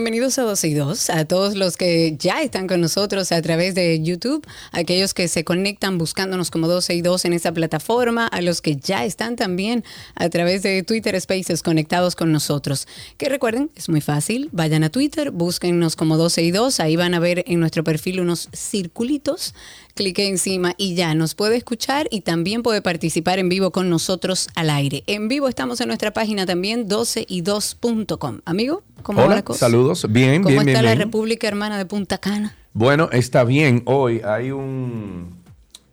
Bienvenidos a 12 y 2, a todos los que ya están con nosotros a través de YouTube, aquellos que se conectan buscándonos como 12 y 2 en esta plataforma, a los que ya están también a través de Twitter Spaces conectados con nosotros. Que recuerden, es muy fácil, vayan a Twitter, búsquennos como 12 y 2, ahí van a ver en nuestro perfil unos circulitos clique encima y ya nos puede escuchar y también puede participar en vivo con nosotros al aire. En vivo estamos en nuestra página también 12y2.com. Amigo, ¿cómo va Hola, la cosa? saludos. Bien, ¿Cómo bien, está bien, la bien. República Hermana de Punta Cana? Bueno, está bien. Hoy hay un...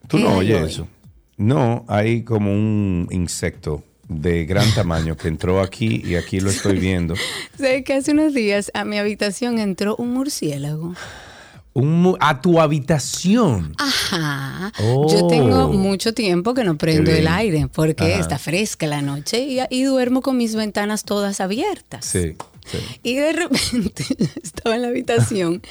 ¿Tú ¿Qué no oyes hoy? eso? No, hay como un insecto de gran tamaño que entró aquí y aquí lo estoy viendo. Sé que hace unos días a mi habitación entró un murciélago. Un a tu habitación. Ajá. Oh. Yo tengo mucho tiempo que no prendo el aire porque Ajá. está fresca la noche y, y duermo con mis ventanas todas abiertas. Sí, sí. Y de repente estaba en la habitación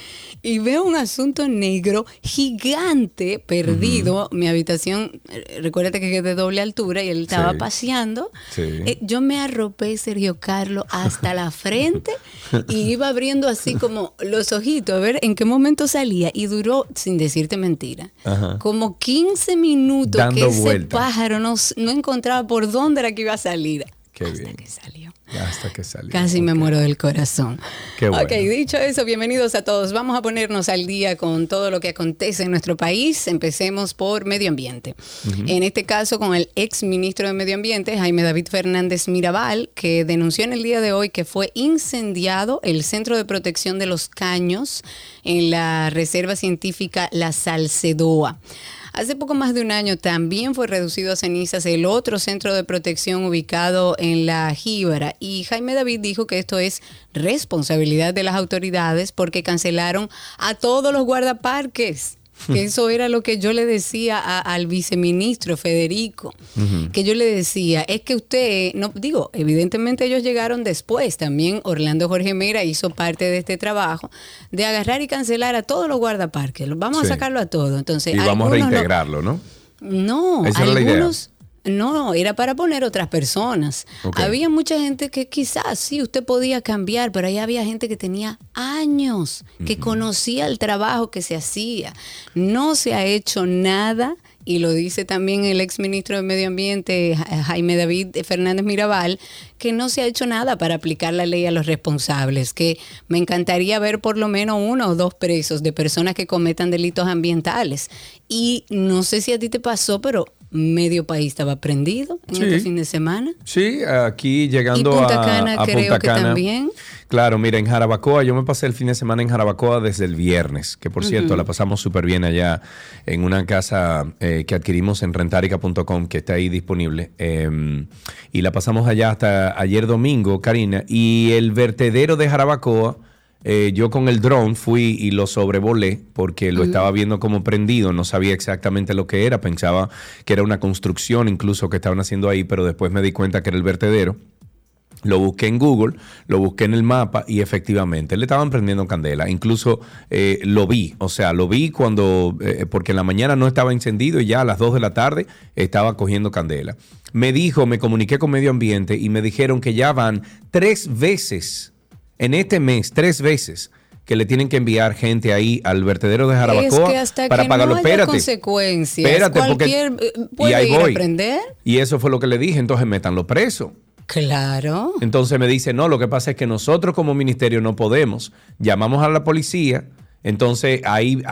y veo un asunto negro gigante perdido. Mi habitación, eh, recuérdate que es de doble altura y él estaba Sí. paseando. Sí. Eh, yo me arropé, Sergio Carlos, hasta la frente y iba abriendo así como los ojitos a ver en qué momento salía. Y duró, sin decirte mentira, Ajá. como 15 minutos Dando que ese pájaro no, no encontraba por dónde era que iba a salir. Qué hasta bien. que salió. Hasta que salió. Casi me muero del corazón. Qué bueno. Ok, dicho eso, bienvenidos a todos. Vamos a ponernos al día con todo lo que acontece en nuestro país. Empecemos por medio ambiente. En este caso, con el ex ministro de Medio Ambiente, Jaime David Fernández Mirabal, que denunció en el día de hoy que fue incendiado el Centro de Protección de los Caños en la Reserva Científica La Salcedoa. Hace poco más de un año también fue reducido a cenizas el otro centro de protección ubicado en la Jíbara y Jaime David dijo que esto es responsabilidad de las autoridades porque cancelaron a todos los guardaparques. Que eso era lo que yo le decía a- al viceministro Federico, que yo le decía, es que usted, no digo, evidentemente ellos llegaron después, también Orlando Jorge Mera hizo parte de este trabajo, de agarrar y cancelar a todos los guardaparques, vamos Sí. a sacarlo a todos. Entonces, Y vamos a lo- reintegrarlo, ¿no? no, Esa algunos. No, era para poner otras personas. Había mucha gente que quizás sí usted podía cambiar, pero ahí había gente que tenía años, que conocía el trabajo que se hacía. No se ha hecho nada, y lo dice también el ex ministro de Medio Ambiente, Ja- Jaime David Fernández Mirabal, que no se ha hecho nada para aplicar la ley a los responsables, que me encantaría ver por lo menos uno o dos presos de personas que cometan delitos ambientales. Y no sé si a ti te pasó, pero medio país estaba prendido en Sí. este fin de semana. Sí, aquí llegando Y Punta a, Cana a creo Punta que Cana. también. Claro, mira, en Jarabacoa, yo me pasé el fin de semana en Jarabacoa desde el viernes, que por cierto la pasamos súper bien allá en una casa eh, que adquirimos en rentarica.com, que está ahí disponible. eh, y la pasamos allá hasta ayer domingo, Karina. Y el vertedero de Jarabacoa, eh, yo con el dron fui y lo sobrevolé porque lo estaba viendo como prendido, no sabía exactamente lo que era, pensaba que era una construcción incluso que estaban haciendo ahí, pero después me di cuenta que era el vertedero. Lo busqué en Google, lo busqué en el mapa y efectivamente le estaban prendiendo candela. Incluso eh, lo vi, o sea, lo vi cuando, eh, porque en la mañana no estaba encendido y ya a las 2 de la tarde estaba cogiendo candela. Me dijo, me comuniqué con Medio Ambiente y me dijeron que ya van tres veces en este mes, tres veces que le tienen que enviar gente ahí al vertedero de Jarabacoa es que hasta para que pagarlo. no haya Espérate. consecuencias, Espérate, porque- cualquier eh, y puede ahí ir voy. a. Y eso fue lo que le dije, entonces métanlo preso. Claro. Entonces me dice, no, lo que pasa es que nosotros como ministerio no podemos. Llamamos a la policía, Entonces, ahí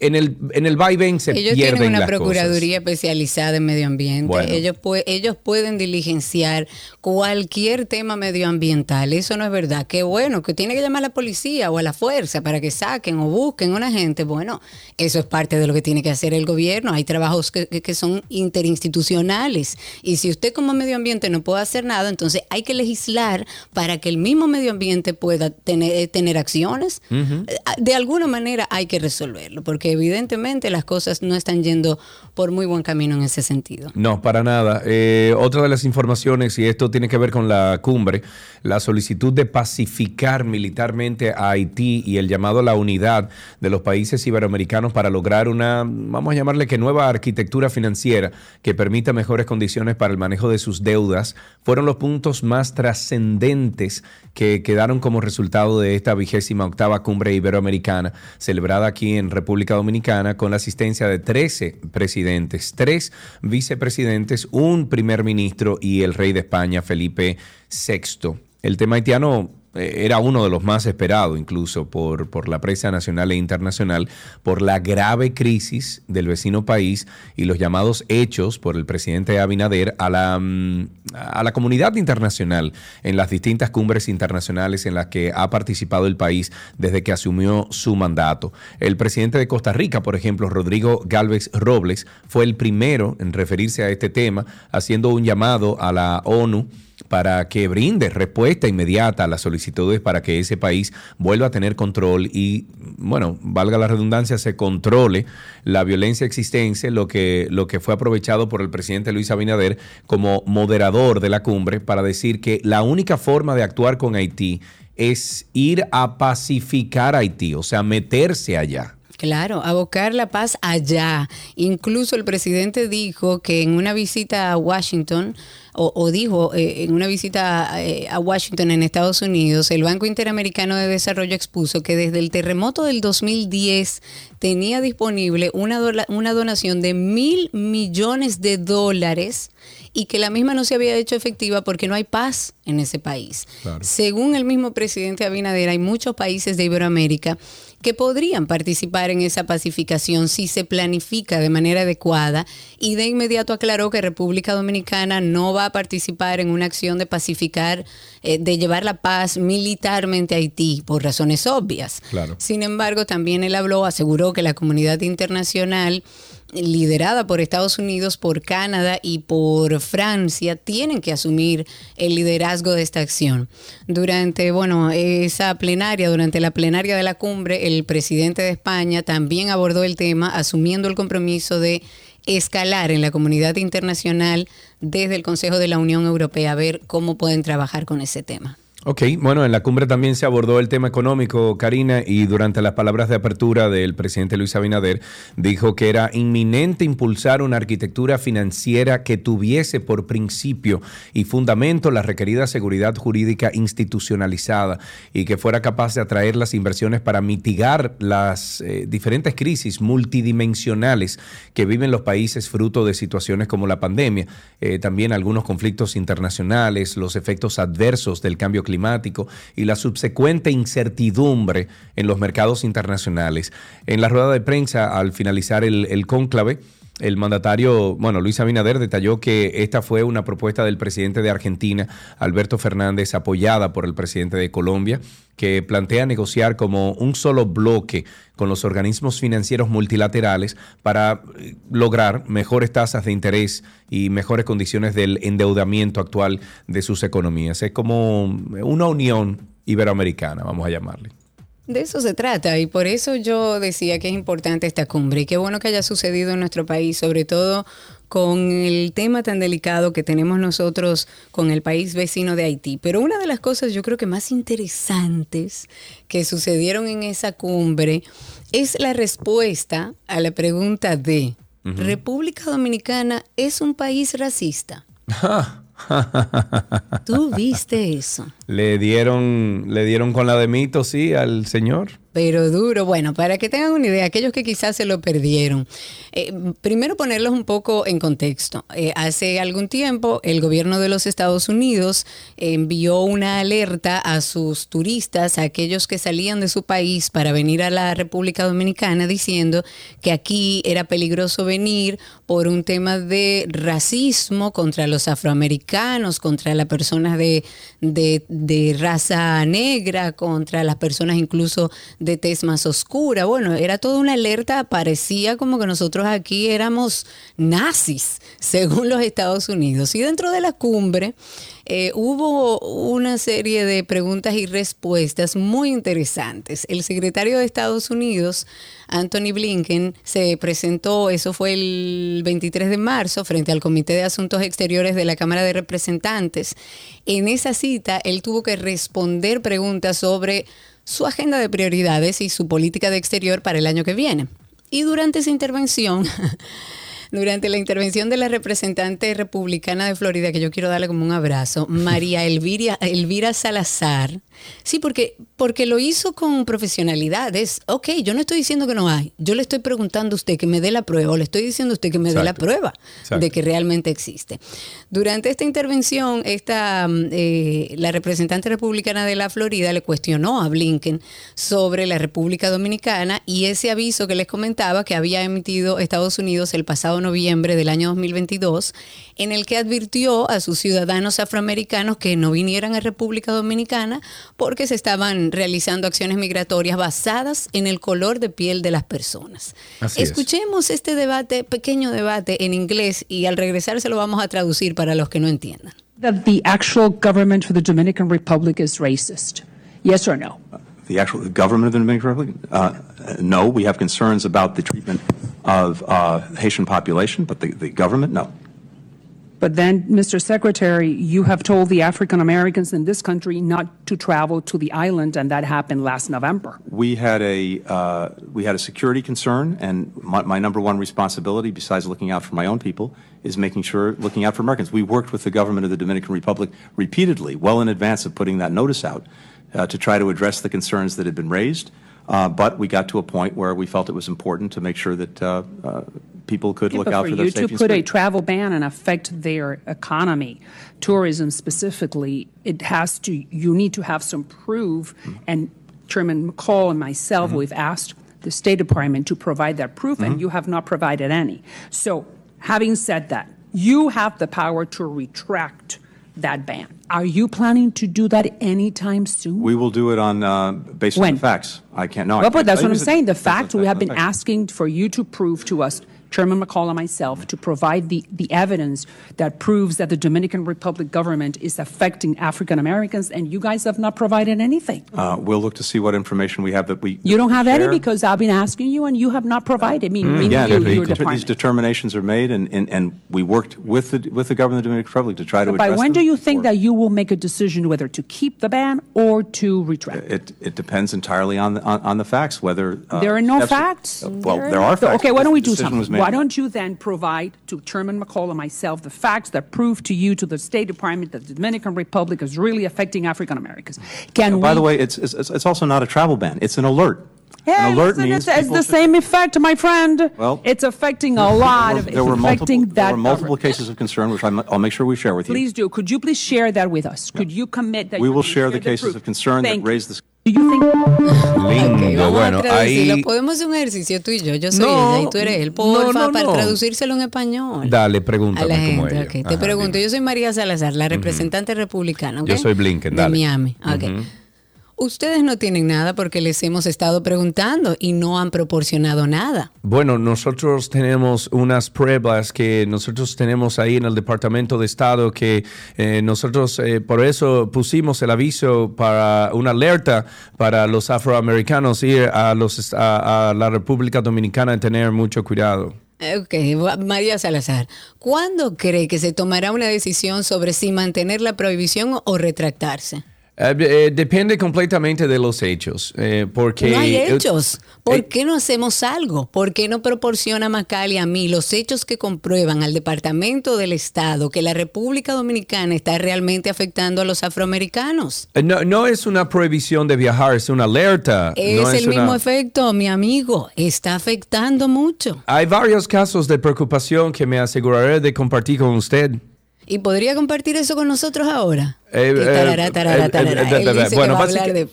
en el, en el vaivén se ellos pierden tienen una las procuraduría cosas. especializada en medio ambiente. Bueno. Ellos, pue- ellos pueden diligenciar cualquier tema medioambiental. Eso no es verdad. Qué bueno, que tiene que llamar a la policía o a la fuerza para que saquen o busquen a una gente. Bueno, eso es parte de lo que tiene que hacer el gobierno. Hay trabajos que, que- son interinstitucionales. Y si usted como medio ambiente no puede hacer nada, entonces hay que legislar para que el mismo medio ambiente pueda tener, eh, tener acciones. Eh, De alguna manera hay que resolverlo, porque evidentemente las cosas no están yendo por muy buen camino en ese sentido. No, para nada. Eh, otra de las informaciones, y esto tiene que ver con la cumbre, la solicitud de pacificar militarmente a Haití y el llamado a la unidad de los países iberoamericanos para lograr una, vamos a llamarle que nueva arquitectura financiera que permita mejores condiciones para el manejo de sus deudas, fueron los puntos más trascendentes que quedaron como resultado de esta vigésima octava cumbre iberoamericana celebrada aquí en República Dominicana con la asistencia de 13 presidentes, tres vicepresidentes, un primer ministro y el rey de España, Felipe VI. El tema haitiano era uno de los más esperados incluso por, por la prensa nacional e internacional por la grave crisis del vecino país y los llamados hechos por el presidente Abinader a la, mm, a la comunidad internacional en las distintas cumbres internacionales en las que ha participado el país desde que asumió su mandato. El presidente de Costa Rica, por ejemplo, Rodrigo Galvez Robles, fue el primero en referirse a este tema, haciendo un llamado a la ONU para que brinde respuesta inmediata a las solicitudes para que ese país vuelva a tener control y, bueno, valga la redundancia, se controle la violencia existente, lo que, lo que fue aprovechado por el presidente Luis Abinader como moderador de la cumbre para decir que la única forma de actuar con Haití es ir a pacificar Haití, o sea, meterse allá. Claro, abocar la paz allá. Incluso el presidente dijo que en una visita a Washington, o, o dijo eh, en una visita eh, a Washington en Estados Unidos, el Banco Interamericano de Desarrollo expuso que desde el terremoto del 2010 tenía disponible una, dola- una donación de mil millones de dólares y que la misma no se había hecho efectiva porque no hay paz en ese país. Claro. Según el mismo presidente Abinader, hay muchos países de Iberoamérica que podrían participar en esa pacificación si se planifica de manera adecuada y de inmediato aclaró que República Dominicana no va a participar en una acción de pacificar, eh, de llevar la paz militarmente a Haití por razones obvias. Claro. Sin embargo, también él habló, aseguró que la comunidad internacional liderada por Estados Unidos, por Canadá y por Francia, tienen que asumir el liderazgo de esta acción. Durante, bueno, esa plenaria, durante la plenaria de la cumbre, el presidente de España también abordó el tema, asumiendo el compromiso de escalar en la comunidad internacional desde el Consejo de la Unión Europea, a ver cómo pueden trabajar con ese tema. Ok, bueno, en la cumbre también se abordó el tema económico, Karina, y durante las palabras de apertura del presidente Luis Abinader, dijo que era inminente impulsar una arquitectura financiera que tuviese por principio y fundamento la requerida seguridad jurídica institucionalizada y que fuera capaz de atraer las inversiones para mitigar las eh, diferentes crisis multidimensionales que viven los países fruto de situaciones como la pandemia, eh, también algunos conflictos internacionales, los efectos adversos del cambio climático y la subsecuente incertidumbre en los mercados internacionales. En la rueda de prensa, al finalizar el, el cónclave, el mandatario, bueno, Luis Abinader detalló que esta fue una propuesta del presidente de Argentina, Alberto Fernández, apoyada por el presidente de Colombia, que plantea negociar como un solo bloque con los organismos financieros multilaterales para eh, lograr mejores tasas de interés y mejores condiciones del endeudamiento actual de sus economías. Es como una unión iberoamericana, vamos a llamarle. De eso se trata y por eso yo decía que es importante esta cumbre y qué bueno que haya sucedido en nuestro país, sobre todo con el tema tan delicado que tenemos nosotros con el país vecino de Haití. Pero una de las cosas yo creo que más interesantes que sucedieron en esa cumbre es la respuesta a la pregunta de ¿República Dominicana es un país racista? ¿Tú viste eso? Le dieron, le dieron con la de mito, sí, al señor. Pero duro. Bueno, para que tengan una idea, aquellos que quizás se lo perdieron, eh, primero ponerlos un poco en contexto. Eh, hace algún tiempo el gobierno de los Estados Unidos envió una alerta a sus turistas, a aquellos que salían de su país para venir a la República Dominicana, diciendo que aquí era peligroso venir por un tema de racismo contra los afroamericanos, contra las personas de, de, de raza negra, contra las personas incluso de tez más oscura. Bueno, era toda una alerta, parecía como que nosotros aquí éramos nazis, según los Estados Unidos. Y dentro de la cumbre eh, hubo una serie de preguntas y respuestas muy interesantes. El secretario de Estados Unidos, Anthony Blinken, se presentó, eso fue el 23 de marzo, frente al Comité de Asuntos Exteriores de la Cámara de Representantes. En esa cita, él tuvo que responder preguntas sobre su agenda de prioridades y su política de exterior para el año que viene. Y durante esa intervención, durante la intervención de la representante republicana de Florida, que yo quiero darle como un abrazo, María Elvira, Elvira Salazar, Sí, porque, porque lo hizo con profesionalidad. Es, ok, yo no estoy diciendo que no hay. Yo le estoy preguntando a usted que me dé la prueba o le estoy diciendo a usted que me dé la prueba de que realmente existe. Durante esta intervención, esta, mm, eh, la representante republicana de la Florida le cuestionó a Blinken sobre la República Dominicana y ese aviso que les comentaba que había emitido Estados Unidos el pasado noviembre del año 2022, en el que advirtió a sus ciudadanos afroamericanos que no vinieran a República Dominicana porque se estaban realizando acciones migratorias basadas en el color de piel de las personas. Escuchemos este debate, pequeño debate en inglés y al regresar se lo vamos a traducir para los que no entiendan. That the actual government for the Dominican Republic is racist. Yes or no? The actual government of the Dominican Republic? Uh, no, we have concerns about the treatment of uh, Haitian population, but the, the government, no. But then, Mr. Secretary, you have told the African Americans in this country not to travel to the island, and that happened last November. We had a uh, we had a security concern, and my, my, number one responsibility, besides looking out for my own people, is making sure looking out for Americans. We worked with the government of the Dominican Republic repeatedly, well in advance of putting that notice out, uh, to try to address the concerns that had been raised. Uh, but we got to a point where we felt it was important to make sure that uh, uh, people could look out for, for their safety. to put a travel ban and affect their economy, tourism specifically, it has to. You need to have some proof. Mm-hmm. And Chairman McCall and myself, mm-hmm. we've asked the State Department to provide that proof, mm-hmm. and you have not provided any. So, having said that, you have the power to retract that ban. Are you planning to do that anytime soon? We will do it on uh, based when? on facts. I can't know. Well, but that's what I'm saying. The facts we have been asking for you to prove to us Chairman McCall and myself to provide the, the evidence that proves that the Dominican Republic government is affecting African Americans, and you guys have not provided anything. Uh, we'll look to see what information we have that we. You don't have share. any because I've been asking you, and you have not provided. I mean, mm, yeah, you, your these determinations are made, and, and, and we worked with the with the government of the Dominican Republic to try to. By when do you think that you will make a decision whether to keep the ban or to retract? It it depends entirely on the on, on the facts. Whether uh, there are no facts. Uh, well, there, there are facts. Okay, why don't we do something? Why don't you then provide to Chairman McCall and myself the facts that prove to you, to the State Department, that the Dominican Republic is really affecting African Americans. Can By we, the way, it's, it's, it's also not a travel ban, it's an alert. Alert means it's, it's the should, same effect, my friend. Well, it's affecting a lot of. There were, multiple, there were multiple cases of concern, which i will make sure we share with you. Please do. Could you please share that with us? Could you commit that we will share the cases of concern Thank that raise this. Lindo, bueno, ahí... Podemos hacer un ejercicio tú y yo. Yo soy no, ella y tú eres él. Porfa, no, no, para traducírselo en español. Dale, pregúntame a la gente. Como. Okay. Te pregunto, dime. yo soy María Salazar, la representante uh -huh. republicana. ¿okay? Yo soy Blinken, dale. De Miami. Okay. Uh -huh. Ustedes no tienen nada porque les hemos estado preguntando y no han proporcionado nada. Bueno, nosotros tenemos unas pruebas que nosotros tenemos ahí en el Departamento de Estado que eh, nosotros eh, por eso pusimos el aviso para una alerta para los afroamericanos ir a, los, a, a la República Dominicana y tener mucho cuidado. Ok, María Salazar, ¿cuándo cree que se tomará una decisión sobre si mantener la prohibición o retractarse? Eh, eh, depende completamente de los hechos. eh, porque No hay hechos. ¿Por eh, qué no hacemos algo? ¿Por qué no proporciona Macaulay a mí los hechos que comprueban al Departamento del Estado que la República Dominicana está realmente afectando a los afroamericanos? eh, no, no es una prohibición de viajar, es una alerta. Es no el mismo una- efecto, mi amigo. Está afectando mucho. Hay varios casos de preocupación que me aseguraré de compartir con usted. ¿Y podría compartir eso con nosotros ahora?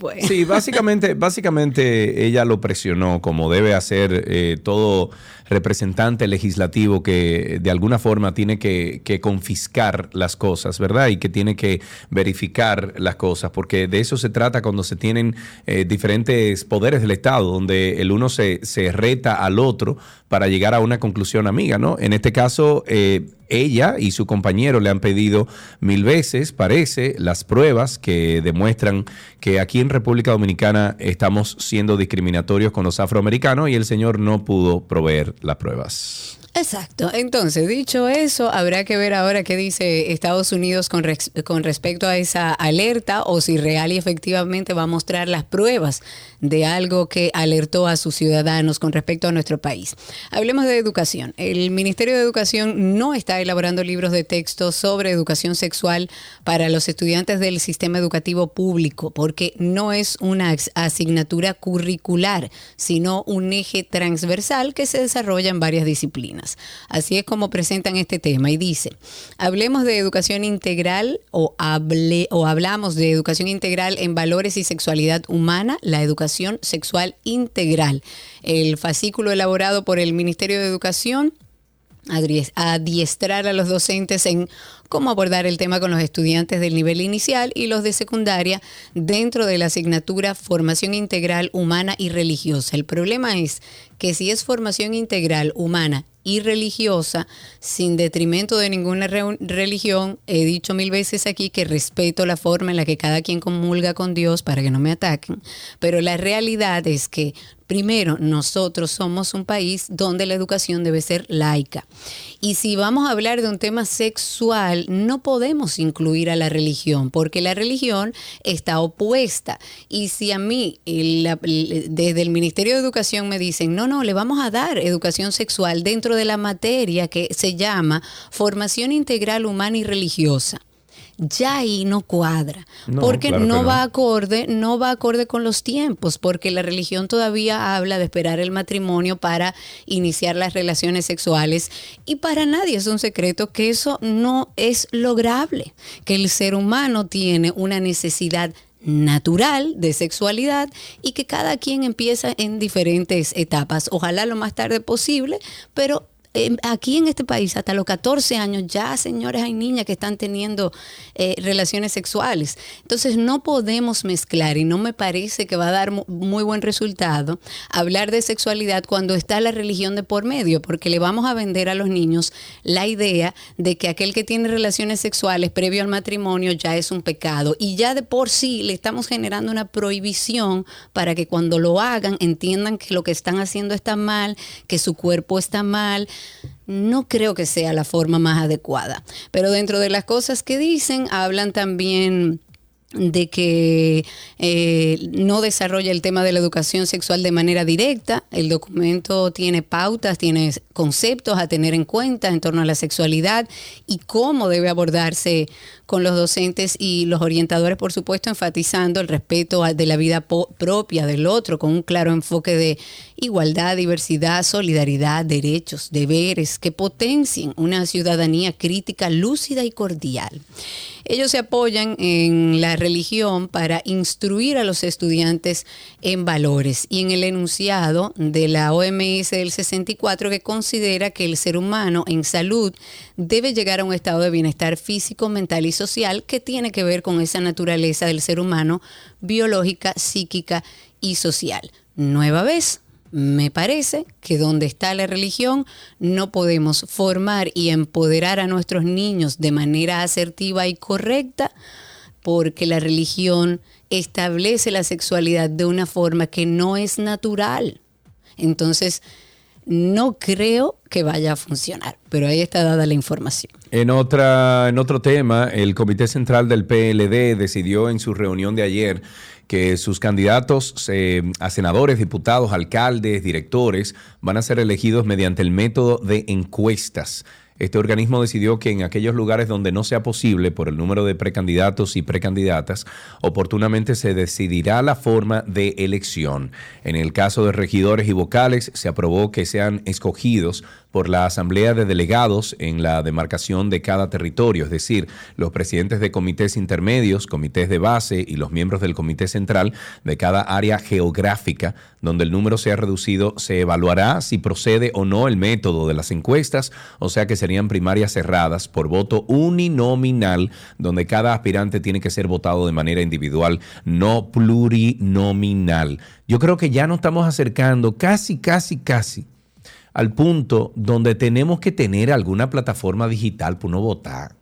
Bueno. Sí, básicamente, básicamente ella lo presionó como debe hacer eh, todo representante legislativo que de alguna forma tiene que, confiscar las cosas, ¿verdad? Y que tiene que verificar las cosas, porque de eso se trata cuando se tienen eh, diferentes poderes del Estado, donde el uno se, se reta al otro para llegar a una conclusión amiga, ¿no? En este caso, eh, ella y su compañero le han pedido mil veces, parece, las pruebas que demuestran que aquí en República Dominicana estamos siendo discriminatorios con los afroamericanos y el señor no pudo proveer las pruebas. Exacto. Entonces, dicho eso, habrá que ver ahora qué dice Estados Unidos con, rex- con respecto a esa alerta o si real y efectivamente va a mostrar las pruebas de algo que alertó a sus ciudadanos con respecto a nuestro país. Hablemos de educación. El Ministerio de Educación no está elaborando libros de texto sobre educación sexual para los estudiantes del sistema educativo público porque no es una asignatura curricular, sino un eje transversal que se desarrolla en varias disciplinas. Así es como presentan este tema y dice, hablemos de educación integral o, hable, o hablamos de educación integral en valores y sexualidad humana, la educación sexual integral. El fascículo elaborado por el Ministerio de Educación adiestrar a los docentes en cómo abordar el tema con los estudiantes del nivel inicial y los de secundaria dentro de la asignatura Formación Integral Humana y Religiosa. El problema es que si es formación integral humana y religiosa, sin detrimento de ninguna religión, he dicho mil veces aquí que respeto la forma en la que cada quien comulga con Dios para que no me ataquen, pero la realidad es que Primero, nosotros somos un país donde la educación debe ser laica. Y si vamos a hablar de un tema sexual, no podemos incluir a la religión, porque la religión está opuesta. Y si a mí, la- desde el Ministerio de Educación me dicen, no, no, le vamos a dar educación sexual dentro de la materia que se llama formación integral humana y religiosa ya ahí no cuadra, No, porque claro no, no. va acorde, no va acorde con los tiempos, porque la religión todavía habla de esperar el matrimonio para iniciar las relaciones sexuales y para nadie es un secreto que eso no es lograble, que el ser humano tiene una necesidad natural de sexualidad y que cada quien empieza en diferentes etapas, ojalá lo más tarde posible, pero aquí en este país, hasta los 14 años, ya señores, hay niñas que están teniendo eh, relaciones sexuales. Entonces, no podemos mezclar y no me parece que va a dar mu- muy buen resultado hablar de sexualidad cuando está la religión de por medio, porque le vamos a vender a los niños la idea de que aquel que tiene relaciones sexuales previo al matrimonio ya es un pecado y ya de por sí le estamos generando una prohibición para que cuando lo hagan entiendan que lo que están haciendo está mal, que su cuerpo está mal. No creo que sea la forma más adecuada. Pero dentro de las cosas que dicen, hablan también de que eh, no desarrolla el tema de la educación sexual de manera directa. El documento tiene pautas, tiene conceptos a tener en cuenta en torno a la sexualidad y cómo debe abordarse con los docentes y los orientadores, por supuesto, enfatizando el respeto de la vida propia del otro, con un claro enfoque de igualdad, diversidad, solidaridad, derechos, deberes, que potencien una ciudadanía crítica, lúcida y cordial. Ellos se apoyan en la religión para instruir a los estudiantes en valores y en el enunciado de la OMS del 64 que considera que el ser humano en salud debe llegar a un estado de bienestar físico, mental y social que tiene que ver con esa naturaleza del ser humano biológica, psíquica y social. Nueva vez, me parece que donde está la religión no podemos formar y empoderar a nuestros niños de manera asertiva y correcta porque la religión establece la sexualidad de una forma que no es natural. Entonces, no creo que vaya a funcionar, pero ahí está dada la información. En, otra, en otro tema, el Comité Central del PLD decidió en su reunión de ayer que sus candidatos eh, a senadores, diputados, alcaldes, directores van a ser elegidos mediante el método de encuestas. Este organismo decidió que en aquellos lugares donde no sea posible por el número de precandidatos y precandidatas, oportunamente se decidirá la forma de elección. En el caso de regidores y vocales, se aprobó que sean escogidos por la Asamblea de Delegados en la demarcación de cada territorio, es decir, los presidentes de comités intermedios, comités de base y los miembros del comité central de cada área geográfica donde el número sea reducido, se evaluará si procede o no el método de las encuestas, o sea que serían primarias cerradas por voto uninominal, donde cada aspirante tiene que ser votado de manera individual, no plurinominal. Yo creo que ya nos estamos acercando casi, casi, casi al punto donde tenemos que tener alguna plataforma digital para uno votar.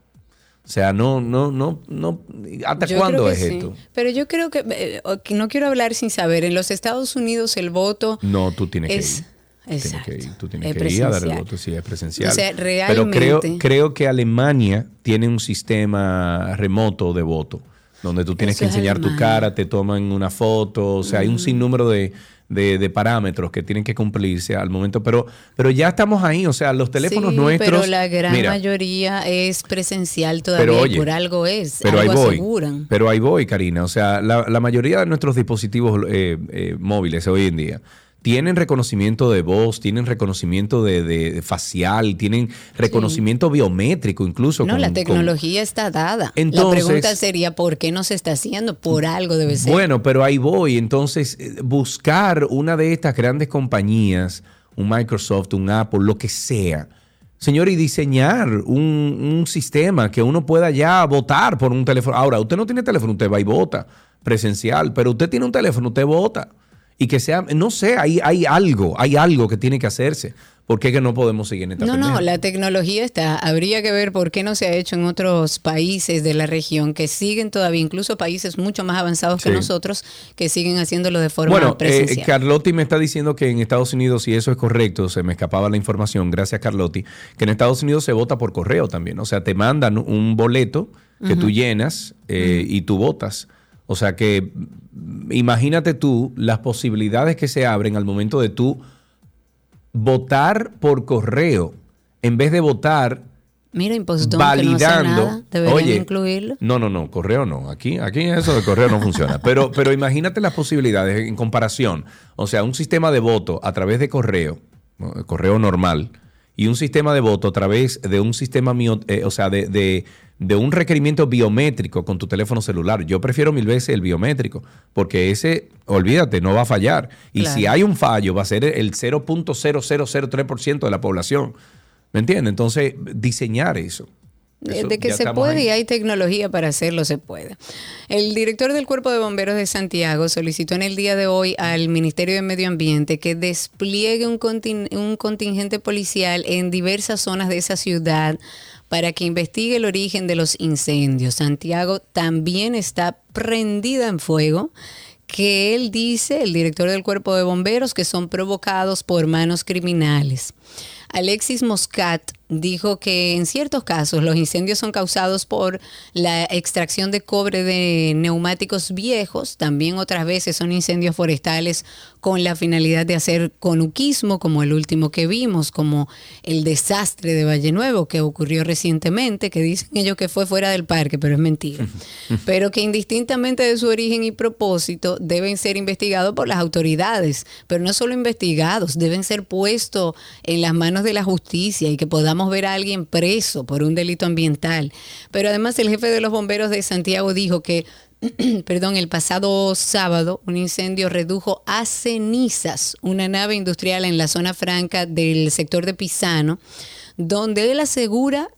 O sea, no, no, no, no. ¿Hasta cuándo es esto? Pero yo creo eh, que, no quiero hablar sin saber. En los Estados Unidos el voto. No, tú tienes que ir. Exacto. Tienes que ir. Tú tienes que ir a dar el voto, sí, es presencial. O sea, realmente. Pero creo, creo que Alemania tiene un sistema remoto de voto, donde tú tienes que enseñar tu cara, te toman una foto, o sea, hay un sinnúmero de de, parámetros que tienen que cumplirse al momento, pero, pero ya estamos ahí, o sea, los teléfonos sí, nuestros. Pero la gran mayoría es presencial todavía, por algo es, pero algo ahí voy, aseguran. Pero ahí voy, Karina, o sea, la, la mayoría de nuestros dispositivos eh, eh, móviles hoy en día tienen reconocimiento de voz, tienen reconocimiento de, facial, tienen reconocimiento biométrico incluso. No, la tecnología está dada. la pregunta sería, ¿por qué no se está haciendo? Por algo debe ser. Bueno, pero ahí voy. Entonces, eh, buscar una de estas grandes compañías, un Microsoft, un Apple, lo que sea, señor, y diseñar un, un sistema que uno pueda ya votar por un teléfono. Ahora, usted no tiene teléfono, usted va y vota presencial, pero usted tiene un teléfono, usted vota y que sea, no sé, hay, hay algo, hay algo que tiene que hacerse. ¿Por qué que no podemos seguir en esta No, no, la tecnología está. Habría que ver por qué no se ha hecho en otros países de la región que siguen todavía, incluso países mucho más avanzados que nosotros, que siguen haciéndolo de forma bueno, presencial. Eh, Carlotti me está diciendo que en Estados Unidos, y eso es correcto, se me escapaba la información, gracias Carlotti, que en Estados Unidos se vota por correo también. O sea, te mandan un boleto que tú llenas eh, y tú votas. O sea que imagínate tú las posibilidades que se abren al momento de tú votar por correo en vez de votar Mira, validando. Que no Oye, incluirlo. No, no, no, correo no. Aquí, aquí eso de correo no funciona. Pero, pero imagínate las posibilidades en comparación. O sea, un sistema de voto a través de correo, correo normal, y un sistema de voto a través de un sistema, eh, o sea, de, de un requerimiento biométrico con tu teléfono celular. Yo prefiero mil veces el biométrico, porque ese, olvídate, no va a fallar. Y si hay un fallo, va a ser el 0.0003% de la población. ¿Me entiendes? Entonces, diseñar eso. de que se puede y hay tecnología para hacerlo, se puede. El director del Cuerpo de Bomberos de Santiago solicitó en el día de hoy al Ministerio de Medio Ambiente que despliegue un, un contingente policial en diversas zonas de esa ciudad para que investigue el origen de los incendios. Santiago también está prendida en fuego que él dice, el director del cuerpo de bomberos, que son provocados por manos criminales. Alexis Moscat dijo que en ciertos casos los incendios son causados por la extracción de cobre de neumáticos viejos, también otras veces son incendios forestales con la finalidad de hacer conuquismo, como el último que vimos, como el desastre de Valle Nuevo que ocurrió recientemente, que dicen ellos que fue fuera del parque, pero es mentira. pero que indistintamente de su origen y propósito deben ser investigados por las autoridades, pero no solo investigados, deben ser puestos en las manos de la justicia y que podamos ver a alguien preso por un delito ambiental. Pero además el jefe de los bomberos de Santiago dijo que perdón, el pasado sábado, un incendio redujo a cenizas una nave industrial en la zona franca del sector de Pisano, donde él asegura,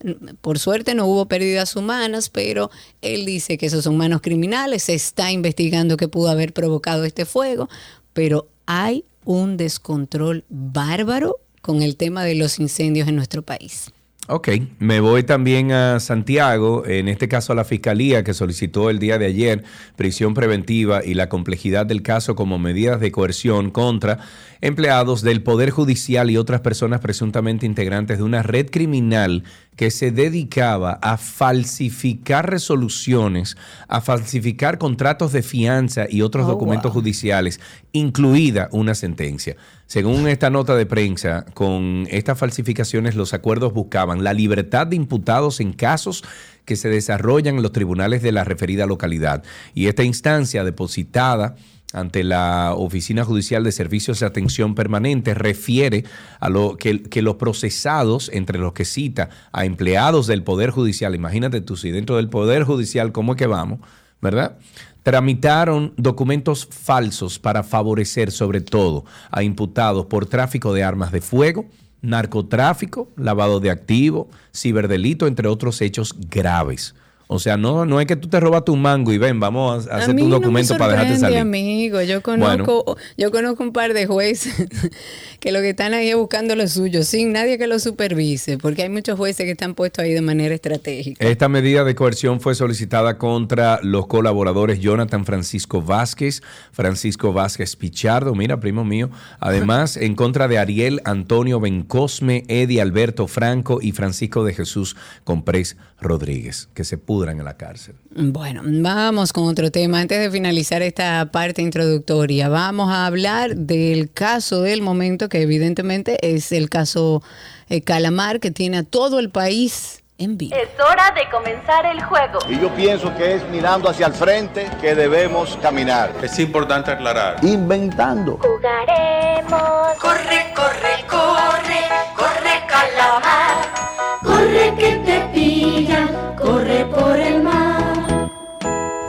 por suerte no hubo pérdidas humanas, pero él dice que esos son manos criminales, se está investigando qué pudo haber provocado este fuego, pero hay un descontrol bárbaro con el tema de los incendios en nuestro país. Ok, me voy también a Santiago, en este caso a la Fiscalía que solicitó el día de ayer prisión preventiva y la complejidad del caso como medidas de coerción contra empleados del Poder Judicial y otras personas presuntamente integrantes de una red criminal que se dedicaba a falsificar resoluciones, a falsificar contratos de fianza y otros Oh, documentos wow. judiciales, incluida una sentencia. Según esta nota de prensa, con estas falsificaciones los acuerdos buscaban la libertad de imputados en casos que se desarrollan en los tribunales de la referida localidad. Y esta instancia depositada ante la Oficina Judicial de Servicios de Atención Permanente refiere a lo que, que los procesados, entre los que cita a empleados del Poder Judicial, imagínate tú si dentro del Poder Judicial, ¿cómo es que vamos? ¿Verdad? Tramitaron documentos falsos para favorecer sobre todo a imputados por tráfico de armas de fuego, narcotráfico, lavado de activos, ciberdelito, entre otros hechos graves. O sea, no, no es que tú te robas un mango y ven, vamos a, A hacer mí un no me documento para dejarte salir. amigo. Yo conozco, yo conozco un par de jueces que lo que están ahí es buscando lo suyo, sin nadie que lo supervise, porque hay muchos jueces que están puestos ahí de manera estratégica. Esta medida de coerción fue solicitada contra los colaboradores Jonathan Francisco Vázquez, Francisco Vázquez Pichardo, mira, primo mío. Además, en contra de Ariel Antonio Bencosme, Eddie Alberto Franco y Francisco de Jesús Comprés Rodríguez, que se pudran en la cárcel. Bueno, vamos con otro tema. Antes de finalizar esta parte introductoria, vamos a hablar del caso del momento, que evidentemente es el caso eh, Calamar, que tiene a todo el país en vivo. Es hora de comenzar el juego. Y yo pienso que es mirando hacia el frente que debemos caminar. Es importante aclarar. Inventando. Jugaremos. Corre, corre, corre, corre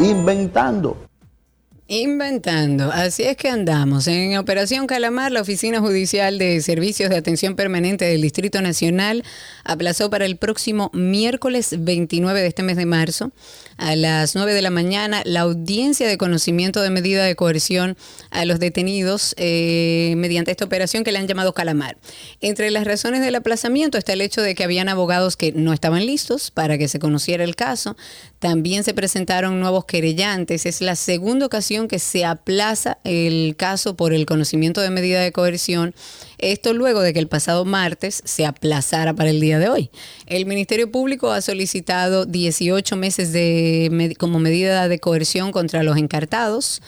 Inventando. Inventando. Así es que andamos. En Operación Calamar, la Oficina Judicial de Servicios de Atención Permanente del Distrito Nacional aplazó para el próximo miércoles 29 de este mes de marzo a las 9 de la mañana la audiencia de conocimiento de medida de coerción a los detenidos eh, mediante esta operación que le han llamado Calamar. Entre las razones del aplazamiento está el hecho de que habían abogados que no estaban listos para que se conociera el caso. También se presentaron nuevos querellantes. Es la segunda ocasión que se aplaza el caso por el conocimiento de medida de coerción. Esto luego de que el pasado martes se aplazara para el día de hoy. El Ministerio Público ha solicitado 18 meses de, como medida de coerción contra los encartados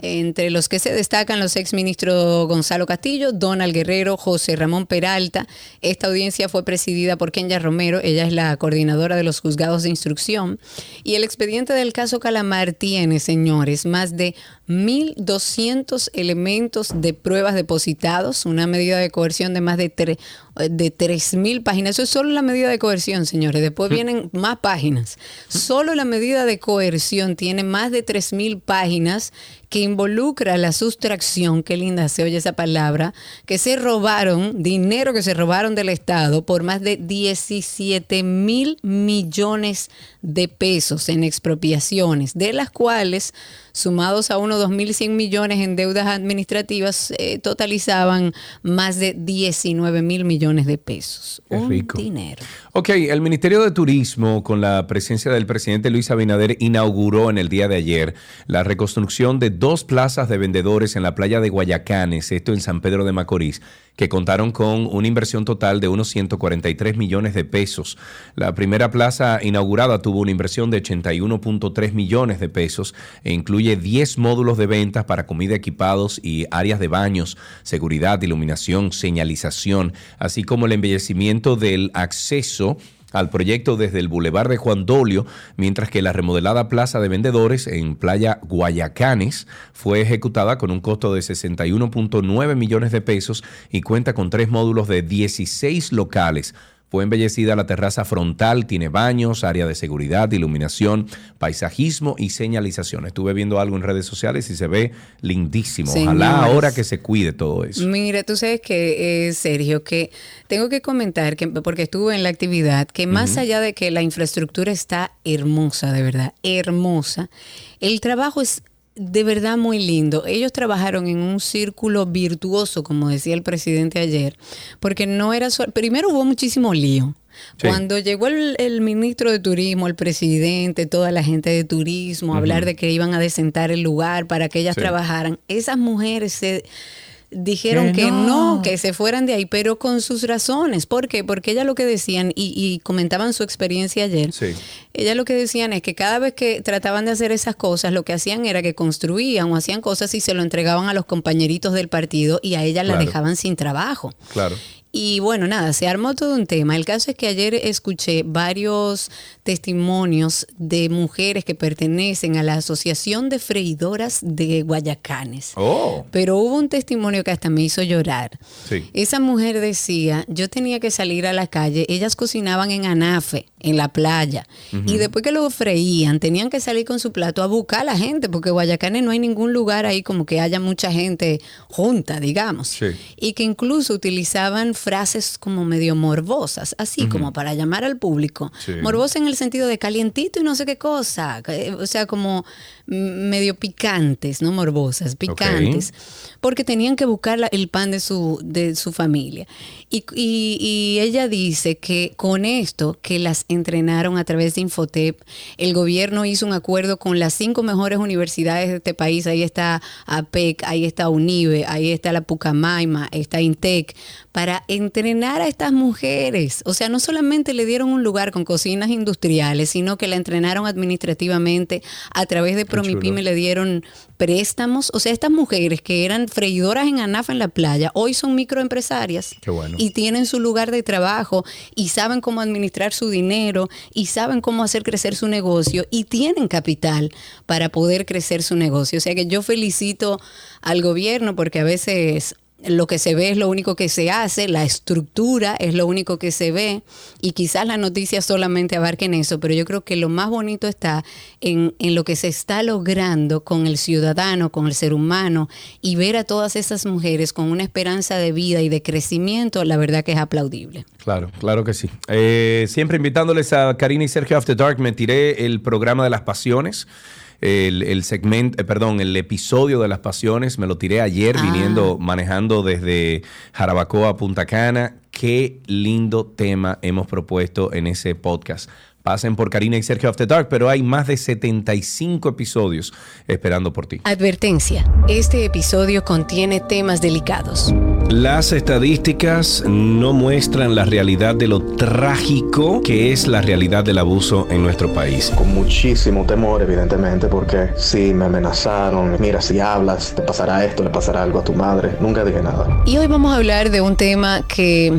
entre los que se destacan los exministros Gonzalo Castillo, Donald Guerrero, José Ramón Peralta. Esta audiencia fue presidida por Kenya Romero, ella es la coordinadora de los juzgados de instrucción. Y el expediente del caso Calamar tiene, señores, más de 1.200 elementos de pruebas depositados, una medida de coerción de más de, tre- de 3.000 páginas. Eso es solo la medida de coerción, señores. Después vienen más páginas. Solo la medida de coerción tiene más de 3.000 páginas que involucra la sustracción, qué linda se oye esa palabra, que se robaron, dinero que se robaron del Estado por más de 17 mil millones de pesos en expropiaciones, de las cuales, sumados a unos 2.100 millones en deudas administrativas, eh, totalizaban más de 19 mil millones de pesos. Un rico. dinero. Ok, el Ministerio de Turismo, con la presencia del presidente Luis Abinader, inauguró en el día de ayer la reconstrucción de dos plazas de vendedores en la playa de Guayacanes, esto en San Pedro de Macorís, que contaron con una inversión total de unos 143 millones de pesos. La primera plaza inaugurada tuvo una inversión de 81.3 millones de pesos e incluye 10 módulos de ventas para comida, equipados y áreas de baños, seguridad, iluminación, señalización, así como el embellecimiento del acceso al proyecto desde el Boulevard de Juan Dolio, mientras que la remodelada plaza de vendedores en Playa Guayacanes fue ejecutada con un costo de 61.9 millones de pesos y cuenta con tres módulos de 16 locales. Fue embellecida la terraza frontal, tiene baños, área de seguridad, iluminación, paisajismo y señalización. Estuve viendo algo en redes sociales y se ve lindísimo. Ojalá ahora que se cuide todo eso. Mira, tú sabes que, eh, Sergio, que tengo que comentar, que porque estuve en la actividad, que más allá de que la infraestructura está hermosa, de verdad, hermosa, el trabajo es de verdad muy lindo. Ellos trabajaron en un círculo virtuoso, como decía el presidente ayer, porque no era solo, primero hubo muchísimo lío. Sí. Cuando llegó el, el ministro de Turismo, el presidente, toda la gente de turismo, a hablar de que iban a desentar el lugar para que ellas Sí. trabajaran, esas mujeres se dijeron Que que no. no. que se fueran de ahí, pero con sus razones. ¿Por qué? Porque ella lo que decían, y, y comentaban su experiencia ayer, Sí. ella lo que decían es que cada vez que trataban de hacer esas cosas, lo que hacían era que construían o hacían cosas y se lo entregaban a los compañeritos del partido y a ella la Claro. dejaban sin trabajo. Claro. Y bueno, nada, se armó todo un tema. El caso es que ayer escuché varios testimonios de mujeres que pertenecen a la Asociación de Freidoras de Guayacanes. Oh. Pero hubo un testimonio que hasta me hizo llorar. Sí. Esa mujer decía, yo tenía que salir a la calle, ellas cocinaban en Anafe, en la playa, y después que lo freían, tenían que salir con su plato a buscar a la gente, porque Guayacanes no hay ningún lugar ahí como que haya mucha gente junta, digamos. Sí. Y que incluso utilizaban frases como medio morbosas, así como para llamar al público. Sí. Morbosa en el sentido de calientito y no sé qué cosa, o sea, como medio picantes, no morbosas, picantes porque tenían que buscar la- el pan de su, de su familia. Y, y- y ella dice que con esto, que las entrenaron a través de Infotep, el gobierno hizo un acuerdo con las cinco mejores universidades de este país. Ahí está APEC, ahí está UNIBE, ahí está la Pucamaima, está INTEC, para entrenar a estas mujeres. O sea, no solamente le dieron un lugar con cocinas industriales, sino que la entrenaron administrativamente a través de Promipyme le dieron préstamos. O sea, estas mujeres que eran freidoras en ANAF en la playa, hoy son microempresarias. Qué bueno. Y tienen su lugar de trabajo y saben cómo administrar su dinero y saben cómo hacer crecer su negocio y tienen capital para poder crecer su negocio. O sea que yo felicito al gobierno porque a veces lo que se ve es lo único que se hace, la estructura es lo único que se ve y quizás las noticias solamente abarquen eso, pero yo creo que lo más bonito está en, en lo que se está logrando con el ciudadano, con el ser humano y ver a todas esas mujeres con una esperanza de vida y de crecimiento, la verdad que es aplaudible. Claro, claro que sí. Eh, siempre invitándoles a Karina y Sergio After Dark. Me tiré el programa de las pasiones. El, el segmento, eh, perdón, el episodio de las pasiones me lo tiré ayer Ah. viniendo, manejando desde Jarabacoa a Punta Cana. Qué lindo tema hemos propuesto en ese podcast. Pasen por Karina y Sergio After Dark, pero hay más de 75 episodios esperando por ti. Advertencia, este episodio contiene temas delicados. Las estadísticas no muestran la realidad de lo trágico que es la realidad del abuso en nuestro país. con muchísimo temor, evidentemente, porque sí, me amenazaron. Mira, si hablas, te pasará esto, le pasará algo a tu madre. Nunca dije nada. Y hoy vamos a hablar de un tema que,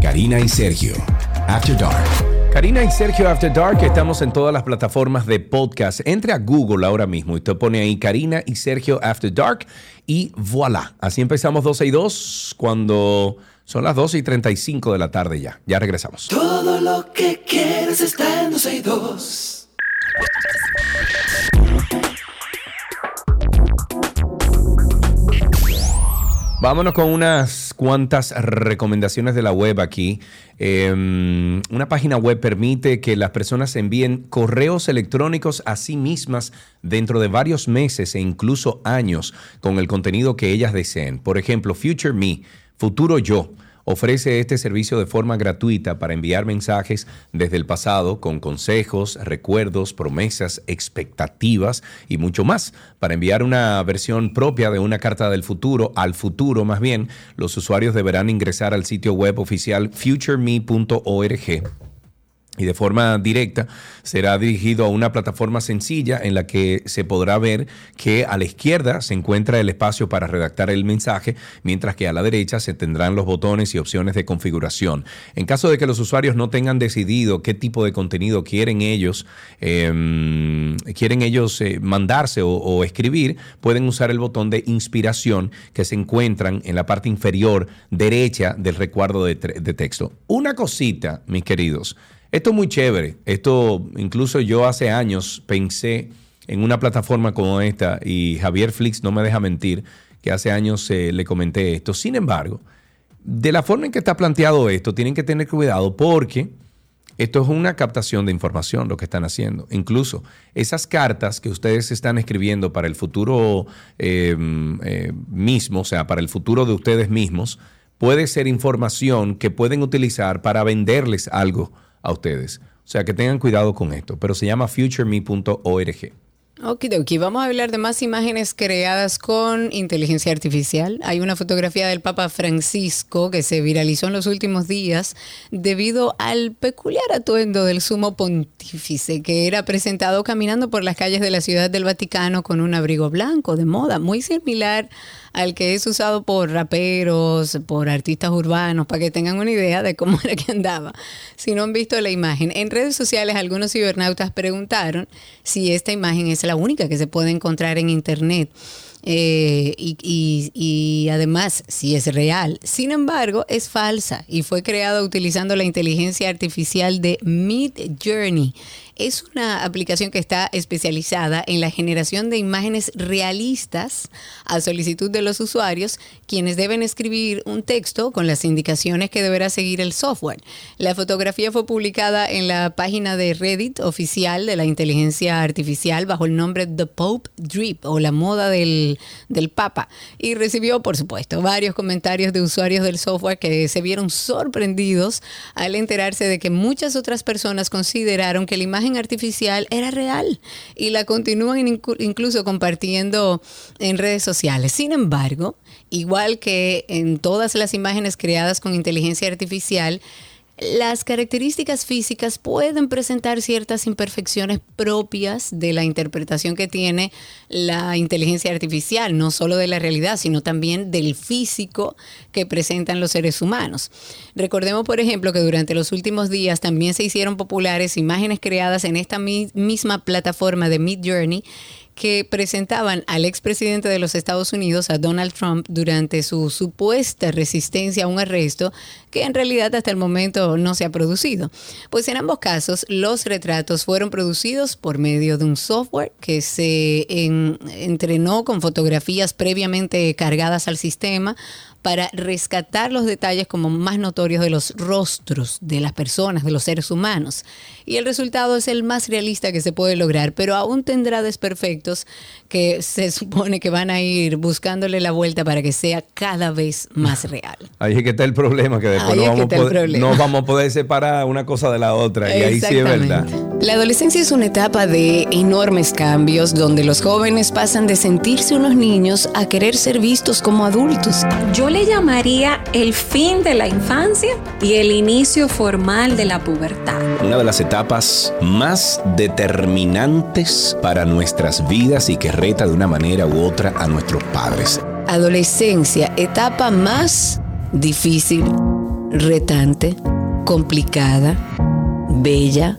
Karina y Sergio, After Dark. Karina y Sergio After Dark, estamos en todas las plataformas de podcast. Entre a Google ahora mismo y usted pone ahí Karina y Sergio After Dark y voilà. Así empezamos 12 y 2 cuando son las 12 y 35 de la tarde ya. Ya regresamos. Todo lo que quieras está en 12 y 2. Vámonos con unas cuantas recomendaciones de la web aquí. Eh, una página web permite que las personas envíen correos electrónicos a sí mismas dentro de varios meses e incluso años con el contenido que ellas deseen. Por ejemplo, Future Me, Futuro Yo, ofrece este servicio de forma gratuita para enviar mensajes desde el pasado con consejos, recuerdos, promesas, expectativas y mucho más. Para enviar una versión propia de una carta del futuro al futuro más bien, los usuarios deberán ingresar al sitio web oficial futureme.org y de forma directa será dirigido a una plataforma sencilla en la que se podrá ver que a la izquierda se encuentra el espacio para redactar el mensaje, mientras que a la derecha se tendrán los botones y opciones de configuración. En caso de que los usuarios no tengan decidido qué tipo de contenido quieren ellos, eh, quieren ellos eh, mandarse o, escribir, pueden usar el botón de inspiración que se encuentran en la parte inferior derecha del tre- de texto. Una cosita, mis queridos. Esto es muy chévere. Esto, incluso yo hace años pensé en una plataforma como esta, y Javier Flix no me deja mentir, que hace años eh, le comenté esto. Sin embargo, de la forma en que está planteado esto, tienen que tener cuidado porque esto es una captación de información lo que están haciendo. Incluso esas cartas que ustedes están escribiendo para el futuro eh, eh, mismo, o sea, para el futuro de ustedes mismos, puede ser información que pueden utilizar para venderles algo a ustedes. O sea, que tengan cuidado con esto, pero se llama futureme.org. Okidoki, vamos a hablar de más imágenes creadas con inteligencia artificial. Hay una fotografía del Papa Francisco que se viralizó en los últimos días debido al peculiar atuendo del sumo pontífice que era presentado caminando por las calles de la ciudad del Vaticano con un abrigo blanco de moda, muy similar al que es usado por raperos, por artistas urbanos, para que tengan una idea de cómo era que andaba. Si no han visto la imagen, en redes sociales algunos cibernautas preguntaron si esta imagen es la única que se puede encontrar en Internet. Eh, y, además si es real. Sin embargo, es falsa y fue creada utilizando la inteligencia artificial de Mid Journey es una aplicación que está especializada en la generación de imágenes realistas a solicitud de los usuarios, quienes deben escribir un texto con las indicaciones que deberá seguir el software. La fotografía fue publicada en la página de Reddit oficial de la inteligencia artificial bajo el nombre The Pope Drip o la moda del, del Papa y recibió, por supuesto, varios comentarios de usuarios del software que se vieron sorprendidos al enterarse de que muchas otras personas consideraron que la imagen artificial era real y la continúan incluso compartiendo en redes sociales. Sin embargo, igual que en todas las imágenes creadas con inteligencia artificial, las características físicas pueden presentar ciertas imperfecciones propias de la interpretación que tiene la inteligencia artificial, no solo de la realidad, sino también del físico que presentan los seres humanos. Recordemos, por ejemplo, que durante los últimos días también se hicieron populares imágenes creadas en esta misma plataforma de Mid Journey que presentaban al expresidente de los Estados Unidos, a Donald Trump, durante su supuesta resistencia a un arresto que en realidad hasta el momento no se ha producido. Pues en ambos casos los retratos fueron producidos por medio de un software que se entrenó con fotografías previamente cargadas al sistema para rescatar los detalles como más notorios de los rostros de las personas, de los seres humanos. Y el resultado es el más realista que se puede lograr, pero aún tendrá desperfectos que se supone que van a ir buscándole la vuelta para que sea cada vez más real. Ahí es que está el problema, que después no vamos, no vamos, a poder separar una cosa de la otra. Y ahí sí es verdad. La adolescencia es una etapa de enormes cambios donde los jóvenes pasan de sentirse unos niños a querer ser vistos como adultos. Yo le llamaría el fin de la infancia y el inicio formal de la pubertad. Una de las etapas más determinantes para nuestras vidas y que reta de una manera u otra a nuestros padres. Adolescencia, etapa más difícil, retante, complicada, bella,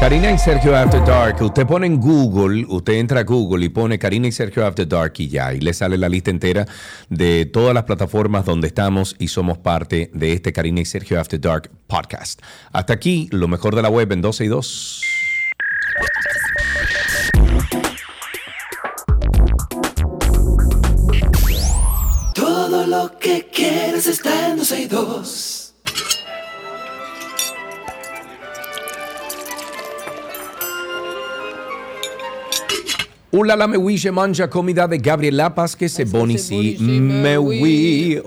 Karina y Sergio After Dark, usted pone en Google, usted entra a Google y pone Karina y Sergio After Dark y ya, y le sale la lista entera de todas las plataformas donde estamos y somos parte de este Karina y Sergio After Dark podcast. Hasta aquí, lo mejor de la web en 12 y 2. Todo lo que quieres está en 12 y 2. Hola la me se mancha comida de Gabriela Paz que se bonisi me oui.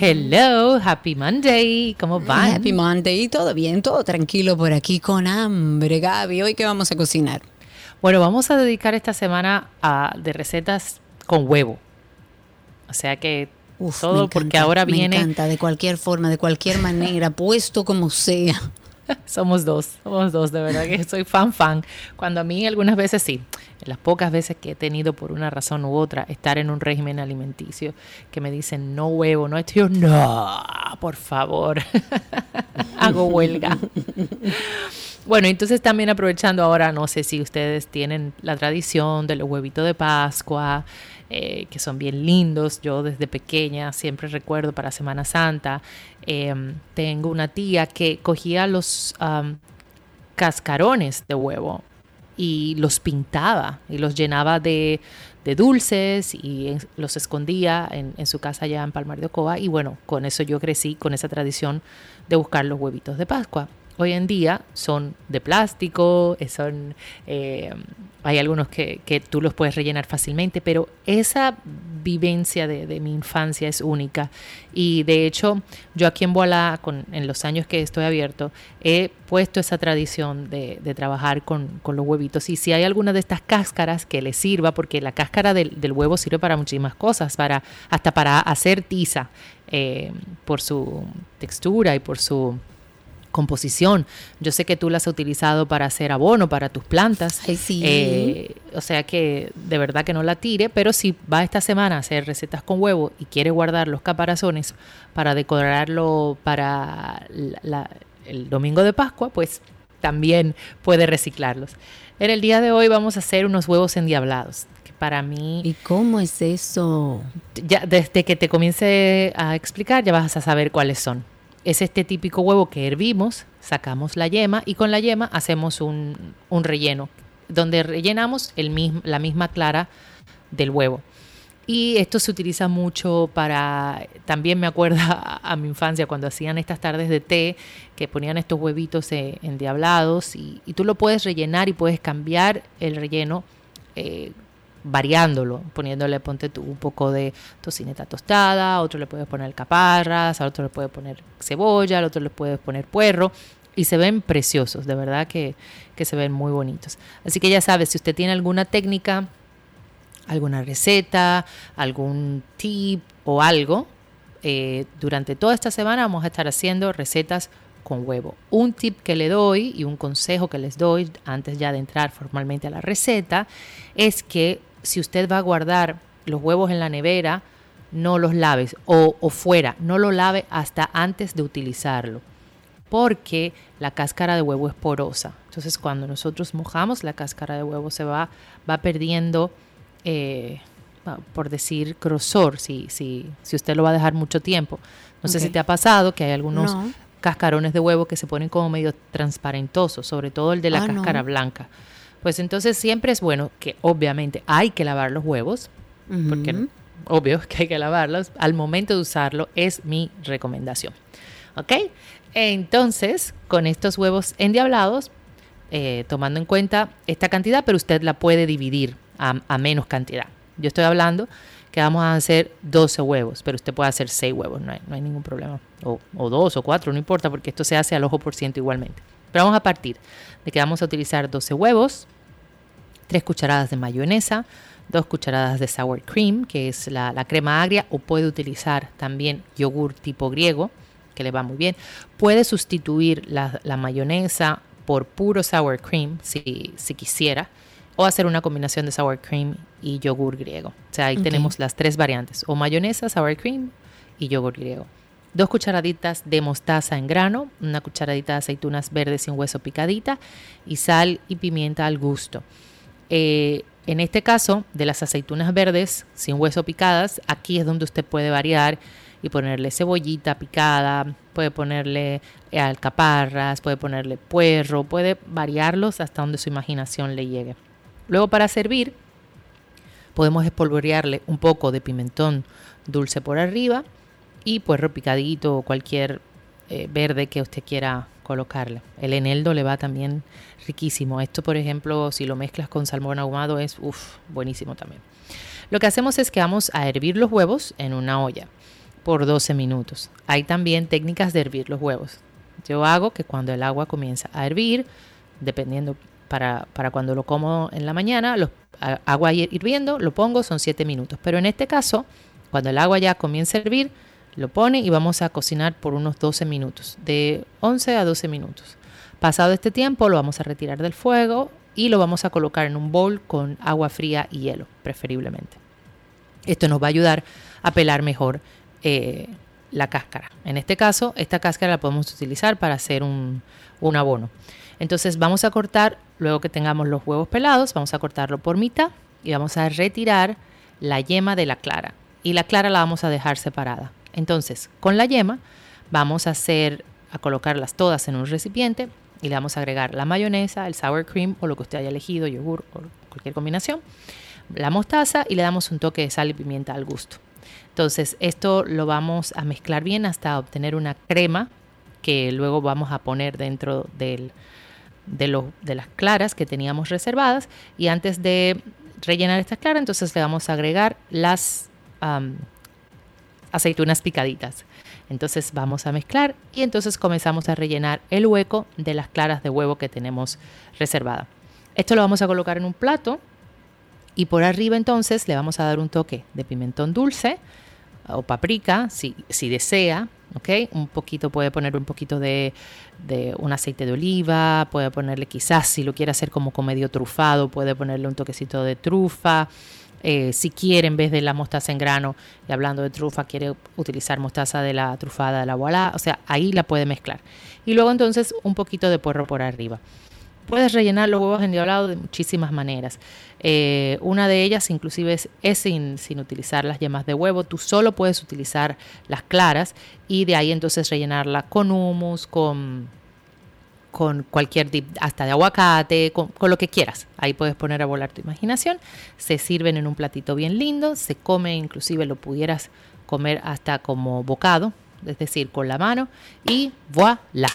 Hello, happy Monday. ¿Cómo va? Happy Monday, todo bien, todo tranquilo por aquí con hambre, Gaby. Hoy qué vamos a cocinar. Bueno, vamos a dedicar esta semana a de recetas con huevo. O sea que todo porque ahora viene. Me encanta de cualquier forma, de cualquier manera, puesto como sea. somos dos, somos dos, de verdad que soy fan, fan. Cuando a mí algunas veces sí, las pocas veces que he tenido por una razón u otra estar en un régimen alimenticio que me dicen no huevo, no esto, yo no, por favor, hago huelga. Bueno, entonces también aprovechando ahora, no sé si ustedes tienen la tradición de los huevitos de Pascua, eh, que son bien lindos. Yo desde pequeña siempre recuerdo para Semana Santa, em, tengo una tía que cogía los cascarones de huevo y los pintaba y los llenaba de, dulces y los escondía en, en, su casa allá en Palmar de Ocoa. Y bueno, con eso yo crecí, con esa tradición de buscar los huevitos de Pascua hoy en día son de plástico, eh, son, eh, hay algunos que, tú los puedes rellenar fácilmente, pero esa vivencia de, mi infancia es única. Y de hecho, yo aquí en Boalá, con, en los años que estoy abierto, he puesto esa tradición de, trabajar con, con, los huevitos. Y si hay alguna de estas cáscaras que les sirva, porque la cáscara del, del huevo sirve para muchísimas cosas, para, hasta para hacer tiza, eh, por su textura y por su composición. Yo sé que tú la has utilizado para hacer abono para tus plantas. sí. Eh, o sea que de verdad que no la tire, pero si va esta semana a hacer recetas con huevo y quiere guardar los caparazones para decorarlo para el domingo de Pascua, pues también puede reciclarlos. En el día de hoy vamos a hacer unos huevos endiablados. Para mí... ¿Y cómo es eso? Ya, desde que te comience a explicar ya vas a saber cuáles son es este típico huevo que hervimos, sacamos la yema y con la yema hacemos un, relleno, donde rellenamos el la misma clara del huevo. Y esto se utiliza mucho para, también me acuerda a, mi infancia cuando hacían estas tardes de té, que ponían estos huevitos en endiablados y, y, tú lo puedes rellenar y puedes cambiar el relleno eh, variándolo, poniéndole, ponte tú, un poco de tocineta tostada, otro le puedes poner caparras, a otro le puedes poner cebolla, al otro le puedes poner puerro. Y se ven preciosos, de verdad que, que se ven muy bonitos. Así que ya sabes, si usted tiene alguna técnica, alguna receta, algún tip o algo, eh, durante toda esta semana vamos a estar haciendo recetas con huevo. Un tip que le doy y un consejo que les doy antes ya de entrar formalmente a la receta es que si usted va a guardar los huevos en la nevera, no los laves o, fuera, no lo lave hasta antes de utilizarlo, porque la cáscara de huevo es porosa. Entonces cuando nosotros mojamos la cáscara de huevo se va, va perdiendo, eh, por decir, grosor, si, si, si usted lo va a dejar mucho tiempo. No sé si te ha pasado que hay algunos cascarones de huevo que se ponen como medio transparentosos, sobre todo el de la ah, cáscara blanca. Pues entonces siempre es bueno que obviamente hay que lavar los huevos, porque obvio que hay que lavarlos. Al momento de usarlo es mi recomendación. ¿Ok? Entonces, con estos huevos endiablados, eh, tomando en cuenta esta cantidad, pero usted la puede dividir a, menos cantidad. Yo estoy hablando que vamos a hacer 12 huevos, pero usted puede hacer 6 huevos, no hay, no hay ningún problema. O, o, dos o cuatro, no importa, porque esto se hace al ojo por ciento igualmente. Pero vamos a partir de que vamos a utilizar 12 huevos, 3 cucharadas de mayonesa, 2 cucharadas de sour cream, que es la, crema agria, o puede utilizar también yogur tipo griego, que le va muy bien. Puede sustituir la, mayonesa por puro sour cream, si, si, quisiera, o hacer una combinación de sour cream y yogur griego. O sea, ahí tenemos las tres variantes, o mayonesa, sour cream y yogur griego dos cucharaditas de mostaza en grano, una cucharadita de aceitunas verdes sin hueso picadita y sal y pimienta al gusto. Eh, en este caso, de las aceitunas verdes sin hueso picadas, aquí es donde usted puede variar y ponerle cebollita picada, puede ponerle alcaparras, puede ponerle puerro, puede variarlos hasta donde su imaginación le llegue. Luego para servir, podemos espolvorearle un poco de pimentón dulce por arriba y puerro picadito o cualquier eh, verde que usted quiera colocarle. El eneldo le va también riquísimo. Esto, por ejemplo, si lo mezclas con salmón ahumado es uf, buenísimo también. Lo que hacemos es que vamos a hervir los huevos en una olla por 12 minutos. Hay también técnicas de hervir los huevos. Yo hago que cuando el agua comienza a hervir, dependiendo para, para cuando lo como en la mañana, los, agua hirviendo, lo pongo, son 7 minutos. Pero en este caso, cuando el agua ya comienza a hervir, lo pone y vamos a cocinar por unos 12 minutos, de 11 a 12 minutos. Pasado este tiempo lo vamos a retirar del fuego y lo vamos a colocar en un bowl con agua fría y hielo, preferiblemente. Esto nos va a ayudar a pelar mejor eh, la cáscara. En este caso, esta cáscara la podemos utilizar para hacer un, un abono. Entonces vamos a cortar, luego que tengamos los huevos pelados, vamos a cortarlo por mitad y vamos a retirar la yema de la clara. Y la clara la vamos a dejar separada. Entonces, con la yema vamos a hacer, a colocarlas todas en un recipiente y le vamos a agregar la mayonesa, el sour cream o lo que usted haya elegido, yogur o cualquier combinación, la mostaza y le damos un toque de sal y pimienta al gusto. Entonces, esto lo vamos a mezclar bien hasta obtener una crema que luego vamos a poner dentro de, las claras que teníamos reservadas. Y antes de rellenar estas claras, entonces le vamos a agregar las aceitunas picaditas. Entonces vamos a mezclar y entonces comenzamos a rellenar el hueco de las claras de huevo que tenemos reservada. Esto lo vamos a colocar en un plato y por arriba entonces le vamos a dar un toque de pimentón dulce o paprika si, desea. Un poquito, puede poner un poquito de, un aceite de oliva, puede ponerle quizás, si lo quiere hacer como con medio trufado, puede ponerle un toquecito de trufa. Eh, si quiere, en vez de la mostaza en grano, y hablando de trufa, quiere utilizar mostaza de la trufada de la voilà, o sea, ahí la puede mezclar. Y luego entonces un poquito de puerro por arriba. Puedes rellenar los huevos endiablados de muchísimas maneras. Eh, una de ellas inclusive es, es sin, sin utilizar las yemas de huevo. Tú solo puedes utilizar las claras y de ahí entonces rellenarla con hummus, con, con cualquier dip, hasta de aguacate, con, con lo que quieras. Ahí puedes poner a volar tu imaginación. Se sirven en un platito bien lindo. Se come, inclusive lo pudieras comer hasta como bocado, es decir, con la mano. Y voilà.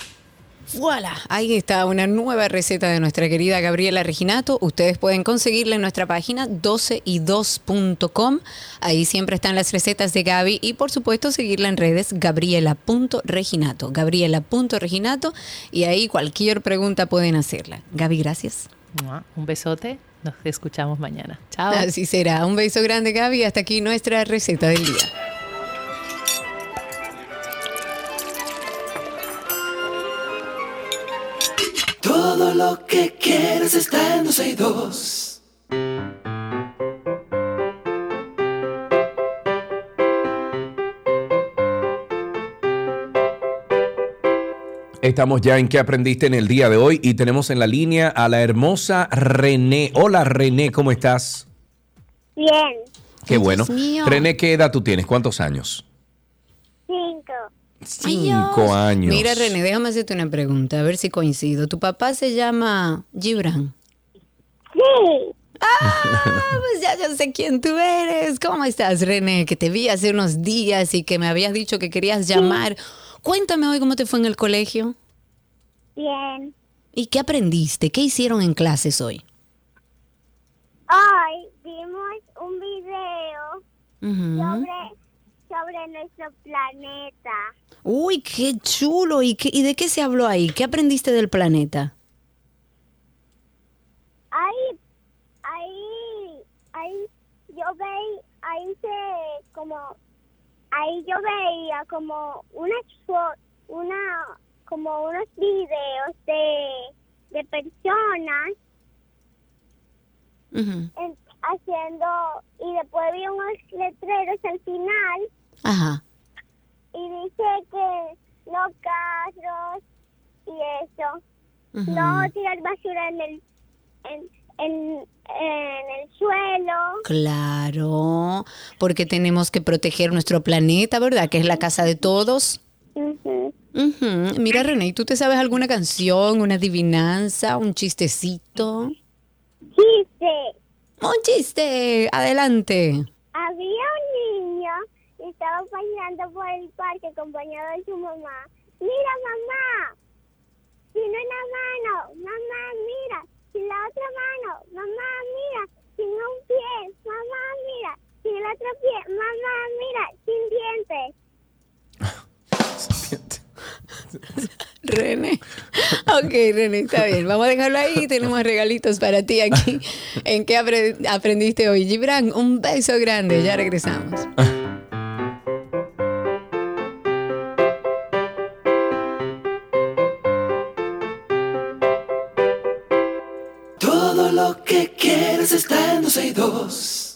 Voilà, ahí está una nueva receta de nuestra querida Gabriela Reginato. Ustedes pueden conseguirla en nuestra página 12y2.com. Ahí siempre están las recetas de Gaby y por supuesto seguirla en redes gabriela.reginato. Gabriela.reginato y ahí cualquier pregunta pueden hacerla. Gaby, gracias. Un besote. Nos escuchamos mañana. Chao. Así será. Un beso grande Gaby. Hasta aquí nuestra receta del día. Todo lo que quieres está en 12 y 2. Estamos ya en qué aprendiste en el día de hoy y tenemos en la línea a la hermosa René. Hola René, ¿cómo estás? Bien. Qué bueno. mío. René, ¿qué edad tú tienes? ¿Cuántos años? Cinco. Cinco años. Mira, René, déjame hacerte una pregunta, a ver si coincido. ¿Tu papá se llama Gibran? Sí. Ah, pues ya yo sé quién tú eres. ¿Cómo estás, René? Que te vi hace unos días y que me habías dicho que querías llamar. Cuéntame hoy cómo te fue en el colegio. Bien. ¿Y qué aprendiste? ¿Qué hicieron en clases hoy? Hoy vimos un video sobre, sobre nuestro planeta. Uy, qué chulo. ¿Y, qué, ¿Y de qué se habló ahí? ¿Qué aprendiste del planeta? Ahí, ahí, ahí, yo veía, ahí se, como, ahí yo veía como unas fo- una, como unos videos de, de personas en- haciendo, y después vi unos letreros al final Ajá. Y dice que no carros y eso, no tirar basura en el, en, en, en el suelo. Claro, porque tenemos que proteger nuestro planeta, ¿verdad? Que es la casa de todos. Ujú. Ujú. Mira, René, ¿tú te sabes alguna canción, una adivinanza, un chistecito? Chiste. Un chiste, adelante. Había estaba paseando por el parque acompañado de su mamá. Mira, mamá, sin una mano, mamá, mira, sin la otra mano, mamá, mira, sin un pie, mamá, mira, sin el otro pie, mamá, mira, sin dientes. René. Ok, René, está bien. Vamos a dejarlo ahí. Tenemos regalitos para ti aquí. ¿En qué apre- aprendiste hoy? Gibran, un beso grande. Ya regresamos. Todo lo que quieres está en 12 y 2.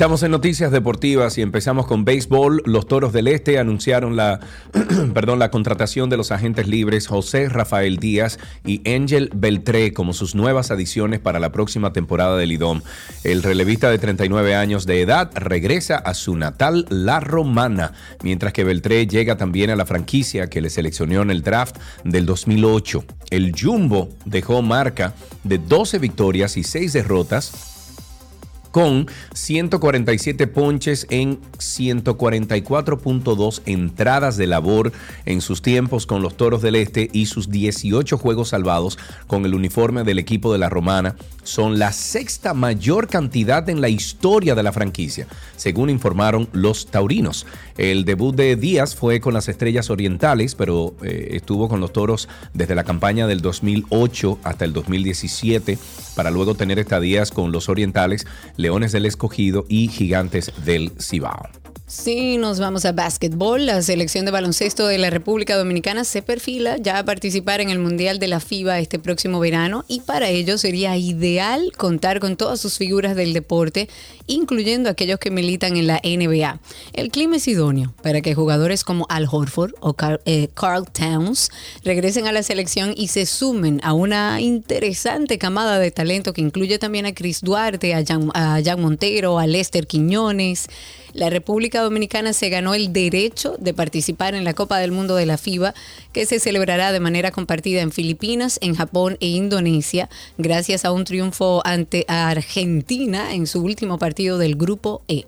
Estamos en noticias deportivas y empezamos con béisbol. Los Toros del Este anunciaron la, perdón, la contratación de los agentes libres José Rafael Díaz y Ángel Beltré como sus nuevas adiciones para la próxima temporada del IDOM. El relevista de 39 años de edad regresa a su natal La Romana, mientras que Beltré llega también a la franquicia que le seleccionó en el draft del 2008. El Jumbo dejó marca de 12 victorias y 6 derrotas con 147 ponches en 144.2 entradas de labor en sus tiempos con los Toros del Este y sus 18 juegos salvados con el uniforme del equipo de la Romana son la sexta mayor cantidad en la historia de la franquicia, según informaron los taurinos. El debut de Díaz fue con las Estrellas Orientales, pero eh, estuvo con los Toros desde la campaña del 2008 hasta el 2017 para luego tener estadías con los Orientales, Leones del Escogido y Gigantes del Cibao. Sí, nos vamos a básquetbol. La selección de baloncesto de la República Dominicana se perfila ya a participar en el Mundial de la FIBA este próximo verano y para ello sería ideal contar con todas sus figuras del deporte, incluyendo aquellos que militan en la NBA. El clima es idóneo para que jugadores como Al Horford o Carl, eh, Carl Towns regresen a la selección y se sumen a una interesante camada de talento que incluye también a Chris Duarte, a Jan Montero, a Lester Quiñones. La República Dominicana se ganó el derecho de participar en la Copa del Mundo de la FIBA, que se celebrará de manera compartida en Filipinas, en Japón e Indonesia, gracias a un triunfo ante Argentina en su último partido del Grupo E.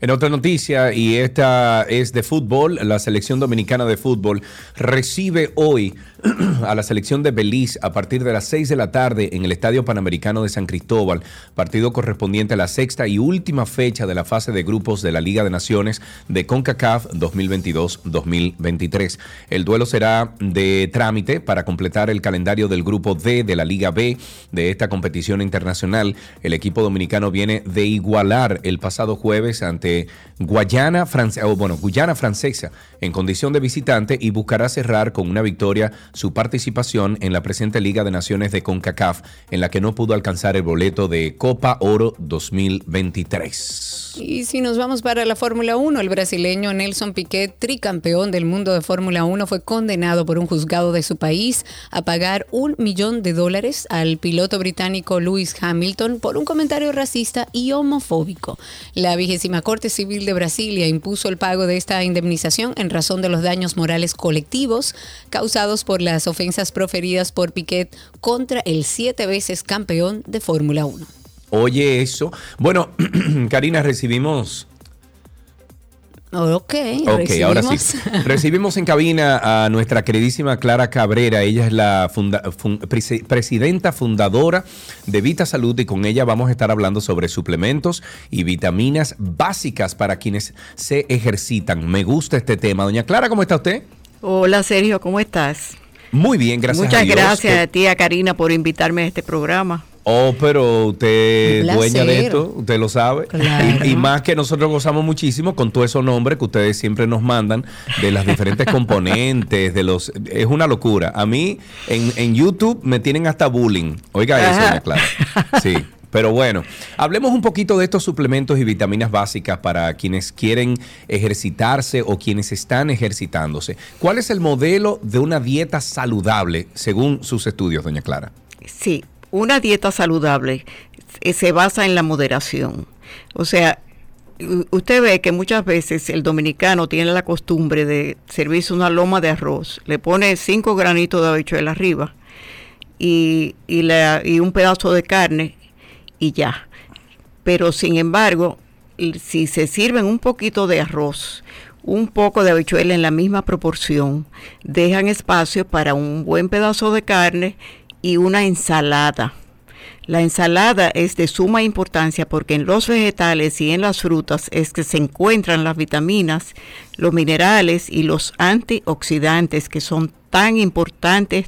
En otra noticia, y esta es de fútbol, la selección dominicana de fútbol recibe hoy a la selección de Belice a partir de las 6 de la tarde en el Estadio Panamericano de San Cristóbal, partido correspondiente a la sexta y última fecha de la fase de grupos de la Liga de Naciones de CONCACAF 2022-2023. El duelo será de trámite para completar el calendario del grupo D de la Liga B de esta competición internacional. El equipo dominicano viene de igualar el pasado jueves ante Guayana, Guyana Francesa en condición de visitante y buscará cerrar con una victoria su participación en la presente Liga de Naciones de CONCACAF, en la que no pudo alcanzar el boleto de Copa Oro 2023. Y si nos vamos para la Fórmula 1, el brasileño Nelson Piquet, tricampeón del mundo de Fórmula 1, fue condenado por un juzgado de su país a pagar un millón de dólares al piloto británico Lewis Hamilton por un comentario racista y homofóbico. La vigésima Corte Civil de Brasilia impuso el pago de esta indemnización en razón de los daños morales colectivos causados por las ofensas proferidas por Piquet contra el siete veces campeón de Fórmula 1. Oye, eso. Bueno, Karina, recibimos. Ok, Ok, ahora sí. Recibimos en cabina a nuestra queridísima Clara Cabrera. Ella es la funda- fun- presi- presidenta fundadora de Vita Salud y con ella vamos a estar hablando sobre suplementos y vitaminas básicas para quienes se ejercitan. Me gusta este tema. Doña Clara, ¿cómo está usted? Hola Sergio, ¿cómo estás? Muy bien, gracias Muchas a Dios. gracias Que- a ti, a Karina, por invitarme a este programa. Oh, pero usted es dueña de esto, usted lo sabe. Claro. Y, y más que nosotros gozamos muchísimo con todos esos nombres que ustedes siempre nos mandan de las diferentes componentes, de los... Es una locura. A mí en, en YouTube me tienen hasta bullying. Oiga eso, Ajá. doña Clara. Sí. Pero bueno, hablemos un poquito de estos suplementos y vitaminas básicas para quienes quieren ejercitarse o quienes están ejercitándose. ¿Cuál es el modelo de una dieta saludable según sus estudios, doña Clara? Sí, una dieta saludable eh, se basa en la moderación. O sea, usted ve que muchas veces el dominicano tiene la costumbre de servirse una loma de arroz, le pone cinco granitos de habichuela arriba y, y, la- y un pedazo de carne y ya. Pero sin embargo, si se sirven un poquito de arroz, un poco de habichuela en la misma proporción, dejan espacio para un buen pedazo de carne y una ensalada. La ensalada es de suma importancia porque en los vegetales y en las frutas es que se encuentran las vitaminas, los minerales y los antioxidantes que son tan importantes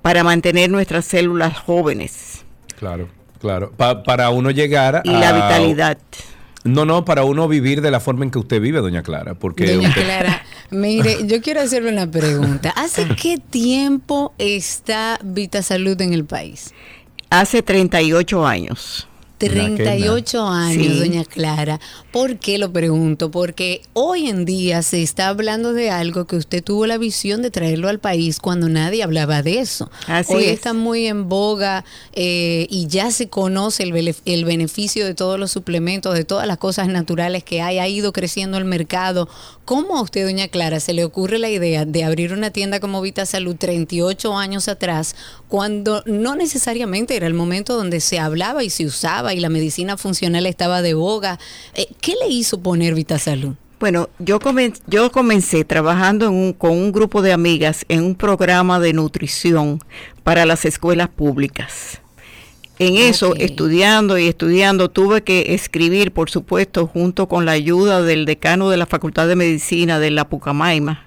para mantener nuestras células jóvenes Claro, claro. Pa- para uno llegar a... y la vitalidad. No, no, para uno vivir de la forma en que usted vive, doña Clara. Porque Doña usted- Clara, mire, yo quiero hacerle una pregunta. ¿Hace qué tiempo está Vita Salud en el país? Hace 38 años. 38 años, Sí. doña Clara. ¿Por qué lo pregunto? Porque hoy en día se está hablando de algo que usted tuvo la visión de traerlo al país cuando nadie hablaba de eso. Así hoy es. está muy en boga eh, y ya se conoce el beneficio de todos los suplementos, de todas las cosas naturales que hay. Ha ido creciendo el mercado. ¿Cómo a usted, doña Clara, se le ocurre la idea de abrir una tienda como Vita Salud 38 años atrás, cuando no necesariamente era el momento donde se hablaba y se usaba y la medicina funcional estaba de boga? Eh, ¿Qué le hizo poner Vita Salud? Bueno, yo, comen- yo comencé trabajando en un- con un grupo de amigas en un programa de nutrición para las escuelas públicas. En eso, estudiando y estudiando, tuve que escribir, por supuesto, junto con la ayuda del decano de la Facultad de Medicina de la Pucamaima,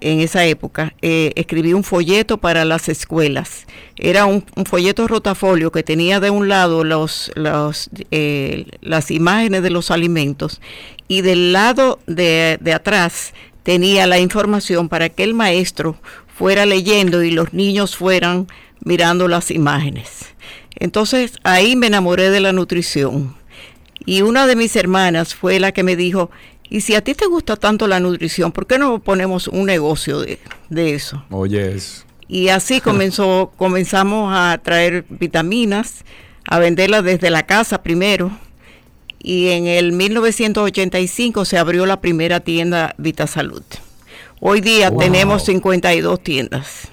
en esa época, eh, escribí un folleto para las escuelas. Era un, folleto rotafolio que tenía de un lado los, los, eh, las imágenes de los alimentos y del lado de, de atrás tenía la información para que el maestro fuera leyendo y los niños fueran mirando las imágenes. Entonces ahí me enamoré de la nutrición. Y una de mis hermanas fue la que me dijo, y si a ti te gusta tanto la nutrición, ¿por qué no ponemos un negocio de, de eso? Oye. Y así comenzó, comenzamos a traer vitaminas, a venderlas desde la casa primero. Y en el 1985 se abrió la primera tienda Vitasalud. Hoy día Wow. tenemos 52 tiendas.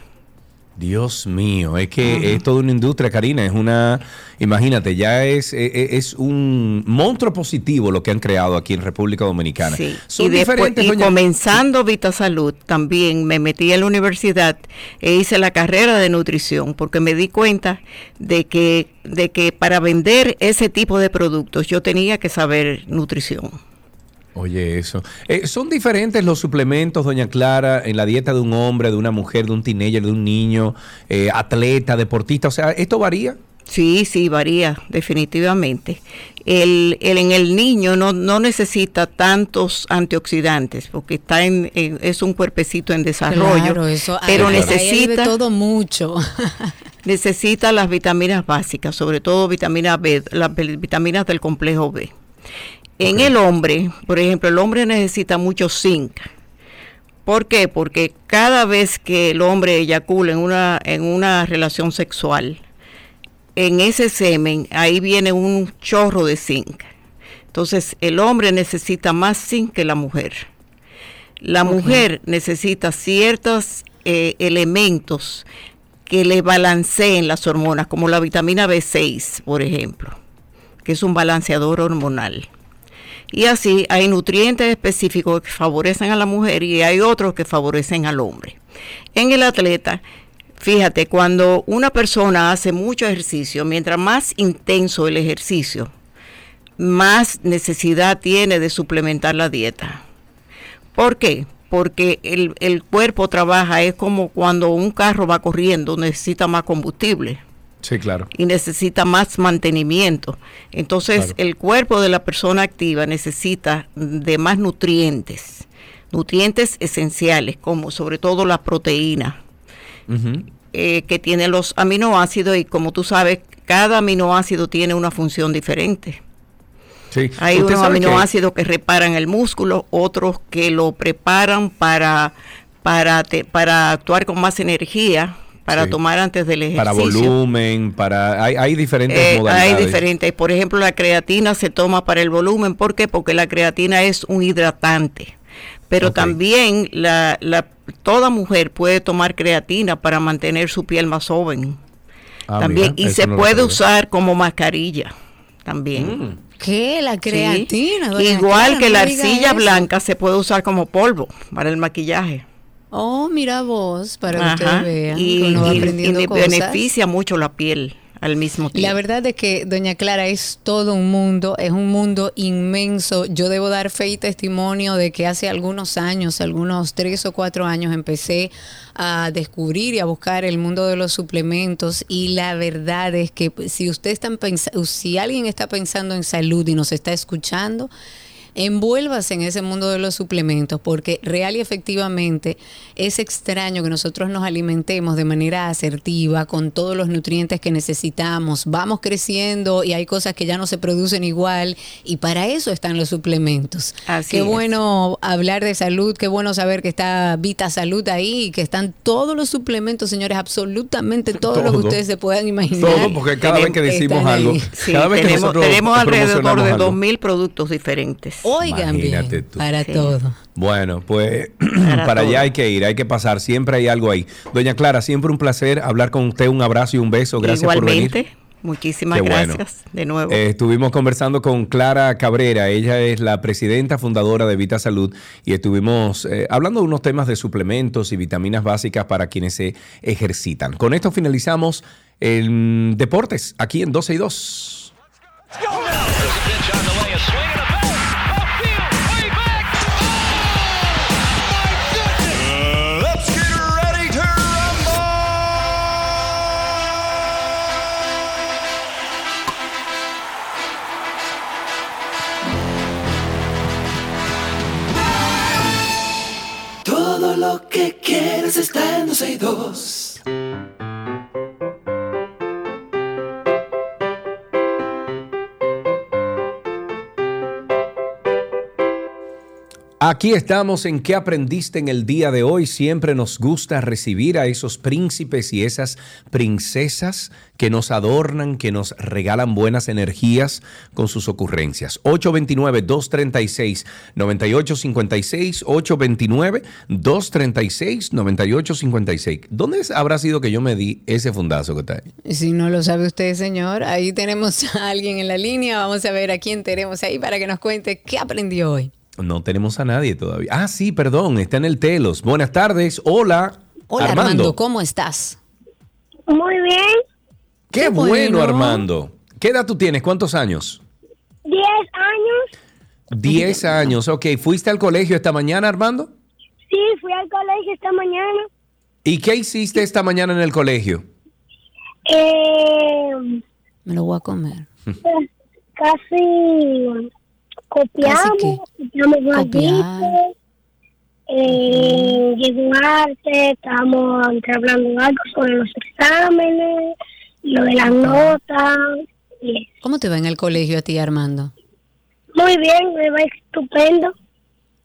Dios mío, es que es toda una industria, Karina. Es una, imagínate, ya es, es, es un monstruo positivo lo que han creado aquí en República Dominicana. Sí. Son y, después, diferentes, y doña- comenzando Vitasalud, también me metí en la universidad e hice la carrera de nutrición porque me di cuenta de que, de que para vender ese tipo de productos yo tenía que saber nutrición. Oye, eso. Eh, ¿Son diferentes los suplementos, doña Clara, en la dieta de un hombre, de una mujer, de un teenager, de un niño, eh, atleta, deportista? O sea, ¿esto varía? Sí, sí, varía, definitivamente. El, el- en el niño no, no necesita tantos antioxidantes porque está en, en- es un cuerpecito en desarrollo, Claro, eso, pero necesita todo mucho. necesita las vitaminas básicas, sobre todo vitamina B, las vitaminas del complejo B. En el hombre, por ejemplo, el hombre necesita mucho zinc. ¿Por qué? Porque cada vez que el hombre eyacula en una, en una relación sexual, en ese semen, ahí viene un chorro de zinc. Entonces, el hombre necesita más zinc que la mujer. La mujer necesita ciertos eh, elementos que le balanceen las hormonas, como la vitamina B6, por ejemplo, que es un balanceador hormonal. Y así hay nutrientes específicos que favorecen a la mujer y hay otros que favorecen al hombre. En el atleta, fíjate, cuando una persona hace mucho ejercicio, mientras más intenso el ejercicio, más necesidad tiene de suplementar la dieta. ¿Por qué? Porque el, el cuerpo trabaja, es como cuando un carro va corriendo, necesita más combustible Sí, claro. y necesita más mantenimiento. Entonces, Claro. el cuerpo de la persona activa necesita de más nutrientes, nutrientes esenciales, como sobre todo la proteína, eh, que tiene los aminoácidos y como tú sabes, cada aminoácido tiene una función diferente. Sí. Hay unos sabe que- aminoácidos que reparan el músculo, otros que lo preparan para, para, te- para actuar con más energía, para Sí. tomar antes del ejercicio. Para volumen, para... Hay, hay diferentes Eh, hay modalidades. diferentes. Por ejemplo, la creatina se toma para el volumen. ¿Por qué? Porque la creatina es un hidratante. Pero también la, la- toda mujer puede tomar creatina para mantener su piel más joven. Ah, también. mira, y se no puede usar como mascarilla. También. ¿Qué? La creatina. Igual que no la arcilla eso. blanca se puede usar como polvo para el maquillaje. Oh, mira vos, para que ustedes vean. Y, que uno va y- aprendiendo y cosas. beneficia mucho la piel al mismo tiempo. La verdad es que, doña Clara, es todo un mundo, es un mundo inmenso. Yo debo dar fe y testimonio de que hace algunos años, algunos tres o cuatro años, empecé a descubrir y a buscar el mundo de los suplementos y la verdad es que pues, si usted está si alguien está pensando en salud y nos está escuchando, envuélvase en ese mundo de los suplementos, porque real y efectivamente es extraño que nosotros nos alimentemos de manera asertiva con todos los nutrientes que necesitamos. Vamos creciendo y hay cosas que ya no se producen igual y para eso están los suplementos. Así qué es. bueno hablar de salud, qué bueno saber que está Vita Salud ahí que están todos los suplementos, señores, absolutamente todo, lo que Todo. ustedes se puedan imaginar. Todo, porque cada vez que decimos algo, Sí, cada vez que tenemos, nosotros tenemos alrededor de algo. 2.000 productos diferentes. Oigan Imagínate bien, tú. para Sí. todo. Bueno, pues para, allá hay que ir, hay que pasar, siempre hay algo ahí. Doña Clara, siempre un placer hablar con usted, un abrazo y un beso, gracias por Igualmente, venir. muchísimas Qué bueno. gracias de nuevo. Eh, estuvimos conversando con Clara Cabrera, ella es la presidenta fundadora de Vita Salud y estuvimos eh, hablando de unos temas de suplementos y vitaminas básicas para quienes se ejercitan. Con esto finalizamos el Deportes aquí en 12 y 2. Let's que quieres está en 12 y 2. Aquí estamos en ¿Qué aprendiste en el día de hoy? Siempre nos gusta recibir a esos príncipes y esas princesas que nos adornan, que nos regalan buenas energías con sus ocurrencias. 829-236-9856, 829-236-9856. ¿Dónde habrá sido que yo me di ese fundazo que está ahí? Si no lo sabe usted, señor, ahí tenemos a alguien en la línea. Vamos a ver a quién tenemos ahí para que nos cuente qué aprendió hoy. No tenemos a nadie todavía. Ah, sí, perdón, está en el Telos. Buenas tardes, hola. Hola Armando, ¿cómo estás? Muy bien. Qué, Qué bueno, bueno. Armando. ¿Qué edad tú tienes? ¿Cuántos años? 10 años. Diez años. Ok, ¿fuiste al colegio esta mañana, Armando? Sí, fui al colegio esta mañana. ¿Y qué hiciste esta mañana en el colegio? Eh, Me lo voy a comer. casi copiamos, copiamos Copiar. gallitos. Eh, llegó arte, estábamos hablando algo sobre los exámenes, lo de las notas. ¿Cómo te va en el colegio a ti, Armando? Muy bien, me va estupendo.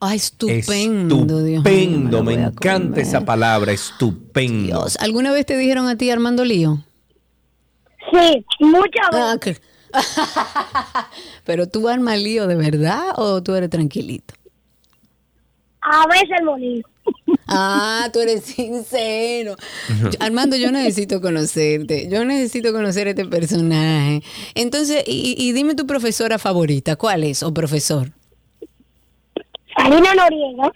Ay, estupendo, Dios mío, Estupendo, me, encanta comer. esa palabra, estupendo. Dios, ¿alguna vez te dijeron a ti, Armando Lío? Sí, muchas veces. Ah, que- Pero tú armas lío de verdad o tú eres tranquilito? A veces molino. Ah, tú eres sincero. Yo- Armando, yo necesito conocerte. Yo necesito conocer este personaje. Entonces, y, y dime tu profesora favorita. ¿Cuál es? ¿O profesor? Sarina Noriega.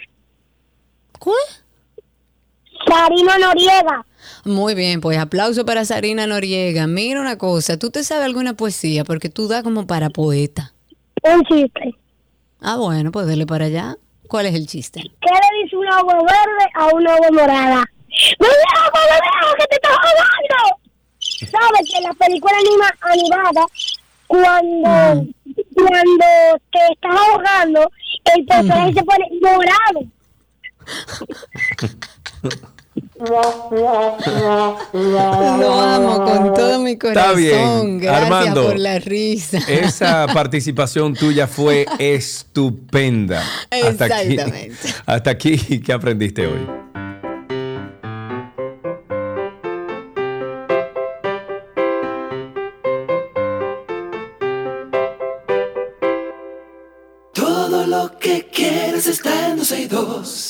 ¿Cuál? Sarina Noriega. Muy bien, pues aplauso para Sarina Noriega. Mira una cosa, ¿tú te sabes alguna poesía? Porque tú das como para poeta. Un chiste. Ah, bueno, pues dele para allá. ¿Cuál es el chiste? ¿Qué le dice un agua verde a una agua morada? ¡No agua verde que te estás ahogando! ¿Sabes que en la película anima, animada, cuando, cuando te estás ahogando, el personaje se pone morado? Lo amo con todo mi Está corazón. bien, Gracias Armando. por la risa. Esa participación tuya fue estupenda. Hasta aquí, Exactamente. hasta aquí, ¿qué aprendiste hoy? Todo lo que quieres está en 12 y 2.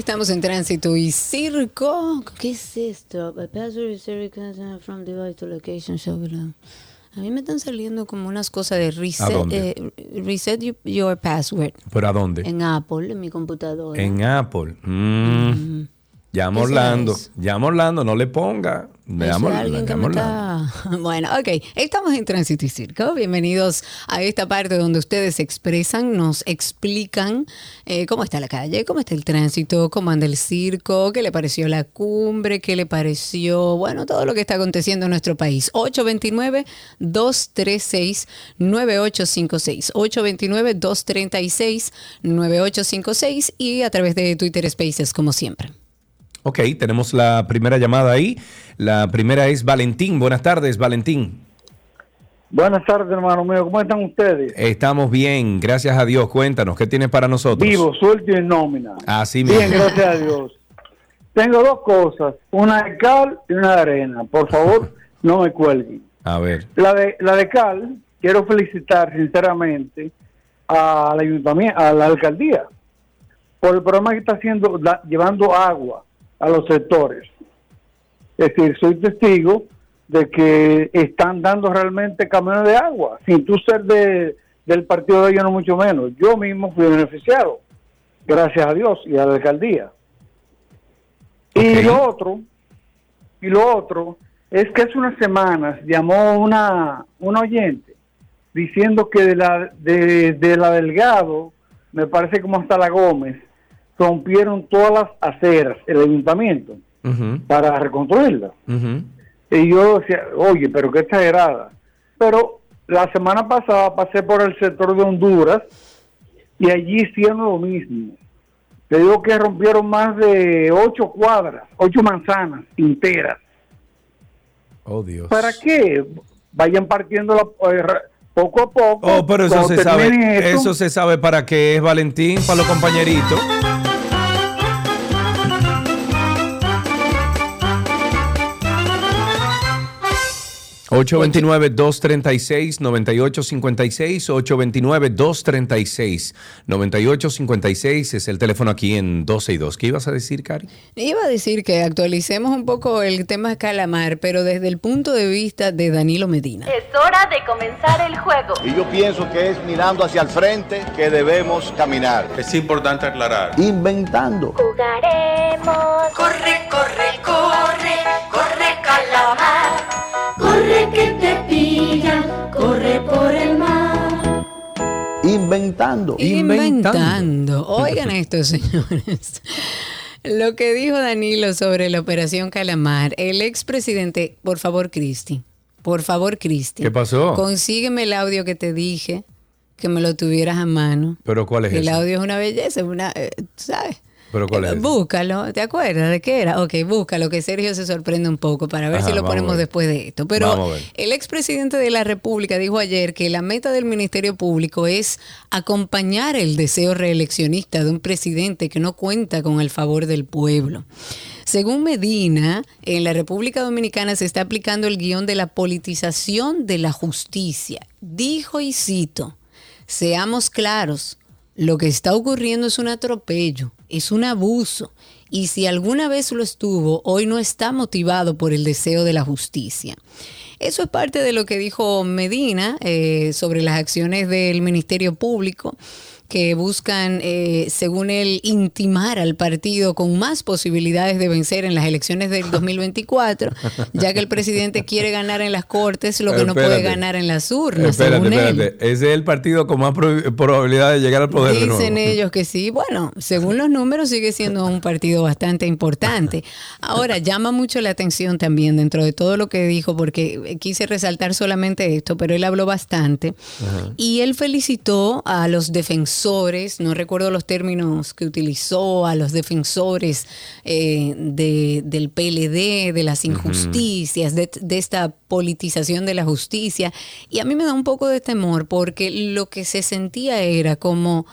Estamos en tránsito y circo. ¿Qué es esto? A password is from device to location show below. A mí me están saliendo como unas cosas de reset, dónde? eh, reset you- your password ¿Pero a dónde? en Apple, en mi computadora. En Apple. Mm. Llama ¿Qué Orlando. Llama Orlando, no le ponga. A alguien que me está... Bueno, ok. Estamos en Tránsito y Circo. Bienvenidos a esta parte donde ustedes se expresan, nos explican eh, cómo está la calle, cómo está el tránsito, cómo anda el circo, qué le pareció la cumbre, qué le pareció, bueno, todo lo que está aconteciendo en nuestro país. 829-236-9856. 829-236-9856 y a través de Twitter Spaces, como siempre. Ok, tenemos la primera llamada ahí. La primera es Valentín. Buenas tardes, Valentín. Buenas tardes, hermano mío. ¿Cómo están ustedes? Estamos bien, gracias a Dios. Cuéntanos, ¿qué tienes para nosotros? Vivo, suelto y en nómina. Así mismo. Bien, gracias a Dios. Tengo dos cosas, una de cal y una de arena. Por favor, no me cuelguen. A ver. La de, la de cal, quiero felicitar sinceramente al ayuntamiento, a la alcaldía, por el programa que está haciendo, llevando agua a los sectores. Es decir, soy testigo de que están dando realmente camiones de agua, sin tú ser de, del partido de ellos, no mucho menos. Yo mismo fui beneficiado, gracias a Dios y a la alcaldía. Y lo otro, y lo otro, es que hace unas semanas llamó una, una oyente diciendo que de la, de, de la Delgado, me parece como hasta la Gómez, rompieron todas las aceras, el ayuntamiento, para reconstruirlas. Y yo decía, oye, pero qué exagerada. Pero la semana pasada pasé por el sector de Honduras y allí hicieron lo mismo. Te digo que rompieron más de ocho cuadras, ocho manzanas enteras. Oh, Dios. ¿Para qué? Vayan partiendo la, eh, poco a poco. Oh, pero eso se sabe. Eso se sabe para qué es Valentín, para los compañeritos. $829-236-9856, 829-236-9856 es el teléfono aquí en 12 y 2. ¿Qué ibas a decir, Cari? Iba a decir que actualicemos un poco el tema calamar, pero desde el punto de vista de Danilo Medina. Es hora de comenzar el juego. Y yo pienso que es mirando hacia el frente que debemos caminar. Es importante aclarar. Inventando. Jugaremos. Corre, corre, corre, corre calamar. Corre que te pillan, corre por el mar. Inventando. Inventando. Oigan esto, señores. Lo que dijo Danilo sobre la operación Calamar, el expresidente, por favor, Cristi, por favor, Cristi. ¿Qué pasó? Consígueme el audio que te dije, que me lo tuvieras a mano. ¿Pero cuál es El ese? audio es una belleza, es una, eh, ¿sabes? ¿Pero cuál es? Búscalo, ¿te acuerdas de qué era? Ok, búscalo, que Sergio se sorprende un poco para ver Ajá, si lo ponemos después de esto. Pero el expresidente de la República dijo ayer que la meta del Ministerio Público es acompañar el deseo reeleccionista de un presidente que no cuenta con el favor del pueblo. Según Medina, en la República Dominicana se está aplicando el guion de la politización de la justicia. Dijo y cito, seamos claros, lo que está ocurriendo es un atropello, es un abuso, y si alguna vez lo estuvo, hoy no está motivado por el deseo de la justicia. Eso es parte de lo que dijo Medina eh, sobre las acciones del Ministerio Público que buscan, eh, según él, intimar al partido con más posibilidades de vencer en las elecciones del 2024, ya que el presidente quiere ganar en las cortes lo que no puede ganar en las urnas, Espérate, según él. espérate. Ese es el partido con más prob- probabilidad de llegar al poder de Dicen nuevo. ellos que sí. Bueno, según los números sigue siendo un partido bastante importante. Ahora, llama mucho la atención también dentro de todo lo que dijo, porque quise resaltar solamente esto, pero él habló bastante. Y él felicitó a los defensores, no recuerdo los términos que utilizó, a los defensores eh, de- del PLD, de las injusticias, de, de esta politización de la justicia. Y a mí me da un poco de temor porque lo que se sentía era como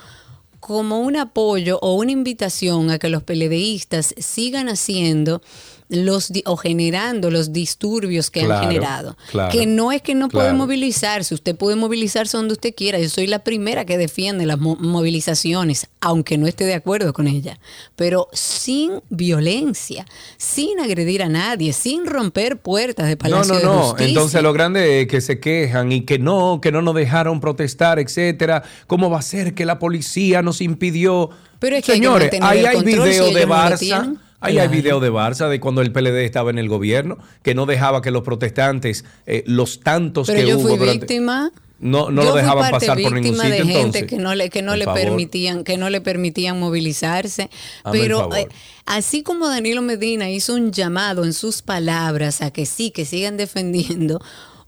como un apoyo o una invitación a que los PLDistas sigan haciendo los o generando los disturbios que Claro, han generado. claro, que no es que no puede claro. movilizarse, usted puede movilizarse donde usted quiera. Yo soy la primera que defiende las mo- movilizaciones, aunque no esté de acuerdo con ella, pero sin violencia, sin agredir a nadie, sin romper puertas de Palacio no, de no. Entonces lo grande es que se quejan y que no, que no nos dejaron protestar, etcétera. ¿Cómo va a ser que la policía nos impidió? Pero es que hay que Señores, mantener ahí hay video de no Ahí hay video de Barça de cuando el PLD estaba en el gobierno, que no dejaba que los protestantes, eh, los tantos Pero que yo hubo fui durante- víctima. No, no Yo lo dejaban parte pasar por ningún sitio. de gente entonces, que no le que no por le favor. permitían que no le permitían movilizarse el pero eh, así como Danilo Medina hizo un llamado en sus palabras a que sí que sigan defendiendo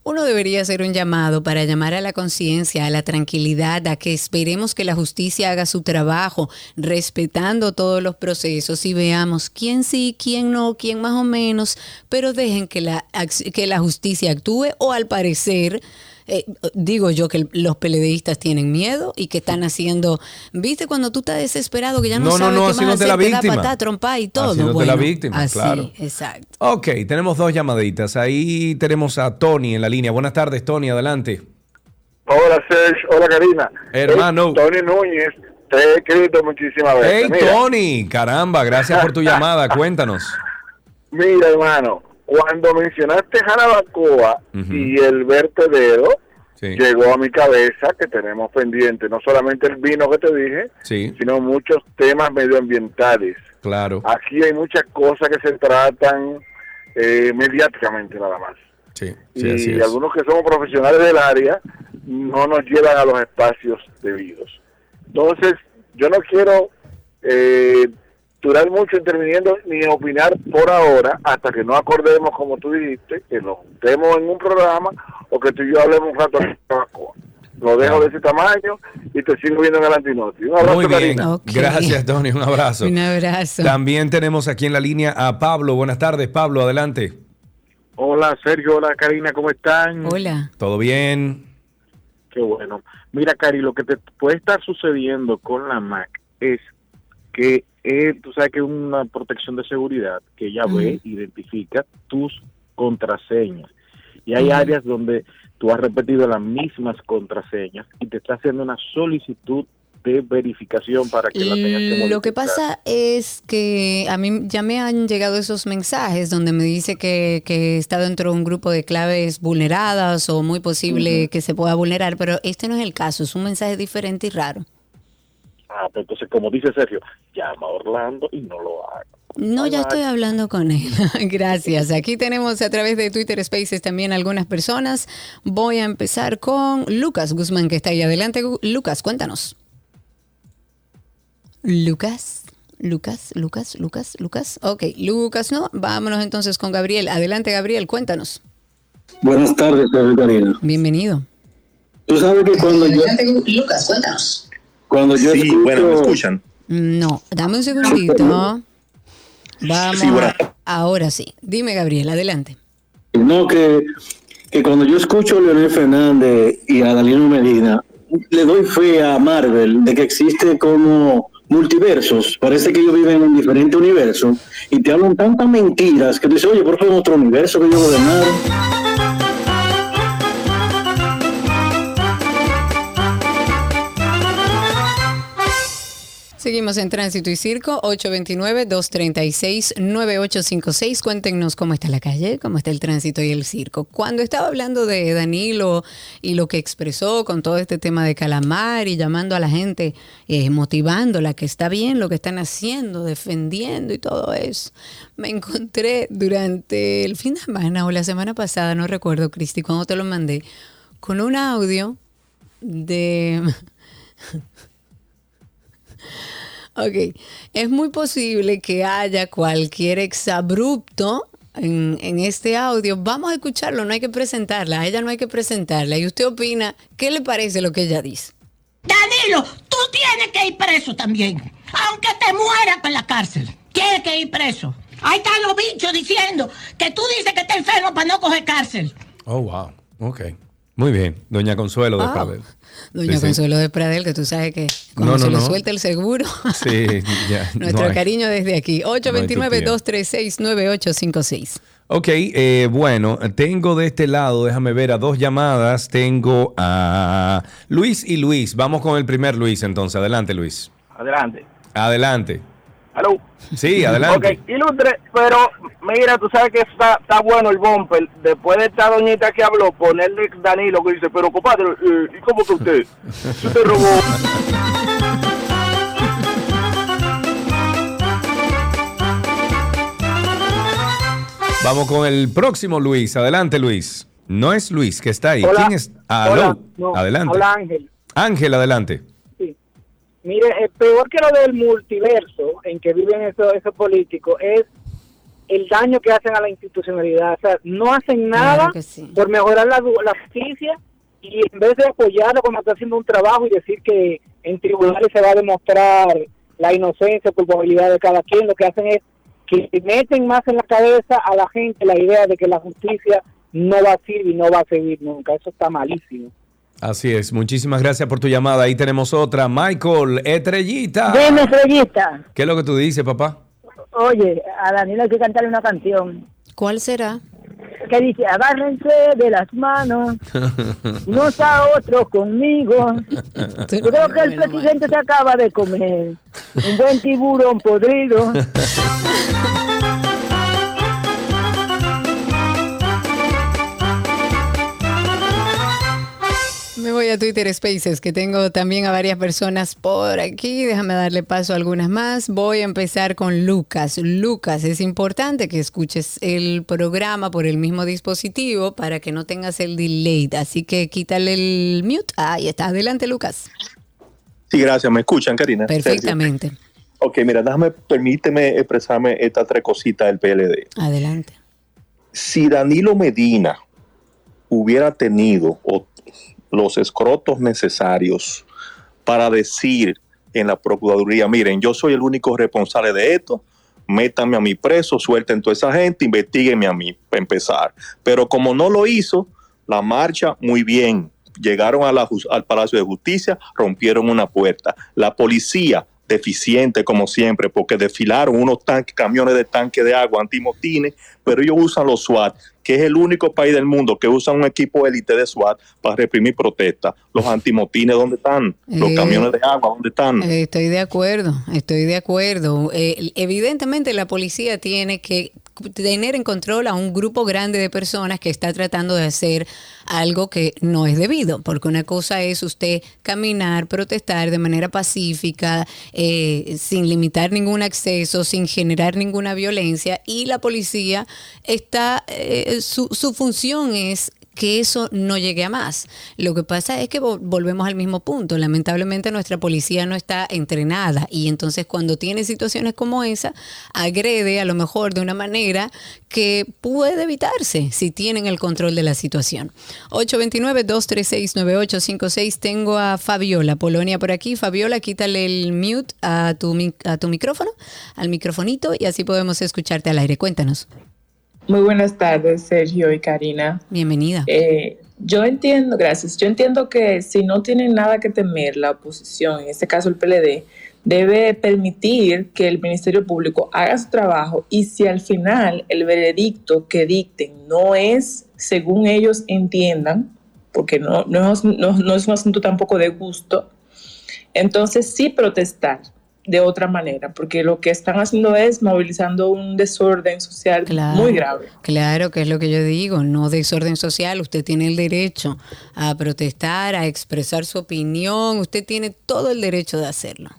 uno debería hacer un llamado para llamar a la conciencia, a la tranquilidad, a que esperemos que la justicia haga su trabajo, respetando todos los procesos y veamos quién sí, quién no, quién más o menos, pero dejen que la, que la justicia actúe o al parecer eh, digo yo que los peledeístas tienen miedo y que están haciendo, viste cuando tú estás desesperado que ya no, No, no, sabes no, qué más hacer, la te da patá, trompa y todo. Haciéndote la Bueno, víctima, así, claro. exacto. Ok, tenemos dos llamaditas. Ahí tenemos a Tony en la línea. Buenas tardes, Tony, adelante. Hola Sergio, hola Karina. Hermano. Hey, Tony Núñez, te he escrito muchísimas veces. Hey, Mira, Tony, caramba, gracias por tu llamada. Cuéntanos. Mira, hermano, cuando mencionaste Jarabacoa y el vertedero, Sí. llegó a mi cabeza que tenemos pendiente no solamente el vino que te dije, Sí, sino muchos temas medioambientales. claro. Aquí hay muchas cosas que se tratan eh, mediáticamente nada más. Sí, sí, así y es. algunos que somos profesionales del área no nos llevan a los espacios debidos. Entonces, yo no quiero eh, durar mucho interviniendo ni opinar por ahora hasta que no acordemos, como tú dijiste, que nos juntemos en un programa o que tú y yo hablemos un rato. de. Lo dejo de ese tamaño y te sigo viendo en el. Un abrazo, Muy bien. Gracias, Tony. Un abrazo. Un abrazo. También tenemos aquí en la línea a Pablo. Buenas tardes, Pablo, adelante. Hola Sergio, hola Karina, ¿cómo están? Hola. ¿Todo bien? Qué bueno. Mira, Cari, lo que te puede estar sucediendo con la Mac es que eh, tú sabes que es una protección de seguridad que ella ve, identifica tus contraseñas. Y hay áreas donde tú has repetido las mismas contraseñas y te está haciendo una solicitud de verificación para que la tengas que Lo que pasa es que a mí ya me han llegado esos mensajes donde me dice que, que está dentro de un grupo de claves vulneradas o muy posible que se pueda vulnerar, pero este no es el caso, es un mensaje diferente y raro. Ah, pues entonces, como dice Sergio, llama a Orlando y no lo haga. No, ya estoy hablando con él. Gracias. Aquí tenemos a través de Twitter Spaces también algunas personas. Voy a empezar con Lucas Guzmán, que está ahí adelante. Lucas, cuéntanos. Lucas, Lucas, Lucas, Lucas, Lucas. Ok, Lucas no. Vámonos entonces con Gabriel. Adelante, Gabriel, cuéntanos. Buenas tardes, Karina. Bienvenido. Tú sabes que cuando yo, Lucas, cuéntanos. Cuando yo Sí, escucho, bueno, ¿me escuchan? No, dame un segundito. Vamos. Sí, ahora sí. Dime, Gabriel, adelante. no que, que cuando yo escucho a Leonel Fernández y a Dalino Medina, le doy fe a Marvel de que existe como multiversos. Parece que ellos viven en un diferente universo y te hablan tantas mentiras que tú dices, oye, por favor, otro universo que yo ordenaron. Seguimos en Tránsito y Circo, 829-236-9856. Cuéntenos cómo está la calle, cómo está el tránsito y el circo. Cuando estaba hablando de Danilo y lo que expresó con todo este tema de calamar y llamando a la gente, eh, motivándola, que está bien lo que están haciendo, defendiendo y todo eso, me encontré durante el fin de semana o la semana pasada, no recuerdo, Cristi, cuando te lo mandé, con un audio de... Ok, es muy posible que haya cualquier exabrupto en, en este audio. Vamos a escucharlo, no hay que presentarla, a ella no hay que presentarla. ¿Y usted opina qué le parece lo que ella dice? Danilo, tú tienes que ir preso también. Aunque te mueras en la cárcel. Tienes que ir preso. Ahí están los bichos diciendo que tú dices que estás enfermo para no coger cárcel. Oh, wow. Ok. Muy bien. Doña Consuelo de Wow. Doña Sí, sí. Consuelo de Pradel, que tú sabes que cuando No, no, se le no. suelta el seguro, Sí, ya. nuestro cariño desde aquí. No hay tu 829-236-9856. Ok, eh, bueno, tengo de este lado, déjame ver, a dos llamadas. Tengo a Luis y Luis. Vamos con el primer Luis entonces. Adelante, Luis. Adelante. Adelante. ¿Aló? Sí, adelante. Ok, ilustre, pero mira, tú sabes que está, está bueno el bumper. Después de esta doñita que habló, ponerle Danilo que dice, pero compadre, eh, ¿y cómo que usted? Usted robó. Vamos con el próximo Luis. Adelante, Luis. No es Luis que está ahí. Hola. ¿Quién es? Aló. Hola. No, adelante. Hola Ángel. Ángel, adelante. Mire, eh, peor que lo del multiverso en que viven esos, esos políticos es el daño que hacen a la institucionalidad. O sea, no hacen nada por mejorar la, justicia y en vez de apoyarlo cuando está haciendo un trabajo y decir que en tribunales se va a demostrar la inocencia culpabilidad de cada quien, lo que hacen es que meten más en la cabeza a la gente la idea de que la justicia no va a servir y no va a servir nunca. Eso está malísimo. Así es. Muchísimas gracias por tu llamada. Ahí tenemos otra. Michael, estrellita. Dime, estrellita. ¿Qué es lo que tú dices, papá? Oye, a Daniel hay que cantarle una canción ¿Cuál será? que dice, agárrense de las manos, unos a otros conmigo. Yo creo que el presidente se acaba de comer un buen tiburón podrido. Me voy a Twitter Spaces, que tengo también a varias personas por aquí. Déjame darle paso a algunas más. Voy a empezar con Lucas. Lucas, es importante que escuches el programa por el mismo dispositivo para que no tengas el delay. Así que quítale el mute. Ahí está. Adelante, Lucas. Sí, gracias. ¿Me escuchan, Karina? Perfectamente. Sergio. Ok, mira, déjame, permíteme expresarme estas tres cositas del PLD. Adelante. Si Danilo Medina hubiera tenido o- los escrotos necesarios para decir en la Procuraduría, miren, yo soy el único responsable de esto, métanme a mi preso, suelten toda esa gente, investiguenme a mí, para empezar. Pero como no lo hizo, la marcha, muy bien. Llegaron a la al Palacio de Justicia, rompieron una puerta. La policía, deficiente como siempre, porque desfilaron unos tanques, camiones de tanque de agua antimotines, pero ellos usan los SWAT, que es el único país del mundo que usa un equipo élite de SWAT para reprimir protestas. Los antimotines, ¿dónde están? Los Eh, camiones de agua, ¿dónde están? Eh, Estoy de acuerdo, estoy de acuerdo. Eh, evidentemente la policía tiene que tener en control a un grupo grande de personas que está tratando de hacer algo que no es debido, porque una cosa es usted caminar, protestar de manera pacífica, eh, sin limitar ningún acceso, sin generar ninguna violencia, y la policía está, eh, su, su función es que eso no llegue a más. Lo que pasa es que vo- volvemos al mismo punto. Lamentablemente nuestra policía no está entrenada y entonces cuando tiene situaciones como esa, agrede a lo mejor de una manera que puede evitarse si tienen el control de la situación. 829-236-9856. Tengo a Fabiola, Polonia por aquí. Fabiola, quítale el mute a tu, a tu micrófono, al microfonito y así podemos escucharte al aire. Cuéntanos. Muy buenas tardes, Sergio y Karina. Bienvenida. Eh, yo entiendo, gracias. Yo entiendo que si no tienen nada que temer la oposición, en este caso el PLD, debe permitir que el Ministerio Público haga su trabajo y si al final el veredicto que dicten no es según ellos entiendan, porque no, no, no- no es un asunto tampoco de gusto, entonces sí protestar de otra manera, porque lo que están haciendo es movilizando un desorden social muy grave. Claro, que es lo que yo digo, no desorden social, usted tiene el derecho a protestar, a expresar su opinión, usted tiene todo el derecho de hacerlo.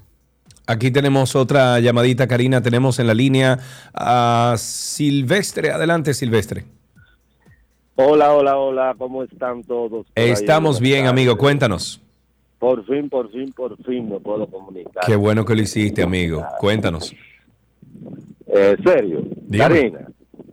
Aquí tenemos otra llamadita, Karina. Tenemos en la línea a Silvestre. Adelante, Silvestre. Hola, hola, hola, ¿cómo están todos? Estamos bien, amigo. Cuéntanos. Por fin, por fin, por fin me puedo comunicar. Qué bueno que lo hiciste, amigo. Cuéntanos. Eh, serio, Dígame. Karina.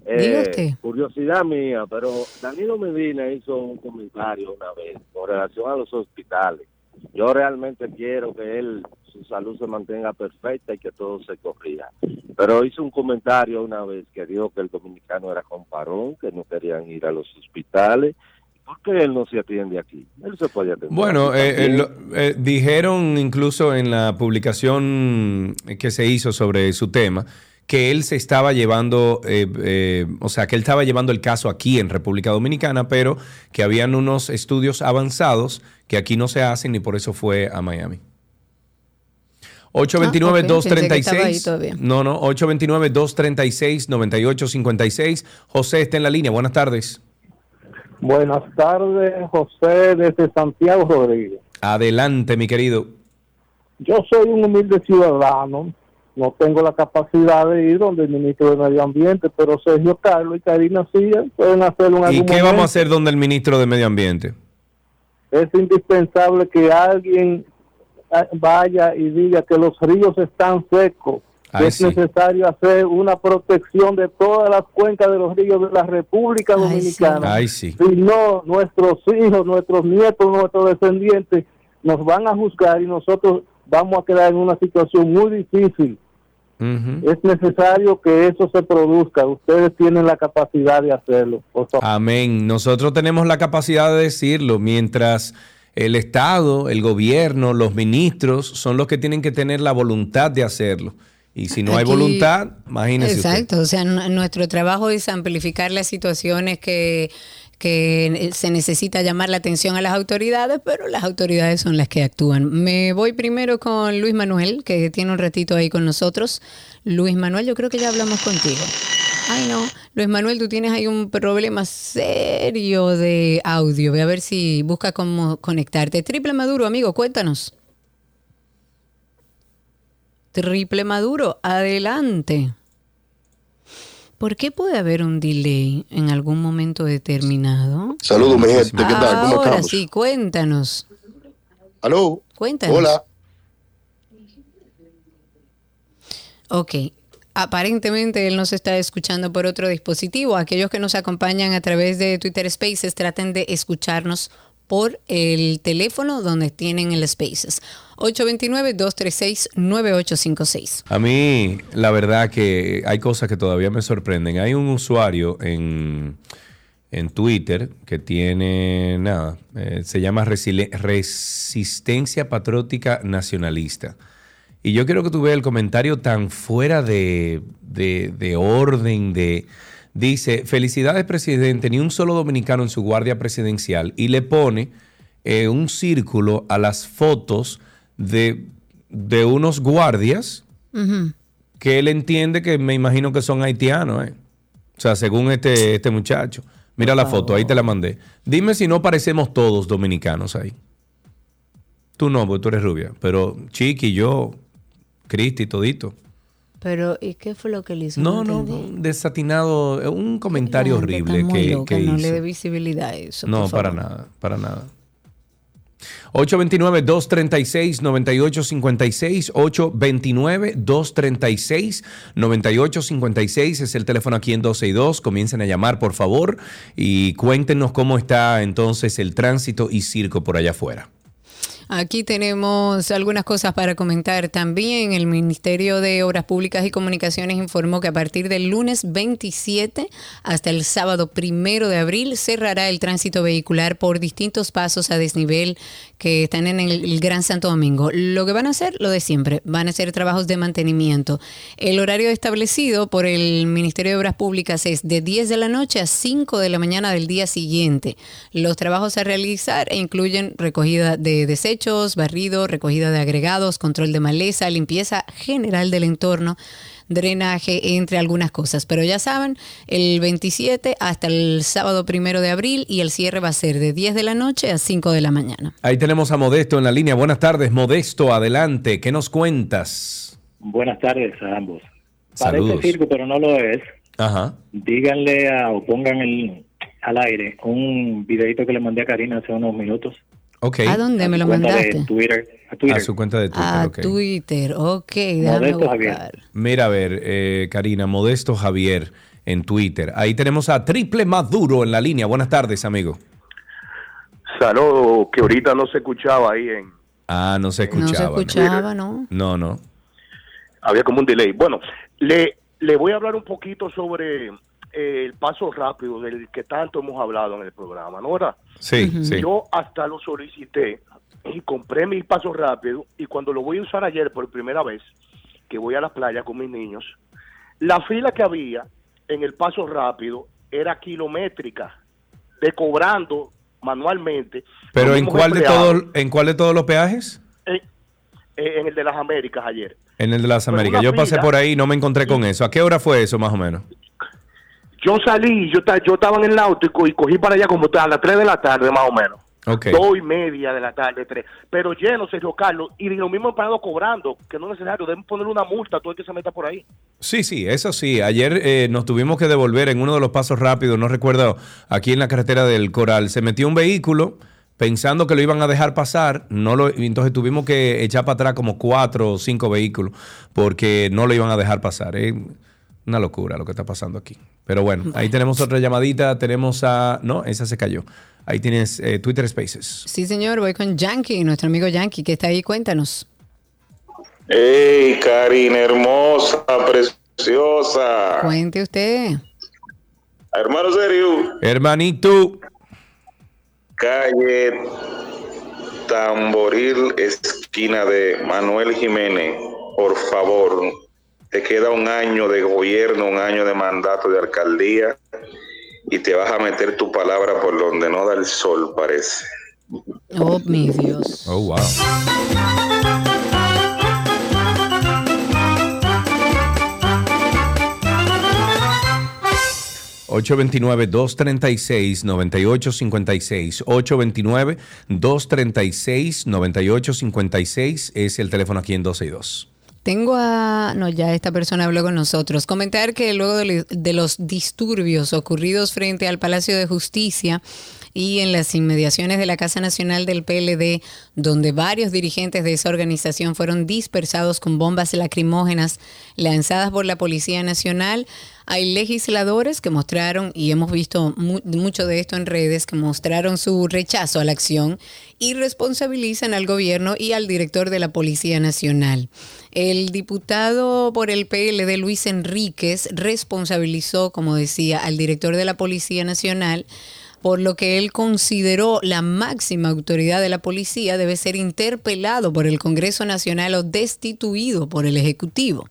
eh, curiosidad mía, pero Danilo Medina hizo un comentario una vez con relación a los hospitales. Yo realmente quiero que él, su salud se mantenga perfecta y que todo se corrija. Pero hizo un comentario una vez que dijo que el dominicano era comparón, que no querían ir a los hospitales, ¿Por qué él no se atiende aquí? Él se puede atender. Bueno, eh, eh, lo- eh, dijeron incluso en la publicación que se hizo sobre su tema que él se estaba llevando, eh, eh, o sea, que él estaba llevando el caso aquí en República Dominicana, pero que habían unos estudios avanzados que aquí no se hacen y por eso fue a Miami. Ah, ok, pensé que estaba ahí 829-236. todavía. no, no, 829-236-9856. José está en la línea. Buenas tardes. Buenas tardes, José, desde Santiago Rodríguez. Adelante, mi querido. Yo soy un humilde ciudadano, no tengo la capacidad de ir donde el ministro de Medio Ambiente, pero Sergio Carlos y Karina Silla pueden hacerlo en ¿Y qué vamos a hacer donde el ministro de Medio Ambiente? Es indispensable que alguien vaya y diga que los ríos están secos. Ay, es sí. necesario hacer una protección de todas las cuencas de los ríos de la República Dominicana. Ay, sí. Si no, nuestros hijos, nuestros nietos, nuestros descendientes nos van a juzgar y nosotros vamos a quedar en una situación muy difícil. Es necesario que eso se produzca. Ustedes tienen la capacidad de hacerlo. Por favor. Amén. Nosotros tenemos la capacidad de decirlo, mientras el Estado, el gobierno, los ministros son los que tienen que tener la voluntad de hacerlo. Y si no hay voluntad, imagínese usted. Exacto, o sea, nuestro trabajo es amplificar las situaciones que, que se necesita llamar la atención a las autoridades, pero las autoridades son las que actúan. Me voy primero con Luis Manuel, que tiene un ratito ahí con nosotros. Luis Manuel, yo creo que ya hablamos contigo. Ay, no. Luis Manuel, tú tienes ahí un problema serio de audio. Ve a ver si busca cómo conectarte. Triple Maduro, amigo, cuéntanos. Triple Maduro, adelante. ¿Por qué puede haber un delay en algún momento determinado? Saludos, mi gente. ¿Qué tal? ¿Cómo Ahora estamos? sí, cuéntanos. ¿Aló? Cuéntanos. Hola. Ok. Aparentemente él nos está escuchando por otro dispositivo. Aquellos que nos acompañan a través de Twitter Spaces traten de escucharnos por el teléfono donde tienen el Spaces. 829-236-9856. A mí, la verdad que hay cosas que todavía me sorprenden. Hay un usuario en, en Twitter que tiene, nada, eh, se llama Resistencia Patriótica Nacionalista. Y yo quiero que tú veas el comentario tan fuera de, de- de orden, de... Dice, felicidades presidente, ni un solo dominicano en su guardia presidencial. Y le pone eh, un círculo a las fotos de, de unos guardias que él entiende que me imagino que son haitianos, ¿eh? O sea, según este, este muchacho. Mira la foto, ahí te la mandé. Dime si no parecemos todos dominicanos ahí. Tú no, porque tú eres rubia. Pero Chiqui, yo, Cristi, todito. Pero, ¿y qué fue lo que le hizo? No, no, entendí. desatinado, eh, un comentario horrible que, loca, que no hizo. le dé visibilidad a eso. No, por para favor. nada, para nada. 829-236-9856, 829-236-9856 es el teléfono aquí en 12 y 2. Comiencen a llamar, por favor, y cuéntenos cómo está entonces el tránsito y circo por allá afuera. Aquí tenemos algunas cosas para comentar también. El Ministerio de Obras Públicas y Comunicaciones informó que a partir del lunes 27 hasta el sábado primero de abril cerrará el tránsito vehicular por distintos pasos a desnivel que están en el, Gran Santo Domingo. Lo que van a hacer, lo de siempre, van a hacer trabajos de mantenimiento. El horario establecido por el Ministerio de Obras Públicas es de 10 de la noche a 5 de la mañana del día siguiente. Los trabajos a realizar incluyen recogida de desechos, barrido, recogida de agregados, control de maleza, limpieza general del entorno, drenaje, entre algunas cosas. Pero ya saben, el 27 hasta el sábado primero de abril y el cierre va a ser de 10 de la noche a 5 de la mañana. Ahí tenemos a Modesto en la línea. Buenas tardes, Modesto, adelante. ¿Qué nos cuentas? Buenas tardes a ambos. Saludos. Parece circo, pero no lo es. Ajá. Díganle a, o pongan el, al aire un videito que le mandé a Karina hace unos minutos. Ok. ¿A dónde me lo mandaste? Twitter, a Twitter. A su cuenta de Twitter, A. Twitter, ok, déjame Modesto Javier. Mira, a ver, eh, Karina, Modesto Javier en Twitter. Ahí tenemos a Triple Maduro en la línea. Buenas tardes, amigo. Saludos, que ahorita no se escuchaba ahí en... Ah, no se No escuchaba. se escuchaba, ¿no? No, no. Había como un delay. Bueno, le, le voy a hablar un poquito sobre eh, el paso rápido del que tanto hemos hablado en el programa, ¿no verdad? Sí, sí. Yo hasta lo solicité y compré mi paso rápido y cuando lo voy a usar ayer por primera vez, que voy a la playa con mis niños, la fila que había en el paso rápido era kilométrica, de cobrando manualmente. Pero ¿en cuál, de todos, ¿en cuál de todos los peajes? En, eh, en el de las Américas ayer. En el de las Américas. Yo pasé fila. por ahí y no me encontré con eso. ¿A qué hora fue eso más o menos? Yo salí, yo, yo estaba en el auto y, co- y cogí para allá como a las 3 de la tarde más o menos. Ok. Dos y media de la tarde, tres. Pero lleno, Sergio Carlos, y los mismos empleados cobrando, que no es necesario, deben poner una multa a todo el que se meta por ahí. Sí, sí, eso sí. Ayer eh, nos tuvimos que devolver en uno de los pasos rápidos, no recuerdo, aquí en la carretera del Coral. Se metió un vehículo pensando que lo iban a dejar pasar, no lo, entonces tuvimos que echar para atrás como cuatro o cinco vehículos porque no lo iban a dejar pasar. Es una locura lo que está pasando aquí. Pero bueno, ahí tenemos otra llamadita, tenemos a... No, esa se cayó. Ahí tienes eh, Twitter Spaces. Sí, señor, voy con Yankee, nuestro amigo Yankee, que está ahí. Cuéntanos. Hey, Karina hermosa, preciosa. Cuente usted. Hermano serio, Hermanito. calle Tamboril, esquina de Manuel Jiménez. Por favor, te queda un año de gobierno, un año de mandato de alcaldía y te vas a meter tu palabra por donde no da el sol, parece. Oh, mi Dios. Oh, wow. 829-236-9856. 829-236-9856 es el teléfono aquí en 262. Tengo a... No, ya esta persona habló con nosotros. Comentar que luego de, los disturbios ocurridos frente al Palacio de Justicia y en las inmediaciones de la Casa Nacional del PLD, donde varios dirigentes de esa organización fueron dispersados con bombas lacrimógenas lanzadas por la Policía Nacional, hay legisladores que mostraron, y hemos visto mu- mucho de esto en redes, que mostraron su rechazo a la acción y responsabilizan al gobierno y al director de la Policía Nacional. El diputado por el PLD, Luis Enríquez, responsabilizó, como decía, al director de la Policía Nacional por lo que él consideró la máxima autoridad de la policía debe ser interpelado por el Congreso Nacional o destituido por el Ejecutivo.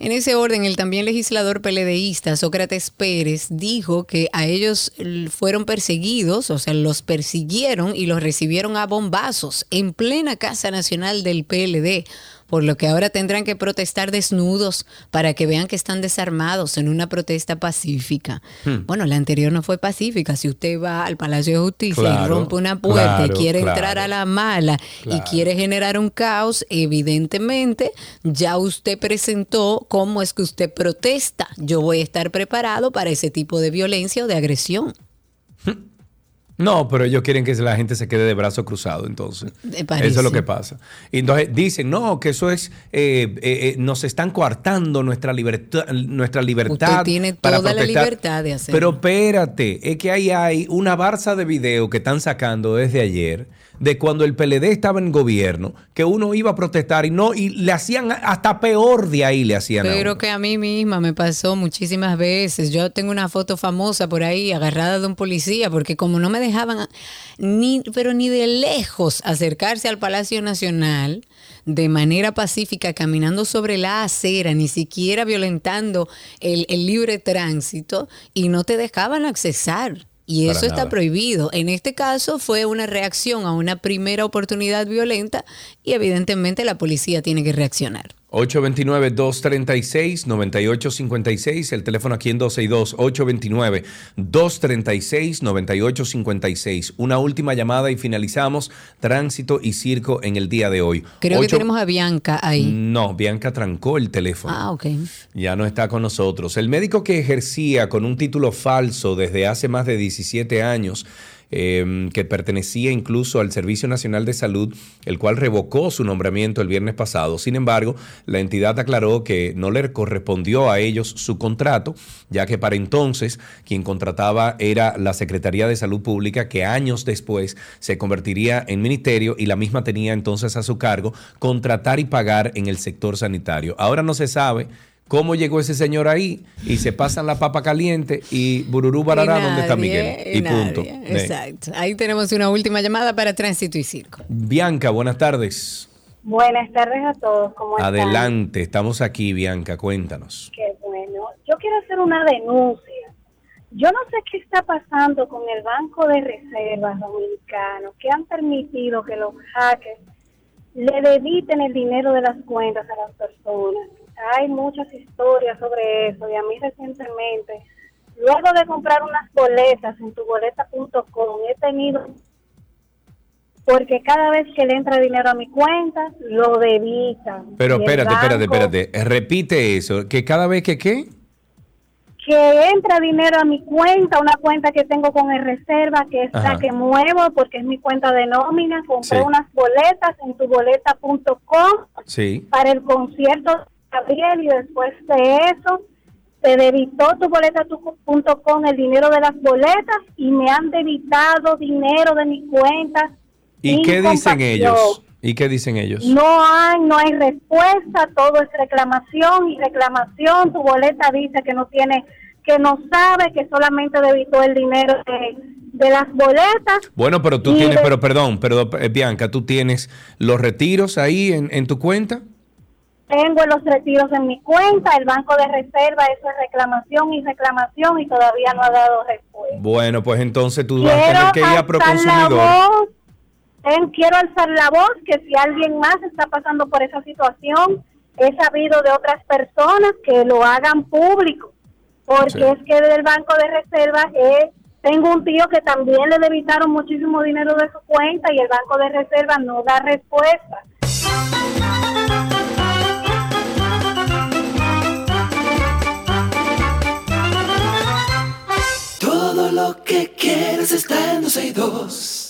En ese orden, el también legislador peledeísta Sócrates Pérez dijo que a ellos fueron perseguidos, o sea, los persiguieron y los recibieron a bombazos en plena Casa Nacional del PLD, por lo que ahora tendrán que protestar desnudos para que vean que están desarmados en una protesta pacífica. Hmm. Bueno, la anterior no fue pacífica. Si usted va al Palacio de Justicia y rompe una puerta claro, y quiere claro. entrar a la mala y quiere generar un caos, evidentemente ya usted presentó cómo es que usted protesta. Yo voy a estar preparado para ese tipo de violencia o de agresión. No, pero ellos quieren que la gente se quede de brazo cruzado, entonces. Parece. Eso es lo que pasa. Y entonces dicen, no, que eso es, eh, eh, eh, nos están coartando nuestra libertad, nuestra libertad. Usted tiene para toda la protestar". libertad de hacerlo. Pero espérate, es que ahí hay una barza de video que están sacando desde ayer de cuando el PLD estaba en gobierno, que uno iba a protestar y no, y le hacían hasta peor de ahí le hacían a. Pero que a mí misma me pasó muchísimas veces. Yo tengo una foto famosa por ahí agarrada de un policía porque como no me dejaban ni pero ni de lejos acercarse al Palacio Nacional de manera pacífica caminando sobre la acera, ni siquiera violentando el, el libre tránsito y no te dejaban accesar. Y eso está prohibido. En este caso fue una reacción a una primera oportunidad violenta y evidentemente la policía tiene que reaccionar. 829-236-9856, el teléfono aquí en 262-829-236-9856. Una última llamada y finalizamos tránsito y circo en el día de hoy. Creo que tenemos a Bianca ahí. No, Bianca trancó el teléfono. Ah, ok. Ya no está con nosotros. El médico que ejercía con un título falso desde hace más de 17 años, eh, que pertenecía incluso al Servicio Nacional de Salud, el cual revocó su nombramiento el viernes pasado. Sin embargo, la entidad aclaró que no le correspondió a ellos su contrato, ya que para entonces quien contrataba era la Secretaría de Salud Pública, que años después se convertiría en ministerio y la misma tenía entonces a su cargo contratar y pagar en el sector sanitario. Ahora no se sabe cómo llegó ese señor ahí y se pasan la papa caliente y bururú barará, ¿dónde está Miguel? Y, punto. Exacto. Ahí tenemos una última llamada para Tránsito y Circo. Bianca, buenas tardes. Buenas tardes a todos. ¿Cómo están? Adelante, estamos aquí, Bianca, cuéntanos. Qué bueno. Yo quiero hacer una denuncia. Yo no sé qué está pasando con el Banco de Reservas Dominicano, que han permitido que los hackers le debiten el dinero de las cuentas a las personas. Hay muchas historias sobre eso y a mí recientemente, luego de comprar unas boletas en tuboleta.com, he tenido porque cada vez que le entra dinero a mi cuenta, lo debitan. Pero espérate, espérate, banco- espérate. Repite eso, que cada vez que qué? que entra dinero a mi cuenta, una cuenta que tengo con el reserva, que es Ajá. la que muevo porque es mi cuenta de nómina, compré Sí. unas boletas en tuboleta.com Sí. para el concierto Gabriel y después de eso se debitó tuboleta.com el dinero de las boletas y me han debitado dinero de mi cuenta. ¿Y qué dicen ellos? ¿Y qué dicen ellos? No hay, no hay respuesta, todo es reclamación y reclamación. Tu boleta dice que no tiene, que no sabe, que solamente debitó el dinero de, de las boletas. Bueno, pero tú tienes, de- pero perdón, pero eh, Bianca, tú tienes los retiros ahí en, en tu cuenta. Tengo los retiros en mi cuenta, el banco de reserva, eso es reclamación y reclamación y todavía no ha dado respuesta. Bueno, pues entonces tú vas a Quiero tener que ir a la Proconsumidor. voz, quiero alzar la voz que si alguien más está pasando por esa situación, he sabido de otras personas que lo hagan público, porque Sí. es que del banco de reserva eh, tengo un tío que también le debitaron muchísimo dinero de su cuenta y el banco de reserva no da respuesta. Todo lo que quieres está en 262.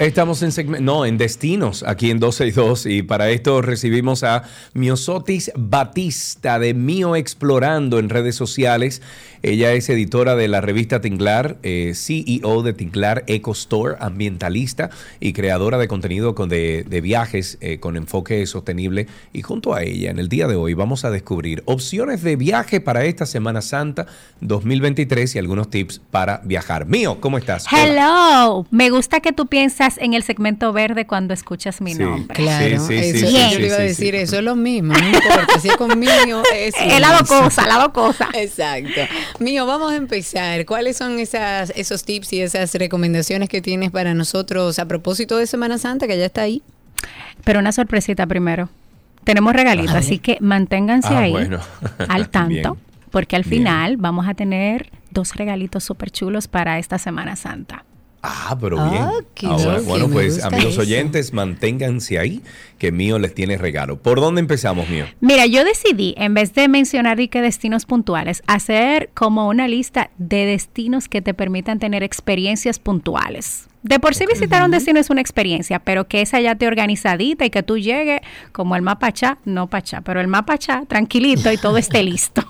Estamos en segmento, no, en destinos, aquí en 262 y para esto recibimos a Miosotis Batista de Mío Explorando en redes sociales. Ella es editora de la revista Tinglar, eh, CEO de Tinglar Eco Store, ambientalista y creadora de contenido con- de, de viajes eh, con enfoque sostenible. Y junto a ella, en el día de hoy, vamos a descubrir opciones de viaje para esta Semana Santa 2023 y algunos tips para viajar. Mío, ¿cómo estás? Hola. Hello, me gusta que tú piensas en el segmento verde cuando escuchas mi Sí. nombre. Claro, Sí, sí, eso, sí, yo sí, le iba a decir sí. eso, es lo mismo, no importa, si es conmigo, es Es la cosas, la dos cosas. Exacto. Mío, vamos a empezar. ¿Cuáles son esas, esos tips y esas recomendaciones que tienes para nosotros a propósito de Semana Santa, que ya está ahí? Pero una sorpresita primero. Tenemos regalitos, Ajá. así que manténganse Ah, ahí bueno. al tanto, Bien. porque al Bien. final vamos a tener dos regalitos súper chulos para esta Semana Santa. Ah, pero Ah, bien. qué Ah, bueno, bueno, pues amigos eso. oyentes, manténganse ahí, que Mío les tiene regalo. ¿Por dónde empezamos, Mío? Mira, yo decidí, en vez de mencionar y que destinos puntuales, hacer como una lista de destinos que te permitan tener experiencias puntuales. De por sí visitar un destino es una experiencia, pero que esa ya te organizadita y que tú llegues como el mapachá, no pachá, pero el mapachá tranquilito y todo esté listo.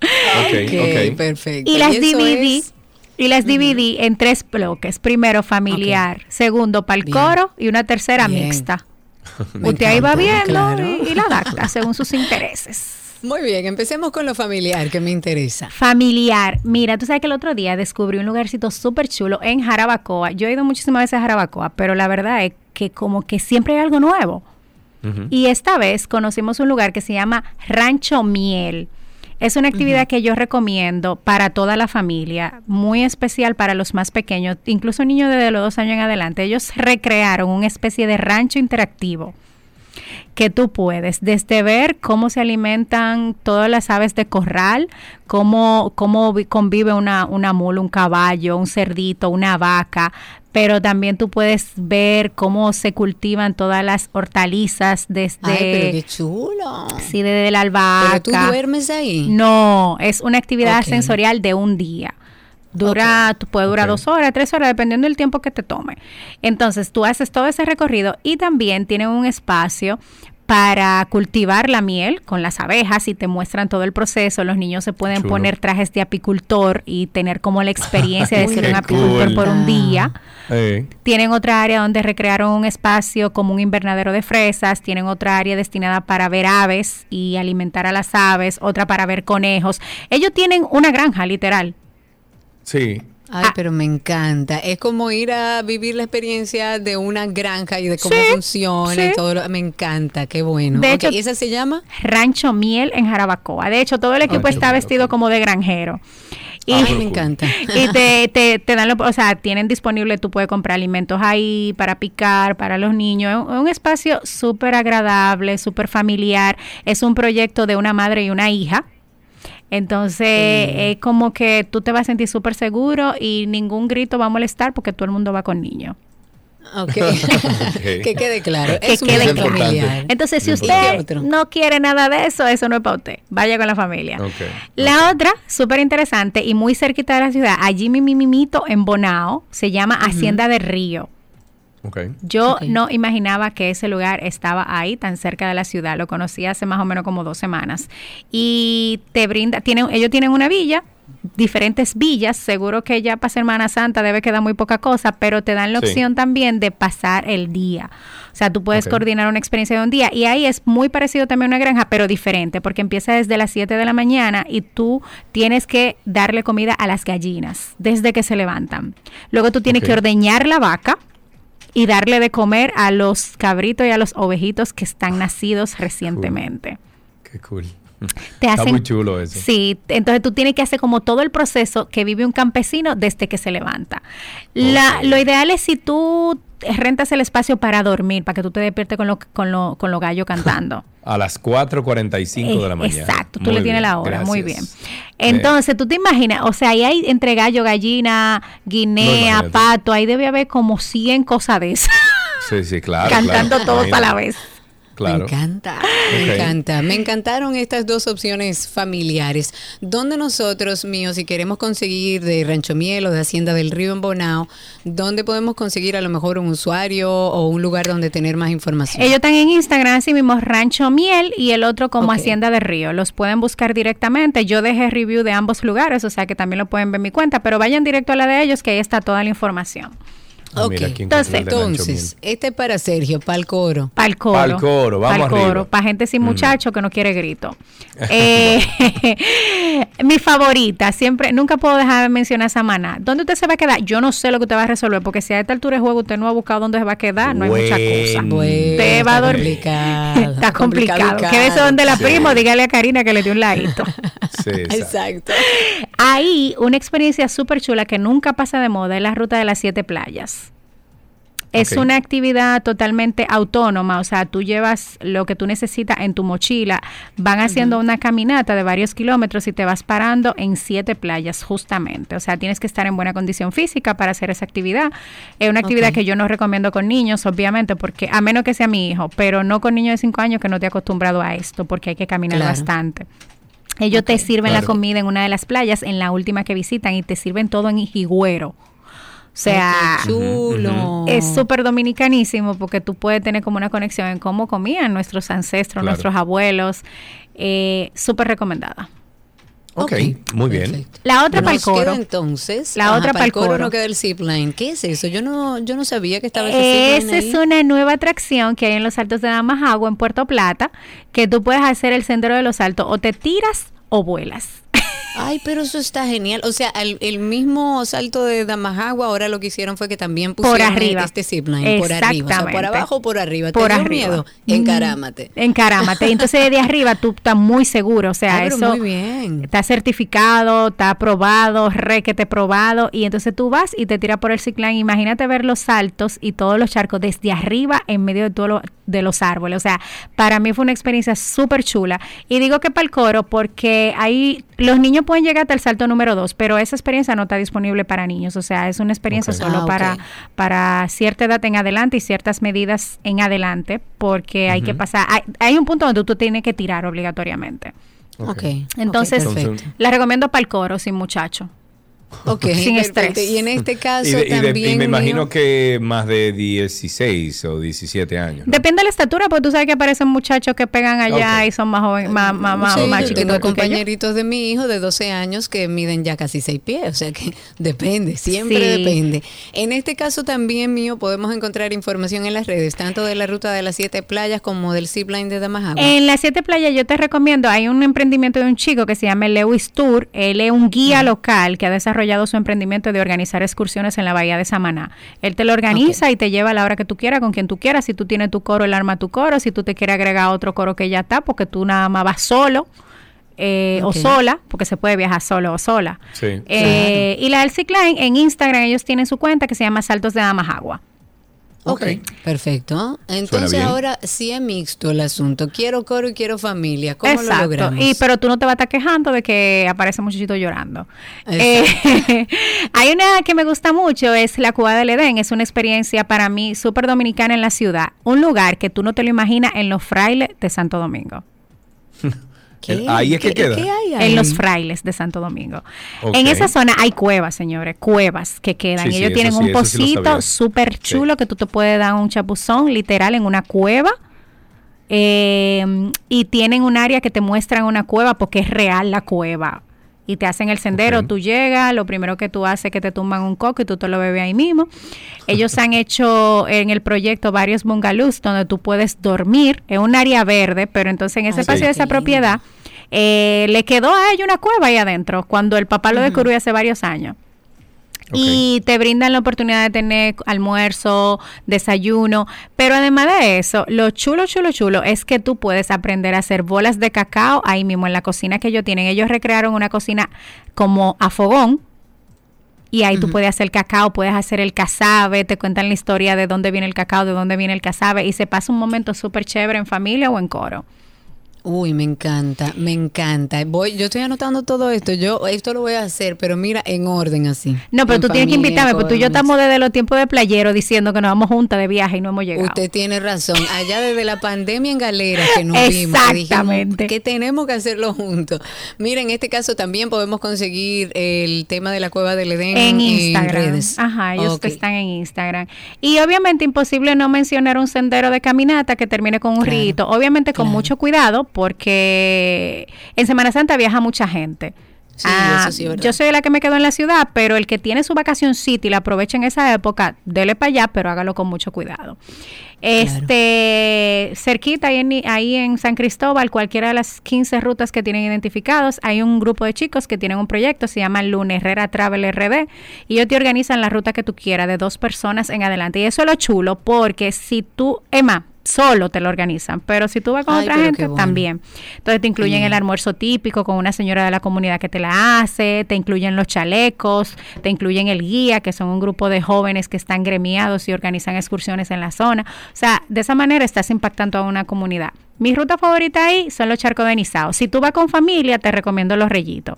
Ok, ok. perfecto. Y las eso dividí, es- y las dividí en tres bloques. Primero familiar, segundo para el coro y una tercera Bien. mixta. Me Usted ahí va viendo claro. y, y la adapta según sus intereses. Muy bien, empecemos con lo familiar, que me interesa. Familiar. Mira, tú sabes que el otro día descubrí un lugarcito súper chulo en Jarabacoa. Yo he ido muchísimas veces a Jarabacoa, pero la verdad es que como que siempre hay algo nuevo. Y esta vez conocimos un lugar que se llama Rancho Miel. Es una actividad que yo recomiendo para toda la familia, muy especial para los más pequeños, incluso niños desde los dos años en adelante. Ellos recrearon una especie de rancho interactivo que tú puedes, desde ver cómo se alimentan todas las aves de corral, cómo, cómo vi- convive una, una mula, un caballo, un cerdito, una vaca, pero también tú puedes ver cómo se cultivan todas las hortalizas desde... Ay, pero qué chulo. Sí, desde la albahaca. ¿Pero tú duermes ahí? No, es una actividad sensorial de un día. Dura, tú puede durar dos horas, tres horas, dependiendo del tiempo que te tome. Entonces, tú haces todo ese recorrido y también tienen un espacio para cultivar la miel con las abejas y te muestran todo el proceso. Los niños se pueden Chulo. poner trajes de apicultor y tener como la experiencia de ser un apicultor cool. por un día. Eh, Tienen otra área donde recrearon un espacio como un invernadero de fresas, tienen otra área destinada para ver aves y alimentar a las aves, otra para ver conejos. Ellos tienen una granja, literal. sí. Ay, pero me encanta. Es como ir a vivir la experiencia de una granja y de cómo Sí, funciona sí. y todo. lo- me encanta, qué bueno. De Ok, hecho- ¿y esa se llama? Rancho Miel en Jarabacoa. De hecho, todo el equipo está bueno, vestido como de granjero. Y, Ay, me encanta. y te, te, te dan, lo, o sea, tienen disponible, tú puedes comprar alimentos ahí para picar, para los niños. Es un, un espacio súper agradable, súper familiar. Es un proyecto de una madre y una hija. Entonces, es como que tú te vas a sentir súper seguro y ningún grito va a molestar porque todo el mundo va con niños. Ok. que quede claro. Que es un quede familiar. Entonces, si ¿Y usted no quiere nada de eso, eso no es para usted. Vaya con la familia. Ok. La otra, súper interesante y muy cerquita de la ciudad, allí mi mimimito en Bonao, se llama Hacienda de Río. Ok. Yo no imaginaba que ese lugar estaba ahí, tan cerca de la ciudad. Lo conocí hace más o menos como dos semanas. Y te brinda, tienen, ellos tienen una villa, diferentes villas. Seguro que ya para Semana Santa debe quedar muy poca cosa, pero te dan la Sí. opción también de pasar el día. O sea, tú puedes coordinar una experiencia de un día. Y ahí es muy parecido también a una granja, pero diferente, porque empieza desde las 7 de la mañana y tú tienes que darle comida a las gallinas desde que se levantan. Luego tú tienes que ordeñar la vaca y darle de comer a los cabritos y a los ovejitos que están nacidos recientemente. Qué cool. Te Está hacen- muy chulo eso. Sí, entonces tú tienes que hacer como todo el proceso que vive un campesino desde que se levanta. La, Lo ideal es si tú rentas el espacio para dormir, para que tú te despiertes con los con lo, con los gallos cantando. A las 4.45 de la mañana. Exacto, tú Muy le tienes la hora, muy bien. Entonces, tú te imaginas, o sea, ahí hay entre gallo, gallina, guinea, pato, ahí debe haber como 100 cosas de esas, Sí, sí, claro. cantando claro. todos a la vez. Claro. Me encanta, me encanta. Me encantaron estas dos opciones familiares. ¿Dónde nosotros, míos, si queremos conseguir de Rancho Miel o de Hacienda del Río en Bonao, dónde podemos conseguir a lo mejor un usuario o un lugar donde tener más información? Ellos están en Instagram, así mismo Rancho Miel y el otro como. Hacienda de Río. Los pueden buscar directamente. Yo dejé review de ambos lugares, o sea que también lo pueden ver en mi cuenta, pero vayan directo a la de ellos que ahí está toda la información. Ah, Ok, mira, aquí encontré entonces, el este es para Sergio, para el coro. Para el coro. Pa'l coro, vamos Pa'l coro, arriba. para gente sin Mm. muchacho que no quiere grito. Eh, mi favorita, siempre, nunca puedo dejar de mencionar Samaná. ¿Dónde usted se va a quedar? Yo no sé lo que usted va a resolver, porque si a esta altura de juego usted no ha buscado dónde se va a quedar, no hay mucha cosa. Bueno, Usted va a está dormir. complicado, Está complicado. complicado, Quédese donde la Sí. primo, dígale a Karina que le dio un ladito. Sí, exacto. Exacto. Ahí, una experiencia súper chula que nunca pasa de moda es la ruta de las siete playas. Es una actividad totalmente autónoma, o sea, tú llevas lo que tú necesitas en tu mochila, van haciendo una caminata de varios kilómetros y te vas parando en siete playas justamente, o sea, tienes que estar en buena condición física para hacer esa actividad. Es una actividad que yo no recomiendo con niños, obviamente, porque a menos que sea mi hijo, pero no con niños de cinco años que no te acostumbrado a esto, porque hay que caminar Claro. bastante. Ellos te sirven la comida en una de las playas, en la última que visitan, y te sirven todo en higüero. O sea, Ay, qué chulo. es súper dominicanísimo porque tú puedes tener como una conexión en cómo comían nuestros ancestros, Claro. nuestros abuelos. Eh, súper recomendada. Ok, muy bien. La otra para el coro. entonces. La otra para el coro. no queda el zipline. ¿Qué es eso? Yo no, yo no sabía que estaba ese Esa es una nueva atracción que hay en los Altos de Damajagua, en Puerto Plata, que tú puedes hacer el sendero de los Altos, o te tiras o vuelas. Ay, pero eso está genial. O sea, el, el mismo salto de Damajagua, ahora lo que hicieron fue que también Por pusieron arriba. este zipline por arriba. O sea, por abajo o por arriba. Por ¿Te dio arriba. miedo? Mm. Encarámate. Encarámate. Entonces, desde arriba tú estás muy seguro. O sea, eso muy bien. está certificado, está aprobado, requete probado. Y entonces tú vas y te tiras por el ciclán. Imagínate ver los saltos y todos los charcos desde arriba en medio de todos los de los árboles. O sea, para mí fue una experiencia súper chula. Y digo que para el coro porque ahí los niños pueden llegar hasta el salto número dos, pero esa experiencia no está disponible para niños. O sea, es una experiencia solo Ah, para, para cierta edad en adelante y ciertas medidas en adelante, porque hay que pasar. Hay, hay un punto donde tú tienes que tirar obligatoriamente. Ok. Entonces, la recomiendo para el coro, sin muchacho. Ok, Sin perfecto. estrés. Y en este caso Y, de- y de- y también... me mío, imagino que más de 16 o 17 años. Depende de la estatura, porque tú sabes que aparecen muchachos que pegan allá y son más jóvenes, más, más, más, Sí, más yo chiquitos tengo yo. compañeritos de mi hijo de 12 años que miden ya casi 6 pies, o sea que depende, siempre Sí. depende. En este caso también mío podemos encontrar información en las redes, tanto de la ruta de las siete playas como del zipline de Damajagua. En las siete playas yo te recomiendo, hay un emprendimiento de un chico que se llama Lewis Tour, él es un guía local que ha desarrollado su emprendimiento de organizar excursiones en la bahía de Samaná. Él te lo organiza y te lleva a la hora que tú quieras, con quien tú quieras, si tú tienes tu coro, él arma tu coro, si tú te quieres agregar otro coro que ya está, porque tú nada más vas solo. eh, o sola, porque se puede viajar solo o sola. Sí. Eh, Y la del Line en Instagram ellos tienen su cuenta que se llama Saltos de Damajagua. Ok, perfecto. Entonces ahora sí es mixto el asunto. Quiero coro y quiero familia. ¿Cómo lo logramos? Y pero tú no te vas a estar quejando de que aparece muchachito llorando. Eh, hay una que me gusta mucho, es la Cuba del Edén. Es una experiencia para mí súper dominicana en la ciudad. Un lugar que tú no te lo imaginas en los frailes de Santo Domingo. El- Ahí es que queda. En los frailes de Santo Domingo. En esa zona hay cuevas, señores, cuevas que quedan. Sí, ellos tienen sí, un sí pocito súper chulo que tú te puedes dar un chapuzón literal en una cueva. Eh, y tienen un área que te muestran una cueva porque es real la cueva. Y te hacen el sendero, tú llegas, lo primero que tú haces es que te tumban un coco y tú te lo bebes ahí mismo. Ellos han hecho en el proyecto varios bungalows donde tú puedes dormir. Es un área verde, pero entonces en ese Ay, espacio de esa propiedad eh, le quedó a ella una cueva ahí adentro cuando el papá lo descubrió hace varios años. Y te brindan la oportunidad de tener almuerzo, desayuno, pero además de eso, lo chulo, chulo, chulo es que tú puedes aprender a hacer bolas de cacao ahí mismo en la cocina que ellos tienen. Ellos recrearon una cocina como a fogón, y ahí tú puedes hacer cacao, puedes hacer el casabe, te cuentan la historia de dónde viene el cacao, de dónde viene el casabe, y se pasa un momento súper chévere en familia o en coro. Uy, me encanta, me encanta. Voy, yo estoy anotando todo esto. Yo esto lo voy a hacer, pero mira, en orden así. No, pero tú tienes que invitarme, porque tú y yo estamos desde los tiempos de playero diciendo que nos vamos juntas de viaje y no hemos llegado. Usted tiene razón. Allá desde la pandemia en galera que nos vimos, Exactamente. que tenemos que hacerlo juntos. Mira, en este caso también podemos conseguir el tema de la cueva del Edén en Instagram. redes. Ajá, ellos que están en Instagram. Y obviamente imposible no mencionar un sendero de caminata que termine con un rito. Obviamente con mucho cuidado porque en Semana Santa viaja mucha gente. Ah, eso sí es verdad. yo soy la que me quedo en la ciudad, pero el que tiene su vacación city y la aprovecha en esa época, dele para allá, pero hágalo con mucho cuidado. Este, cerquita ahí en, ahí en San Cristóbal, cualquiera de las 15 rutas que tienen identificados, hay un grupo de chicos que tienen un proyecto, se llama Luna Herrera Travel RD, y ellos te organizan la ruta que tú quieras de dos personas en adelante. Y eso es lo chulo, porque si tú, Emma, solo te lo organizan, pero si tú vas con Ay, otra gente, bueno. también. Entonces te incluyen el almuerzo típico con una señora de la comunidad que te la hace, te incluyen los chalecos, te incluyen el guía, que son un grupo de jóvenes que están gremiados y organizan excursiones en la zona. O sea, de esa manera estás impactando a una comunidad. Mi ruta favorita ahí son los charcos de Nizao. Si tú vas con familia, te recomiendo los rellitos.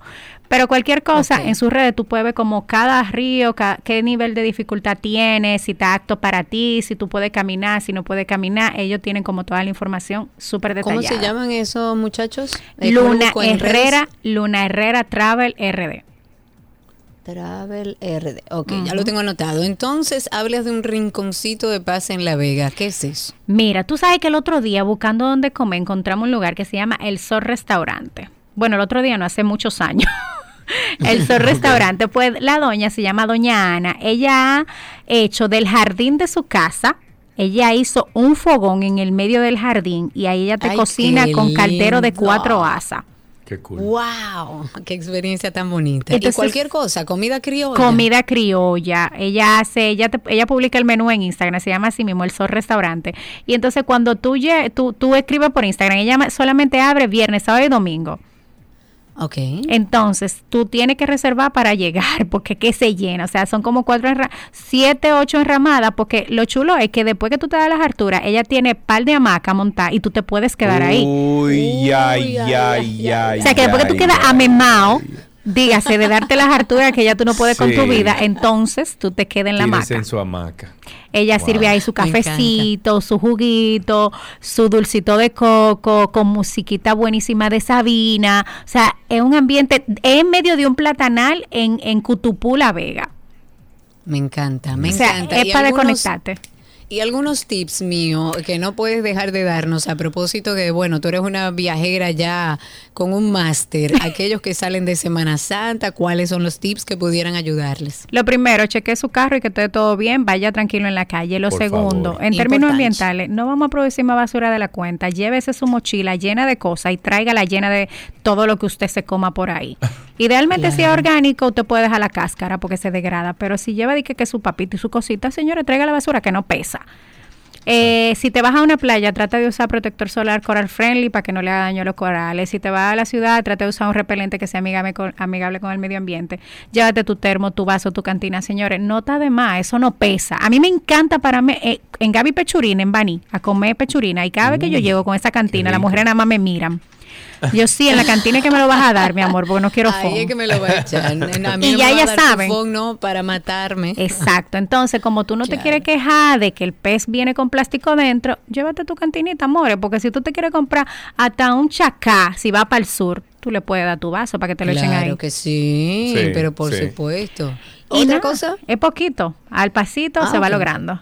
Pero cualquier cosa, en sus redes tú puedes ver como cada río, ca- qué nivel de dificultad tiene, si está apto para ti, si tú puedes caminar, si no puedes caminar. Ellos tienen como toda la información súper detallada. ¿Cómo se llaman esos muchachos? Luna. Herrera, Luna Herrera Travel RD. Travel RD. Ok, ya lo tengo anotado. Entonces, hablas de un rinconcito de paz en La Vega. ¿Qué es eso? Mira, tú sabes que el otro día buscando dónde comer encontramos un lugar que se llama El Sol Restaurante. Bueno, el otro día no hace muchos años. El Sol Restaurante, pues la doña se llama Doña Ana. Ella ha hecho del jardín de su casa, ella hizo un fogón en el medio del jardín y ahí ella te Ay, cocina con caldero de cuatro asas. Qué cool. ¡Wow! ¡Qué experiencia tan bonita! Entonces- y cualquier cosa, comida criolla. Comida criolla. Ella hace, ella te- ella publica el menú en Instagram, se llama así mismo el Sol Restaurante. Y entonces cuando tú, tú, tú escribes por Instagram, ella solamente abre viernes, sábado y domingo. Ok. Entonces, tú tienes que reservar para llegar, porque que se llena. O sea, son como cuatro, siete, ocho enramadas, porque lo chulo es que después que tú te das las alturas, ella tiene par de hamaca montada y tú te puedes quedar ahí. Uy, ay, ay, ay, O sea, que después que tú ay, quedas ay. amemao, dígase de darte las harturas que ya tú no puedes con tu vida, entonces tú te quedas en la hamaca. en su hamaca. Ella Wow. sirve ahí su cafecito, su juguito, su dulcito de coco, con musiquita buenísima de Sabina. O sea, es un ambiente, es en medio de un platanal en, en Cutupú, La Vega. Me encanta, me O sea, encanta. es Y para algunos- desconectarte. Y algunos tips míos que no puedes dejar de darnos a propósito de, bueno, tú eres una viajera ya con un máster, aquellos que salen de Semana Santa, ¿cuáles son los tips que pudieran ayudarles? Lo primero, cheque su carro y que esté todo bien, vaya tranquilo en la calle. Lo Por segundo, favor. en términos ambientales, no vamos a producir más basura de la cuenta. Llévese su mochila llena de cosas y tráigala llena de todo lo que usted se coma por ahí. Idealmente, si es Claro. orgánico, usted puede dejar la cáscara porque se degrada. Pero si lleva de que, que su papito y su cosita, señores, traiga la basura que no pesa. Eh, si te vas a una playa, trata de usar protector solar coral friendly para que no le haga daño a los corales. Si te vas a la ciudad, trata de usar un repelente que sea amigable con, amigable con el medio ambiente. Llévate tu termo, tu vaso, tu cantina. Señores, no está de más, eso no pesa. A mí me encanta pararme eh, en Gaby Pechurina, en Bani, a comer pechurina. Y cada vez que yo Mm, llego con esa cantina, las mujeres nada más me miran. Yo sí, en la cantina es que me lo vas a dar, mi amor, porque no quiero Ahí es que me lo va a echar. No, a mí Y no ya me va a ellas dar tu saben. phone, no, para matarme. Exacto. Entonces, como tú no te quieres quejar de que el pez viene con plástico dentro, llévate tu cantinita, amores, porque si tú te quieres comprar hasta un chacá, si va para el sur, tú le puedes dar tu vaso para que te lo echen ahí. Claro que sí, Sí, pero por sí. supuesto. Y ¿Otra nada, cosa? Es poquito. Al pasito Ah, se va logrando.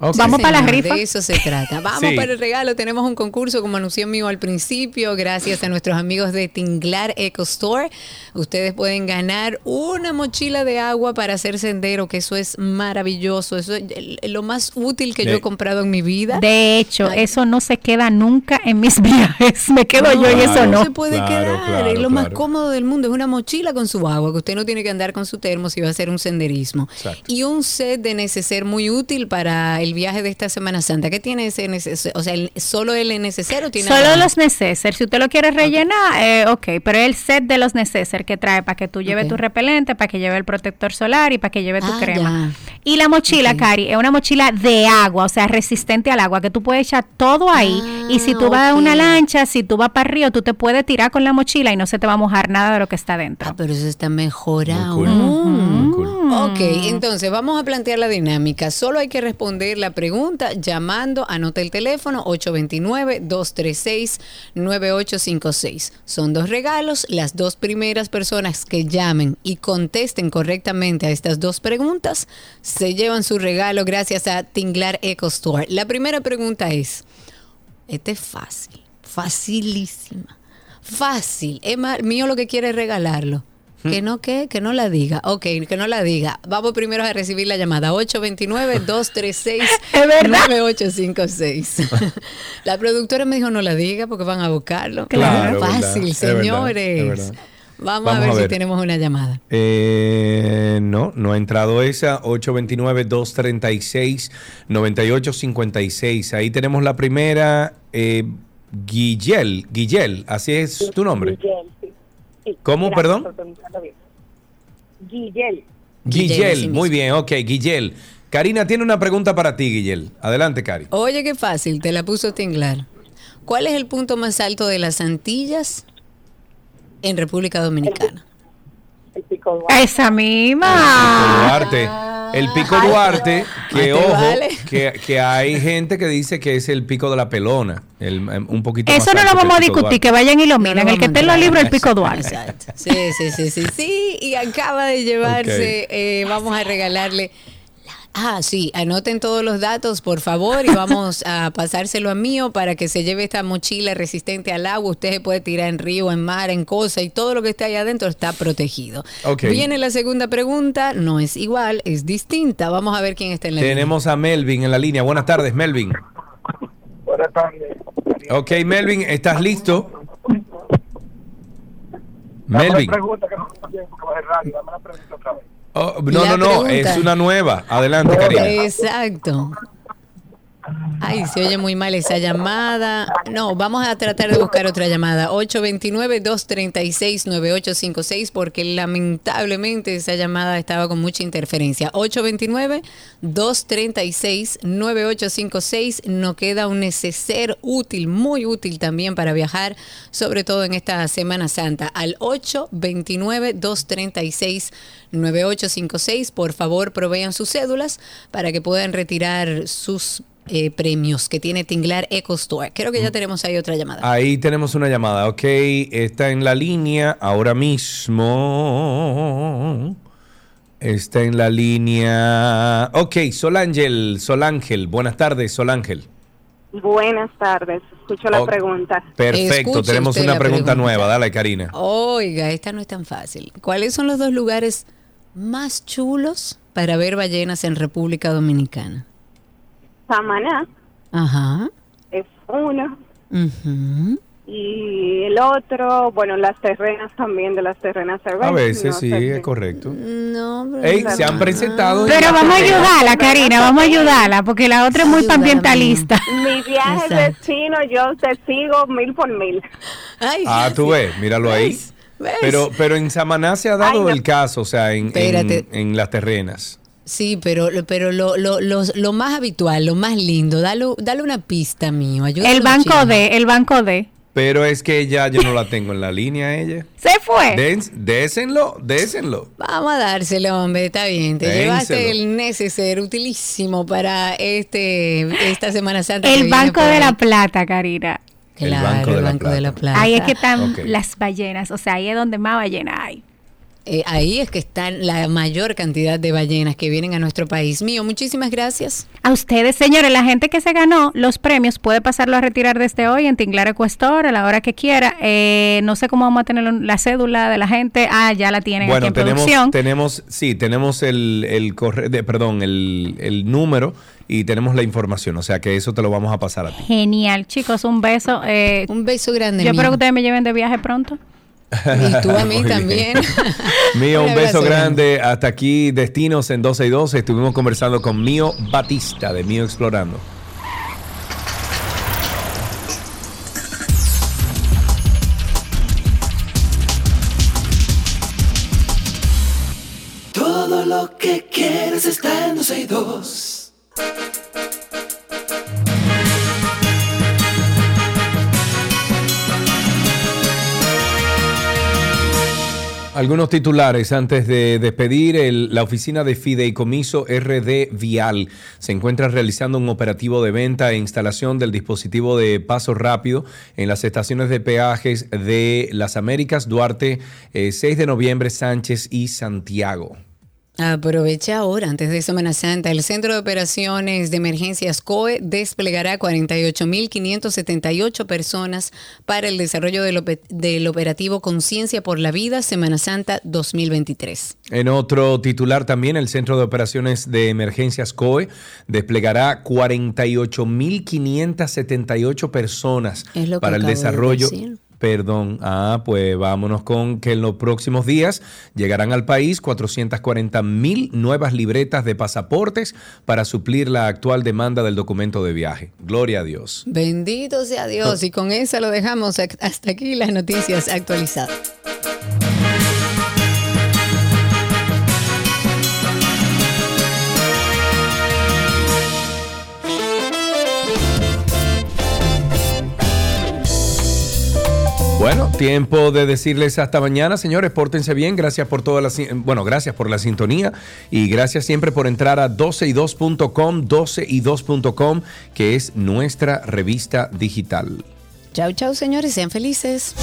Vamos Sí, para la rifa. De eso se trata. Vamos Sí. para el regalo. Tenemos un concurso, como anuncié mío al principio, gracias a nuestros amigos de Tinglar Eco Store. Ustedes pueden ganar una mochila de agua para hacer sendero, que eso es maravilloso. Eso es lo más útil que yo he comprado en mi vida. De hecho, eso no se queda nunca en mis viajes. Me quedo yo y eso Claro. no. No se puede Claro, quedar. claro, es lo más cómodo del mundo. Es una mochila con su agua, que usted no tiene que andar con su termo si va a hacer un senderismo. Exacto. Y un set de neceser muy útil para el viaje de esta Semana Santa. ¿Qué tiene ese neceser? O sea, el- ¿solo el neceser o tiene Solo algo los necesarios. Si usted lo quiere rellenar, eh, ok, pero es el set de los necesarios que trae para que tú lleves tu repelente, para que lleve el protector solar y para que lleve tu Ah, crema. ya. Y la mochila, Ok. Cari, es una mochila de agua, o sea, resistente al agua, que tú puedes echar todo ahí. y si tú vas a una Ah, lancha, si tú vas para río, tú te puedes tirar con la mochila y no se te va a mojar nada de lo que está dentro. Ah, pero eso está mejor aún. Muy cool. Ok, entonces vamos a plantear la dinámica. Solo hay que responder la pregunta llamando, anota el teléfono 829-236-9856. Son dos regalos. Las dos primeras personas que llamen y contesten correctamente a estas dos preguntas se llevan su regalo gracias a Tinglar Eco Store. La primera pregunta es, este es fácil, facilísima. Fácil. Emma, mío lo que quiere es regalarlo. Que no, que, que no la diga. Ok, que no la diga. Vamos primero a recibir la llamada. 829-236-9856. la productora me dijo no la diga porque van a buscarlo. Claro, Fácil, es verdad, señores. es verdad. Vamos, Vamos a ver a si ver. tenemos una llamada. Eh, no, no ha entrado esa. 829-236-9856. Ahí tenemos la primera. Eh, Guillel, Guillel, así es tu nombre. Guillel, sí. ¿Cómo, gracias perdón? bien. Guillel. Guillel, muy bien, ok, Guillel. Karina tiene una pregunta para ti, Guillel. Adelante, Cari. Oye, qué fácil, te la puso Tinglar. ¿Cuál es el punto más alto de las Antillas en República Dominicana? El pico Duarte. Esa misma. Duarte. El pico Duarte, que ojo, vale. que, que hay gente que dice que es el pico de la pelona. El, em, un poquito más Eso no lo vamos a discutir, que vayan y lo miren. el que esté en los libros, el pico Duarte. Exacto. Sí, sí, sí, sí, sí. Y acaba de llevarse, eh, vamos a regalarle. Ah, sí, anoten todos los datos, por favor, y vamos a pasárselo a mío para que se lleve esta mochila resistente al agua. Usted se puede tirar en río, en mar, en cosa, y todo lo que está ahí adentro está protegido. Ok. Viene la segunda pregunta, no es igual, es distinta. Vamos a ver quién está en la línea. Tenemos a Melvin en la línea. Buenas tardes, Melvin. Buenas tardes. Ok, Melvin, ¿estás listo? Dame la Melvin. pregunta que no. Dame la pregunta otra vez. Oh, no, La no, no, pregunta. es una nueva. Adelante, Karina. Exacto. Ay, se oye muy mal esa llamada. No, vamos a tratar de buscar otra llamada. 829-236-9856 porque lamentablemente esa llamada estaba con mucha interferencia. 829-236-9856. Nos queda un neceser útil, muy útil también para viajar, sobre todo en esta Semana Santa. Al 829-236-9856. Por favor, provean sus cédulas para que puedan retirar sus eh, premios que tiene Tinglar Eco Store. Creo que ya tenemos ahí otra llamada. Ahí tenemos una llamada, ok. Está en la línea ahora mismo. Está en la línea. Ok, Solángel, Solángel. Buenas tardes, Solángel. Buenas tardes. Escucho la pregunta. Perfecto, Escuche tenemos una pregunta, pregunta. nueva. Dale, Karina. Oiga, esta no es tan fácil. ¿Cuáles son los dos lugares más chulos para ver ballenas en República Dominicana? Samaná Ajá. es uno. ujú. Y el otro, bueno, las terrenas también, de las terrenas A Cervantes, veces no sí, sé es si- correcto. No, pero Ey, se han presentado. en Pero vamos a ayudarla, Karina, vamos a ayudarla, porque la otra es muy Ayúdala, ambientalista. Mi viaje Exacto. destino, yo te sigo mil por mil. Ay, Ah, tú ves, míralo ahí. ¿Ves? Pero, pero en Samaná se ha dado el caso, o sea, en, en, en las terrenas. Sí, pero, pero lo, lo, lo, lo más habitual, lo más lindo, dale, dale una pista mío. El banco chino. de, el banco de. Pero es que ya yo no la tengo en la línea, ella. Se fue. Dens- désenlo, désenlo. Vamos a dárselo, hombre, está bien. Te Dénselo. llevaste el neceser utilísimo para este esta Semana Santa. El banco de ahí. la plata, Karina. Claro, El Banco de la Plata. de la Plata. Ahí es que están las ballenas, o sea, ahí es donde más ballenas hay. Eh, ahí es que están la mayor cantidad de ballenas que vienen a nuestro país. Mío, muchísimas gracias. A ustedes, señores, la gente que se ganó los premios puede pasarlo a retirar desde hoy en Tinglar Ecuestor a la hora que quiera. Eh, no sé cómo vamos a tener la cédula de la gente. Ah, ya la tienen aquí Bueno, en tenemos, producción. tenemos, sí, tenemos el, el corre- de, perdón, el, el número y tenemos la información. O sea que eso te lo vamos a pasar a ti. Genial, chicos, un beso. eh, Un beso grande. yo espero que ustedes me lleven de viaje pronto. Y tú a mí también. Mío, un beso grande. Hasta aquí, Destinos en 12 y 12. Estuvimos conversando con Mío Batista de Mío Explorando. Todo lo que quieres está en 12 y 2. Algunos titulares antes de despedir. El- la oficina de Fideicomiso RD Vial se encuentra realizando un operativo de venta e instalación del dispositivo de paso rápido en las estaciones de peajes de Las Américas, Duarte, eh, 6 de noviembre, Sánchez y Santiago. Aprovecha ahora, antes de Semana Santa, el Centro de Operaciones de Emergencias COE desplegará 48.578 personas para el desarrollo del, del operativo Conciencia por la Vida Semana Santa 2023. En otro titular también, el Centro de Operaciones de Emergencias COE desplegará 48.578 personas para el de desarrollo. Perdón, ah, pues vámonos con que en los próximos días llegarán al país 440 mil nuevas libretas de pasaportes para suplir la actual demanda del documento de viaje. Gloria a Dios. Bendito sea Dios. Y con eso lo dejamos hasta aquí las noticias actualizadas. Bueno, tiempo de decirles hasta mañana, señores, pórtense bien, gracias por toda la, bueno, gracias por la sintonía y gracias siempre por entrar a 12y2.com, 12y2.com, que es nuestra revista digital. Chau, chau, señores. Sean felices.